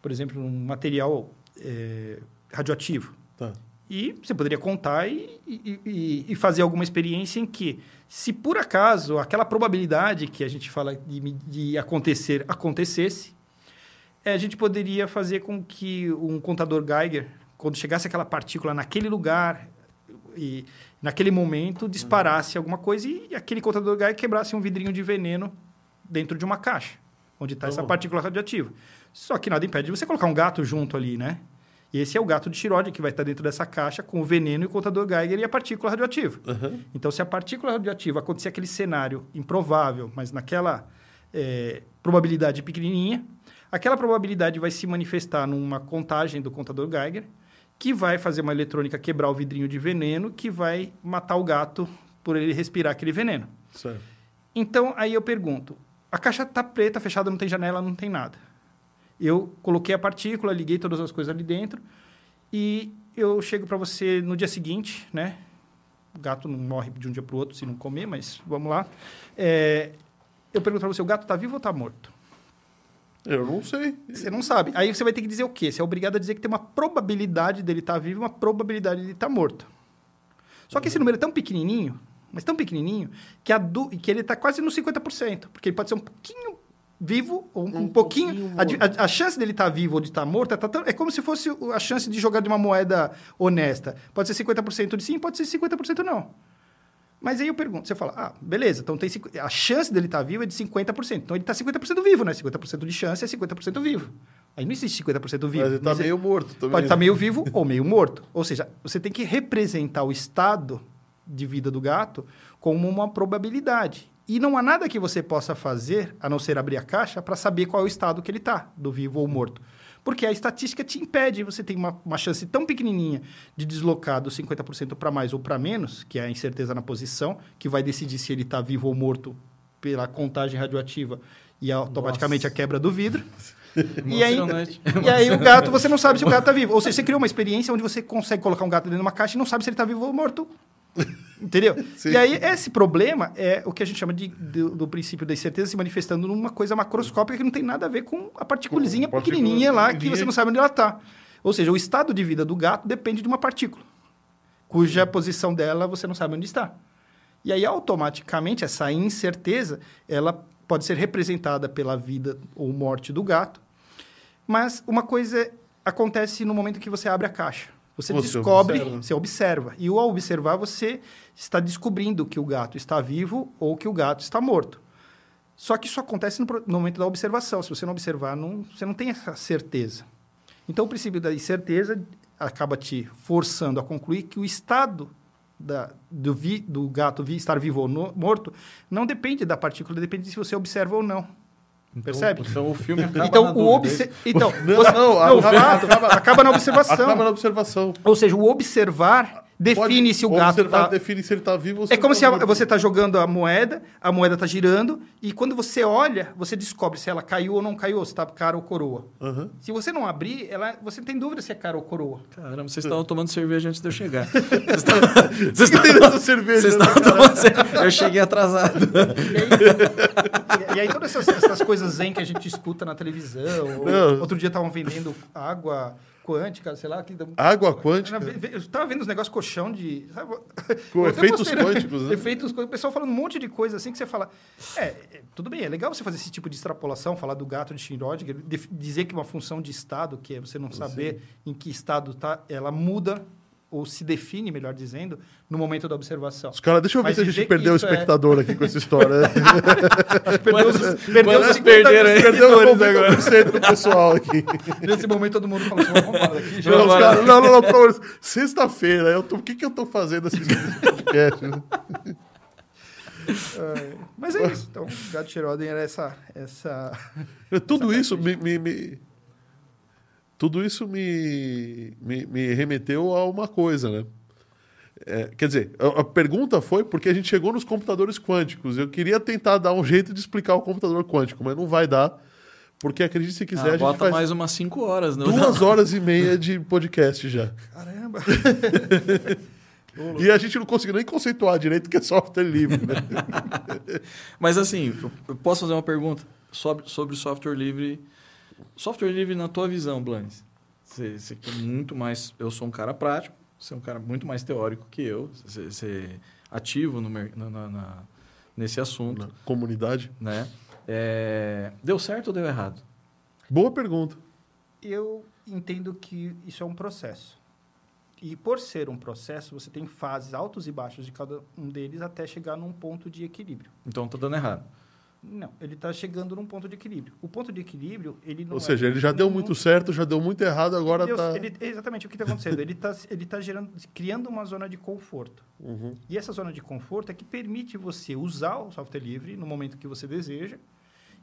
por exemplo, num material eh, radioativo. Tá. E você poderia contar e, e- e- fazer alguma experiência em que, se por acaso aquela probabilidade que a gente fala de, de acontecer acontecesse, eh, a gente poderia fazer com que um contador Geiger, quando chegasse aquela partícula naquele lugar e naquele momento, disparasse alguma coisa e aquele contador Geiger quebrasse um vidrinho de veneno dentro de uma caixa, onde está Tá essa partícula radioativa. Só que nada impede de você colocar um gato junto ali, né? E esse é o gato de Tirode que vai estar dentro dessa caixa com o veneno e o contador Geiger e a partícula radioativa. Aham. Então, se a partícula radioativa acontecer aquele cenário improvável, mas naquela eh, probabilidade pequenininha, aquela probabilidade vai se manifestar numa contagem do contador Geiger, que vai fazer uma eletrônica quebrar o vidrinho de veneno, que vai matar o gato por ele respirar aquele veneno. Certo. Então, aí eu pergunto: a caixa está preta, fechada, não tem janela, não tem nada. Eu coloquei a partícula, liguei todas as coisas ali dentro e eu chego para você no dia seguinte, né? O gato não morre de um dia para o outro se não comer, mas vamos lá. É, eu pergunto para você: o gato está vivo ou está morto? Eu não sei. Você não sabe. Aí você vai ter que dizer o quê? Você é obrigado a dizer que tem uma probabilidade dele estar vivo e uma probabilidade de ele estar morto. Só que esse número é tão pequenininho, mas tão pequenininho, que, a du- que ele está quase no 50%. Porque ele pode ser um pouquinho vivo ou um, Um pouquinho... pouquinho a, a- a chance dele estar vivo ou de estar morto é, tá tão- é como se fosse a chance de jogar de uma moeda honesta. Pode ser 50% de sim, pode ser 50% não. Mas aí eu pergunto, você fala, ah, beleza, então tem a chance dele estar vivo é de 50%. Então ele está 50% vivo, né? 50% de chance é 50% vivo. Aí não existe 50% vivo. Mas ele tá Mas é- meio morto também. Pode estar meio vivo (laughs) ou meio morto. Ou seja, você tem que representar o estado de vida do gato como uma probabilidade. E não há nada que você possa fazer, a não ser abrir a caixa, para saber qual é o estado que ele está, do vivo ou morto. Porque a estatística te impede, você tem uma, uma chance tão pequenininha de deslocar do 50% para mais ou para menos, que é a incerteza na posição, que vai decidir se ele está vivo ou morto pela contagem radioativa e automaticamente Nossa. a quebra do vidro. (laughs) E aí, e aí o gato, você não sabe se o (laughs) gato está vivo. Ou seja, você criou uma experiência onde você consegue colocar um gato dentro de uma caixa e não sabe se ele está vivo ou morto. (laughs) Entendeu? Sim. E aí, esse problema é o que a gente chama de, do, do princípio da incerteza se manifestando numa coisa macroscópica que não tem nada a ver com a partículazinha Com a partícula pequenininha lá que você não sabe onde ela está. Ou seja, o estado de vida do gato depende de uma partícula, cuja posição dela você não sabe onde está. E aí, automaticamente, essa incerteza, ela pode ser representada pela vida ou morte do gato, mas uma coisa acontece no momento que você abre a caixa. Você, Você descobre, observa. você observa. E ao observar, você está descobrindo que o gato está vivo ou que o gato está morto. Só que isso acontece no, no momento da observação. Se você não observar, não, você não tem essa certeza. Então, o princípio da incerteza acaba te forçando a concluir que o estado da, do, vi, do gato vi, estar vivo ou no, morto não depende da partícula, depende de se você observa ou não. Percebe? Então o filme acaba Então, o obse... então Não, você- não, não, o acaba- fato acaba- acaba na observação. Acaba na observação. Ou seja, o observar define Pode se o gato tá... define se ele está vivo ou se É como tá se a- você está jogando a moeda, a moeda está girando, e quando você olha, você descobre se ela caiu ou não caiu, se está cara ou coroa. Aham. Se você não abrir, ela, você tem dúvida se é cara ou coroa. Caramba, vocês estavam tomando cerveja antes de eu chegar. (laughs) Vocês estavam- vocês cerveja, vocês né, estavam tomando cerveja. Eu cheguei atrasado. E aí, e- aí todas essas, essas coisas zen que a gente escuta na televisão. ou- outro dia estavam vendendo água quântica, sei lá. Que, Água quântica. Eu estava vendo os negócios colchão de. Sabe? Com efeitos postei, quânticos, né? Efeitos quânticos. O pessoal falando um monte de coisa assim que você fala. É, é, tudo bem, é legal você fazer esse tipo de extrapolação, falar do gato de Schrödinger, dizer que uma função de estado, que é você não saber em que estado tá, ela muda ou se define, melhor dizendo, no momento da observação. Os caras, deixa eu ver Mas se a gente perdeu o é- espectador aqui com essa história. (laughs) Perdeu os, perdeu quantos os 50 perderam aí? Perdeu seguidores 90% do pessoal aqui. Nesse momento todo mundo falou assim, já. Não, caras- não, não, não. Sexta-feira, o que, que eu tô fazendo assistindo esse podcast? (laughs) né? É, mas é isso. Então, o gato Schrödinger era essa... essa... Tudo isso me, me- me- tudo isso me, me, me remeteu a uma coisa, né? É, quer dizer, a, a pergunta foi porque a gente chegou nos computadores quânticos. Eu queria tentar dar um jeito de explicar o computador quântico, mas não vai dar, porque acredite se quiser, Ah, a gente bota faz mais umas 5 horas. Não, duas (laughs) horas e meia de podcast já. Caramba! (laughs) E a gente não conseguiu nem conceituar direito o que é software livre, né? (laughs) Mas assim, eu posso fazer uma pergunta sobre, sobre software livre. Software livre na tua visão, Blanes. Você, você é muito mais. Eu sou um cara prático, você é um cara muito mais teórico que eu. Você, você é ativo no, na- na- na- nesse assunto, Na comunidade. né? É, deu certo ou deu errado? Boa pergunta. Eu entendo que isso é um processo. E por ser um processo, você tem fases altos e baixos de cada um deles até chegar num ponto de equilíbrio. Então tá dando errado. Não, ele está chegando num ponto de equilíbrio. O ponto de equilíbrio, ele não Ou é seja, ele já deu muito certo, já deu muito errado, agora Deus, tá. ele- exatamente o que está acontecendo. ele está ele tá gerando, criando uma zona de conforto. Uhum. E essa zona de conforto é que permite você usar o software livre no momento que você deseja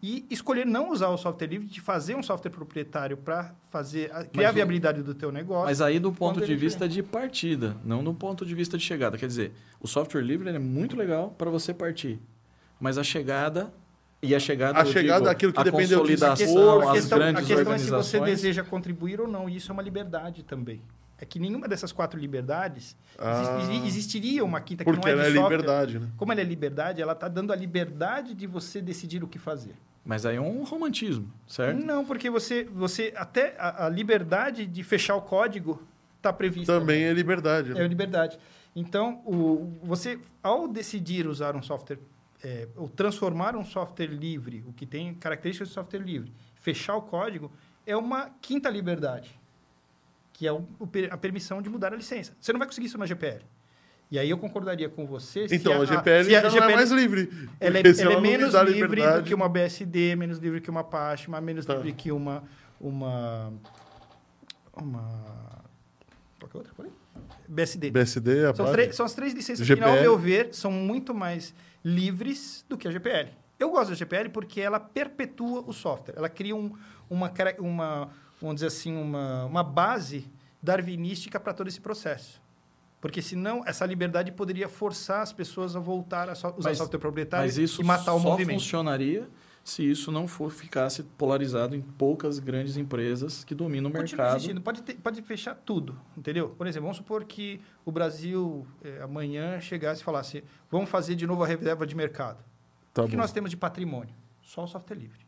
e escolher não usar o software livre, de fazer um software proprietário para fazer a- criar a o- viabilidade do teu negócio. Mas aí do ponto de vista de partida, não do ponto de vista de chegada. Quer dizer, o software livre ele é muito legal para você partir. Mas a chegada. E a chegada. A chegada digo, daquilo que a dependeu disso. a consolidação, questão, a as questão, a grandes questão é se você deseja contribuir ou não. E isso é uma liberdade também. É que nenhuma dessas quatro liberdades Ah. exi- existiria uma quinta que Porque não é ela de é software. liberdade, né? Como ela é liberdade, ela está dando a liberdade de você decidir o que fazer. Mas aí é um romantismo, certo? Não, porque você, você até a, a liberdade de fechar o código está prevista. Também é liberdade. É Né? liberdade. Então, o, você, ao decidir usar um software, é, ou transformar um software livre, o que tem características de software livre, fechar o código, é uma quinta liberdade, que é o- a permissão de mudar a licença. Você não vai conseguir isso na GPL. E aí eu concordaria com você. se Então, a, se GPL já não é mais livre. ela é, (laughs) se ela é menos livre do que uma BSD, menos livre que uma Apache, mas menos Tá. livre que uma. Uma. Uma. Qual que é outra? BSD. BSD, a São, três- são as três licenças que, GPL. ao meu ver, são muito mais livres do que a GPL. Eu gosto da GPL porque ela perpetua o software. Ela cria um, uma, uma, vamos dizer assim, uma, uma base darwinística para todo esse processo. Porque senão essa liberdade poderia forçar as pessoas a voltar a so- usar Mas- software proprietário Mas isso e matar o só movimento. funcionaria se isso não for, ficasse polarizado em poucas grandes empresas que dominam o mercado. existindo. Pode, ter- pode fechar tudo, entendeu? Por exemplo, vamos supor que o Brasil eh, amanhã chegasse e falasse vamos fazer de novo a reserva de mercado. Tá o que bom. nós temos de patrimônio? Só o software livre.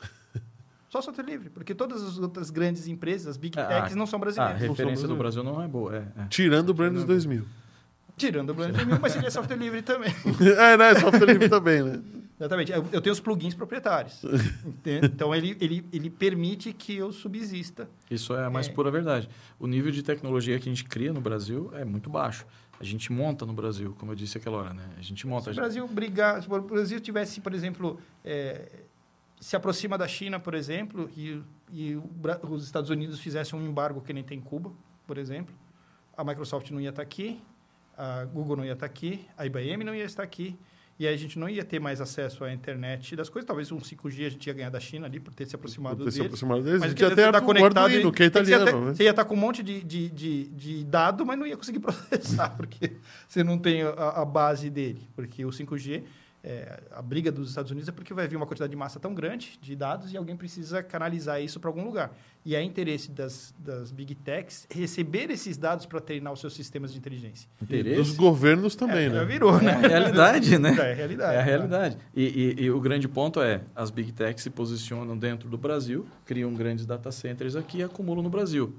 (laughs) Só o software livre, porque todas as outras grandes empresas, as big Ah, techs, não são Ah, a brasileiras. referência do. Brasil não é boa. É, é. Tirando o Brandos 2000. Tirando o Brasil, mas seria software livre também. (laughs) é, né? Software livre também, né? Exatamente. Eu, eu tenho os plugins proprietários. (laughs) Entende? então, ele, ele, ele permite que eu subsista. Isso é a mais É. pura verdade. O nível de tecnologia que a gente cria no Brasil é muito baixo. A gente monta no Brasil, como eu disse aquela hora, né? A gente monta. Se a o gente- Brasil brigar, se o Brasil tivesse, por exemplo, é, se aproxima da China, por exemplo, e, e os Estados Unidos fizessem um embargo que nem tem Cuba, por exemplo, a Microsoft não ia estar aqui, a Google não ia estar aqui, a IBM não ia estar aqui, e aí a gente não ia ter mais acesso à internet das coisas. Talvez um 5G a gente ia ganhar da China ali por ter se aproximado por ter deles. Se aproximado deles. Mas a gente ia estar conectado Arduino, que é italiano. Você ia, ter, né? você ia estar com um monte de, de, de, de, dado, mas não ia conseguir (laughs) processar, porque você não tem a, a base dele. Porque o 5G é, a briga dos Estados Unidos é porque vai vir uma quantidade de massa tão grande de dados e alguém precisa canalizar isso para algum lugar. E é interesse das, das big techs receber esses dados para treinar os seus sistemas de inteligência. Interesse? Dos governos também, é, né? virou, né? É a realidade, né? É a realidade. É a realidade. E, e, e, o grande ponto é, as big techs se posicionam dentro do Brasil, criam grandes data centers aqui e acumulam no Brasil.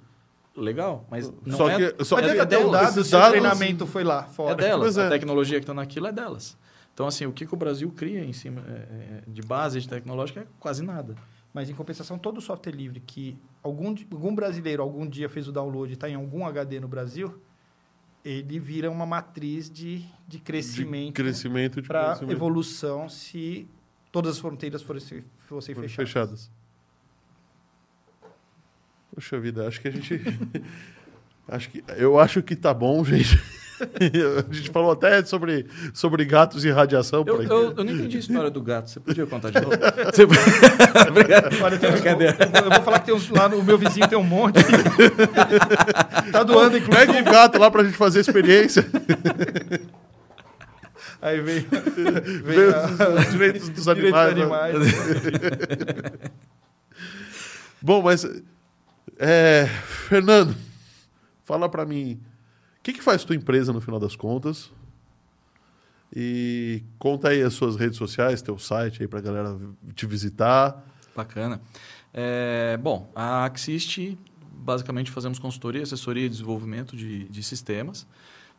Legal, mas não só é... Que, só mas é, é delas. dado, dados- treinamento foi lá fora. É delas. Pois é. A tecnologia que está naquilo é delas. Então, assim, o que, que o Brasil cria em cima é, é, de base de tecnológica é quase nada. Mas, em compensação, todo software livre que algum, algum brasileiro algum dia fez o download e está em algum HD no Brasil, ele vira uma matriz de, de De crescimento crescimento de para conhecimento. evolução se todas as fronteiras fossem, fossem fechadas. fechadas. Poxa vida, acho que a gente. (laughs) acho que, eu acho que tá bom, (laughs) gente. (laughs) a gente falou até sobre, sobre gatos e radiação por Eu, eu, eu não entendi a história do gato. Você podia contar de novo? (laughs) Você... (laughs) Obrigado. Olha, tem eu, eu vou falar que tem uns, lá no meu vizinho tem um monte. tá doando, inclusive. Pega um gato lá pra gente fazer a experiência. Aí veio, Ver veio os, os direitos dos direitos animais. né? Bom, mas. é, Fernando, fala pra mim. Que, que faz tua empresa no final das contas? E conta aí as suas redes sociais, teu site aí pra galera te visitar. Bacana. É, bom, a Axist, basicamente fazemos consultoria, assessoria e desenvolvimento de, de sistemas.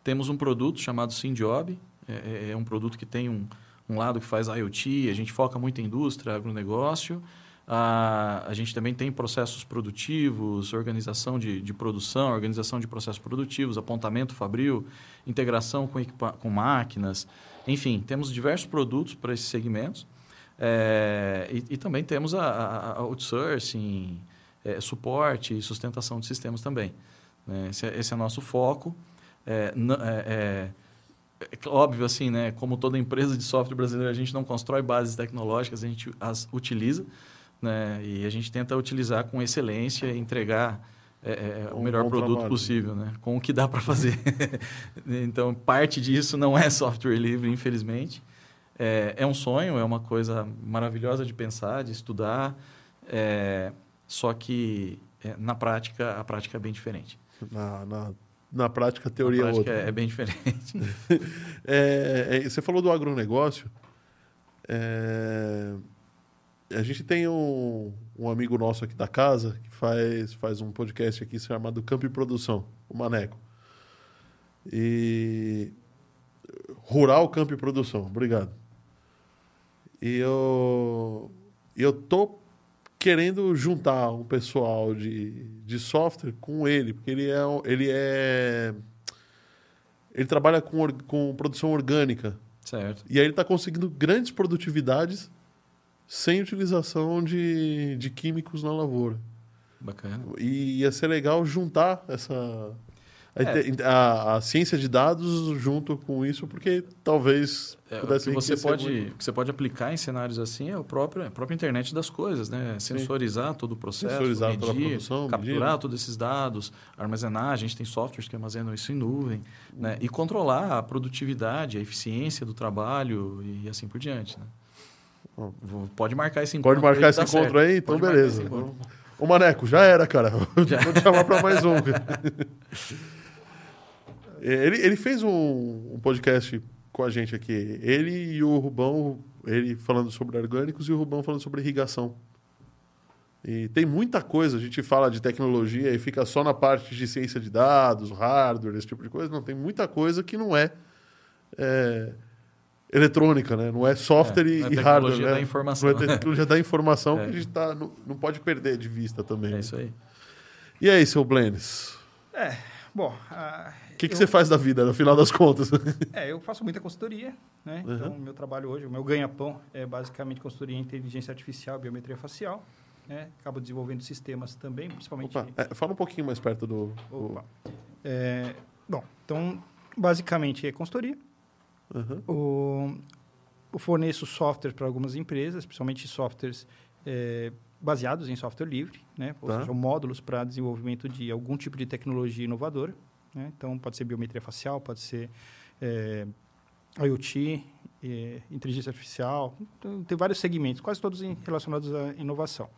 Temos um produto chamado SimJob, é, é- é um produto que tem um, um lado que faz IoT, a gente foca muito em indústria, agronegócio. A, a gente também tem processos produtivos, organização de, de produção, organização de processos produtivos, apontamento fabril, integração com, com máquinas. Enfim, temos diversos produtos para esses segmentos. É, e, e também temos a, a, outsourcing, é, suporte e sustentação de sistemas também. né? Esse, é, esse é nosso foco. É, é, é, é óbvio, assim, né? como toda empresa de software brasileira, a gente não constrói bases tecnológicas, a gente as utiliza né? e a gente tenta utilizar com excelência e entregar é, é, o Um melhor produto trabalho. possível, né? com o que dá para fazer. (laughs) então, parte disso não é software livre, infelizmente. É, é um sonho, é uma coisa maravilhosa de pensar, de estudar, é, só que é, na prática, a prática é bem diferente. Na, na, na prática, a teoria na é prática outra. é, é bem diferente. (laughs) É, é, você falou do agronegócio. É, a gente tem um, um amigo nosso aqui da casa que faz, faz um podcast aqui chamado Campo e Produção, o Maneco. E. Rural Campo e Produção, obrigado. E eu. Eu tô querendo juntar um pessoal de, de software com ele, porque ele é. Ele é ele trabalha com, com produção orgânica. certo. E aí ele está conseguindo grandes produtividades sem utilização de, de químicos na lavoura. Bacana. E ia ser legal juntar essa. A, É. a- a ciência de dados junto com isso, porque talvez É, o pudesse que você pode, muito. o que você pode aplicar em cenários assim é o próprio, a própria internet das coisas, né? Sensorizar todo o processo, Sensorizar toda a medir, produção, capturar medir. todos esses dados, armazenar. A gente tem softwares que armazenam isso em nuvem, né? E controlar a produtividade, a eficiência do trabalho e assim por diante, né? Pode marcar esse encontro. Pode marcar esse dá encontro aí? Então, Pode beleza. Ô, Maneco, já era, cara. (laughs) Já. Vou te chamar para mais um. (laughs) ele, ele fez um, um podcast com a gente aqui. Ele e o Rubão, ele falando sobre orgânicos e o Rubão falando sobre irrigação. E tem muita coisa, a gente fala de tecnologia e fica só na parte de ciência de dados, hardware, esse tipo de coisa. Não, tem muita coisa que não é, é, eletrônica, né? Não é software É, e, é e hardware, né? da informação. Não é tecnologia da informação É. que a gente tá, não, não pode perder de vista também. É né? isso aí. E aí, seu Blenis? É, Bom, O que, que eu- você faz da vida, no final das contas? (laughs) É, eu faço muita consultoria, né? Uhum. Então, o meu trabalho hoje, o meu ganha-pão é basicamente consultoria em inteligência artificial, biometria facial, né? Acabo desenvolvendo sistemas também, principalmente... Opa, é, fala um pouquinho mais perto do... Opa. É, bom, então, basicamente é consultoria. Uhum. O, eu forneço software para algumas empresas, principalmente softwares é, baseados em software livre, né? ou Tá. seja, módulos para desenvolvimento de algum tipo de tecnologia inovadora. Né? Então, pode ser biometria facial, pode ser é, IoT, é, inteligência artificial, então, tem vários segmentos, quase todos em- relacionados à inovação.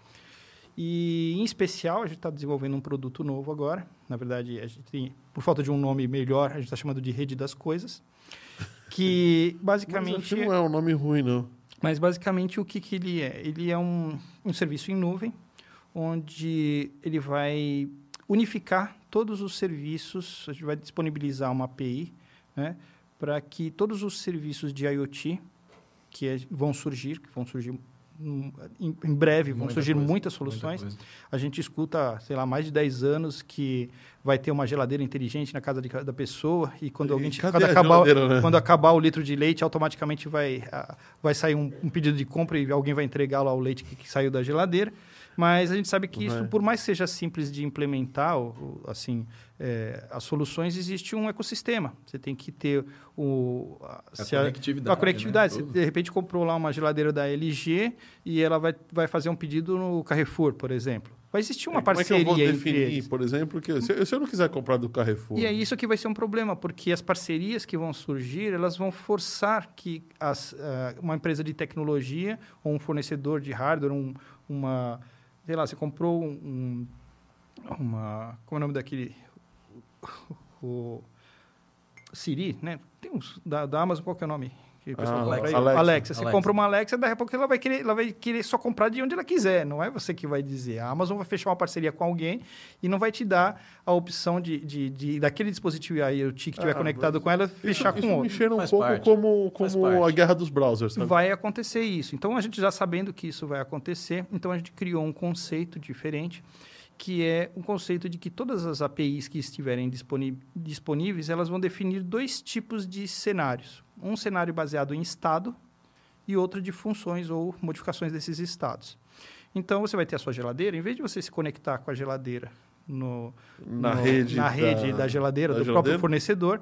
E, em especial, a gente está desenvolvendo um produto novo agora. Na verdade, a gente tem, por falta de um nome melhor, a gente está chamando de Rede das Coisas. Que Mas basicamente. que não é um nome ruim, não. Mas basicamente o que, que ele é? Ele é um, um serviço em nuvem, onde ele vai unificar todos os serviços, a gente vai disponibilizar uma API, né, para que todos os serviços de IoT que é- vão surgir, que vão surgir em, em breve, vão Muita surgir coisa, muitas muita soluções. coisa. A gente escuta, sei lá, mais de 10 anos que vai ter uma geladeira inteligente na casa de da pessoa e quando E alguém quando acabar, né? quando acabar o litro de leite, automaticamente vai, ah, vai sair um, um pedido de compra e alguém vai entregar lá o leite que, que saiu da geladeira. Mas a gente sabe que isso, Vai. por mais que seja simples de implementar, assim, é, as soluções, existe um ecossistema. Você tem que ter o, a, A se a- conectividade, a conectividade. né? Você, de repente, comprou lá uma geladeira da LG e ela vai, vai fazer um pedido no Carrefour, por exemplo. Vai existir uma Como é que parceria eu vou definir, eles. por exemplo, que se, se eu não quiser comprar do Carrefour... E é isso que vai ser um problema, porque as parcerias que vão surgir, elas vão forçar que as, ah, uma empresa de tecnologia ou um fornecedor de hardware, um, uma... Sei lá, você comprou um... Uma... Como é o nome daquele... O... Siri, né? Tem uns... Da, da Amazon, qual que é o nome? Que o pessoal Ah, compra aí? Alexa. Alexa. Você Alexa. compra uma Alexa, daqui a pouco ela vai, querer, ela vai querer só comprar de onde ela quiser. Não é você que vai dizer. A Amazon vai fechar uma parceria com alguém e não vai te dar a opção de, de, de daquele dispositivo IoT que estiver Ah, conectado mas com ela, Isso, fechar isso com me outro. cheira um Faz pouco parte. como, como a guerra dos browsers, sabe? Vai acontecer isso. Então, a gente já sabendo que isso vai acontecer, então a gente criou um conceito diferente, que é um conceito de que todas as APIs que estiverem disponíveis, elas vão definir dois tipos de cenários. Um cenário baseado em estado e outro de funções ou modificações desses estados. Então, você vai ter a sua geladeira, em vez de você se conectar com a geladeira no, Na no- rede na da- rede da geladeira, da do geladeira. próprio fornecedor,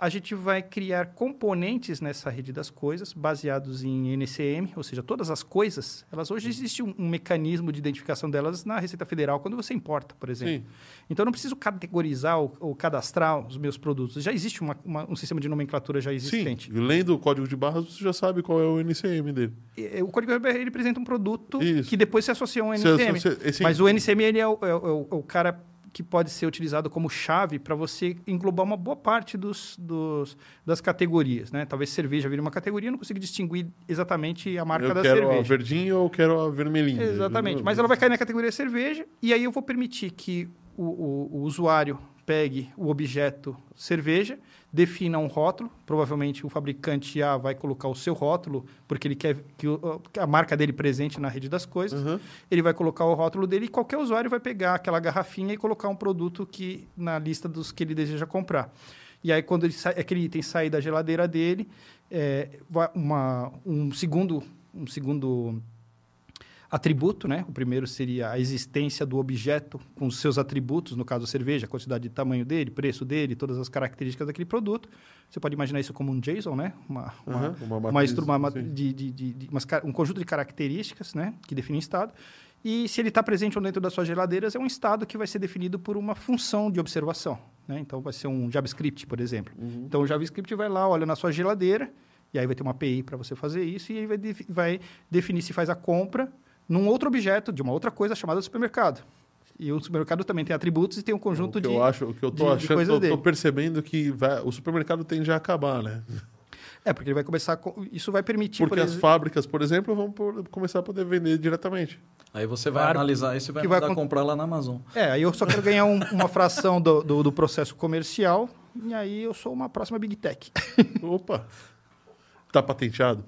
a gente vai criar componentes nessa rede das coisas baseados em NCM, ou seja, todas as coisas, elas hoje existe um, um mecanismo de identificação delas na Receita Federal quando você importa, por exemplo. Sim. Então eu não preciso categorizar ou, ou cadastrar os meus produtos. Já existe uma- uma- um sistema de nomenclatura já existente. Sim, lendo o código de barras, você já sabe qual é o NCM dele. E- O código RBR ele apresenta um produto Isso. que depois se associa a um NCM. se- esse- Mas o NCM ele é o, é o- é o cara que pode ser utilizado como chave para você englobar uma boa parte dos, dos- das categorias. Né? Talvez cerveja vire uma categoria, eu não consigo distinguir exatamente a marca eu da quero cerveja. a verdinha ou eu quero a vermelhinha. Exatamente. Mas ela vai cair na categoria cerveja, e aí eu vou permitir que o, o- o usuário pegue o objeto cerveja, defina um rótulo. Provavelmente o fabricante A vai colocar o seu rótulo, porque ele quer que o- a marca dele presente na rede das coisas. Uhum. Ele vai colocar o rótulo dele e qualquer usuário vai pegar aquela garrafinha e colocar um produto que na lista dos que ele deseja comprar. E aí, quando ele sai- aquele item sair da geladeira dele, é, uma, um segundo, um segundo atributo, né? O primeiro seria a existência do objeto com os seus atributos, no caso a cerveja, a quantidade de tamanho dele, preço dele, todas as características daquele produto. Você pode imaginar isso como um JSON, né? Uma, uma, Uhum, uma uma, matriz, uma de, de, de, de umas um conjunto de características, né? Que define estado. E se ele está presente ou dentro das suas geladeiras, é um estado que vai ser definido por uma função de observação. Né? Então, vai ser um JavaScript, por exemplo. Uhum. Então, o JavaScript vai lá, olha na sua geladeira, e aí vai ter uma API para você fazer isso, e aí vai, vai definir se faz a compra num outro objeto, de uma outra coisa chamada supermercado. E o supermercado também tem atributos e tem um conjunto o que de... eu acho, o que eu tô de- de achando, coisas tô, tô dele. percebendo que vai- o supermercado tende a acabar, né? É, porque ele vai começar... a co- Isso vai permitir, Porque por as exemplo... fábricas, por exemplo, vão por- começar a poder vender diretamente. Aí você vai Claro analisar isso e vai que vai comprar lá na Amazon. É, aí eu só quero ganhar um- uma fração do, do, do processo comercial, e aí eu sou uma próxima Big Tech. Opa! Tá patenteado?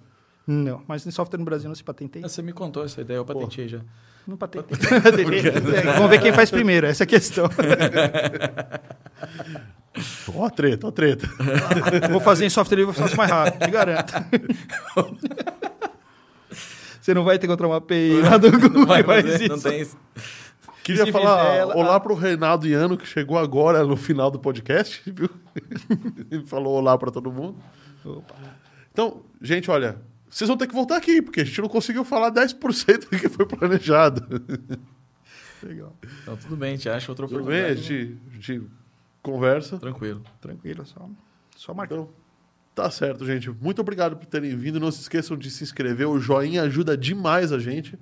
Não, mas em software no Brasil não se patenteia. Ah, Você me contou essa ideia, eu patentei já. Não patentei. (laughs) É, Vamos ver quem faz primeiro, essa é a questão. (laughs) Ó a treta, ó a treta. Vou fazer em software livre, eu faço mais rápido, te garanto. Você não vai ter contra uma API lá do Google Não vai que faz fazer, não tem isso. Queria Se falar ela- olá pro Reinaldo Iano, que chegou agora no final do podcast, (laughs) viu? Ele falou olá pra todo mundo. Opa. Então, gente, olha, vocês vão ter que voltar aqui, porque a gente não conseguiu falar 10% do que foi planejado. (laughs) Legal. Então, tudo bem, a gente acha outra Tudo bem? A oportunidade. gente, a gente conversa. Tranquilo. Tranquilo, só, só marcar. Então, tá certo, gente. Muito obrigado por terem vindo. Não se esqueçam de se inscrever. O joinha ajuda demais a gente.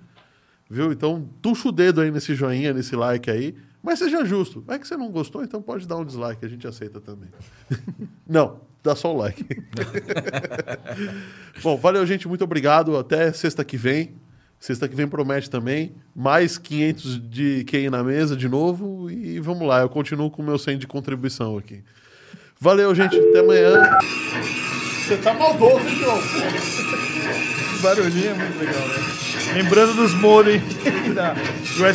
Viu? Então, tuxa o dedo aí nesse joinha, nesse like aí. Mas seja justo. É que você não gostou, então pode dar um dislike. A gente aceita também. (laughs) não, dá só o like. (laughs) Bom, valeu, gente. Muito obrigado. Até sexta que vem. Sexta que vem promete também. Mais 500 de QI na mesa de novo. E vamos lá. Eu continuo com o meu 100 de contribuição aqui. Valeu, gente. Até amanhã. Você tá maldoso, então. Barulhinho é muito legal, né? Lembrando dos molhos, hein? Do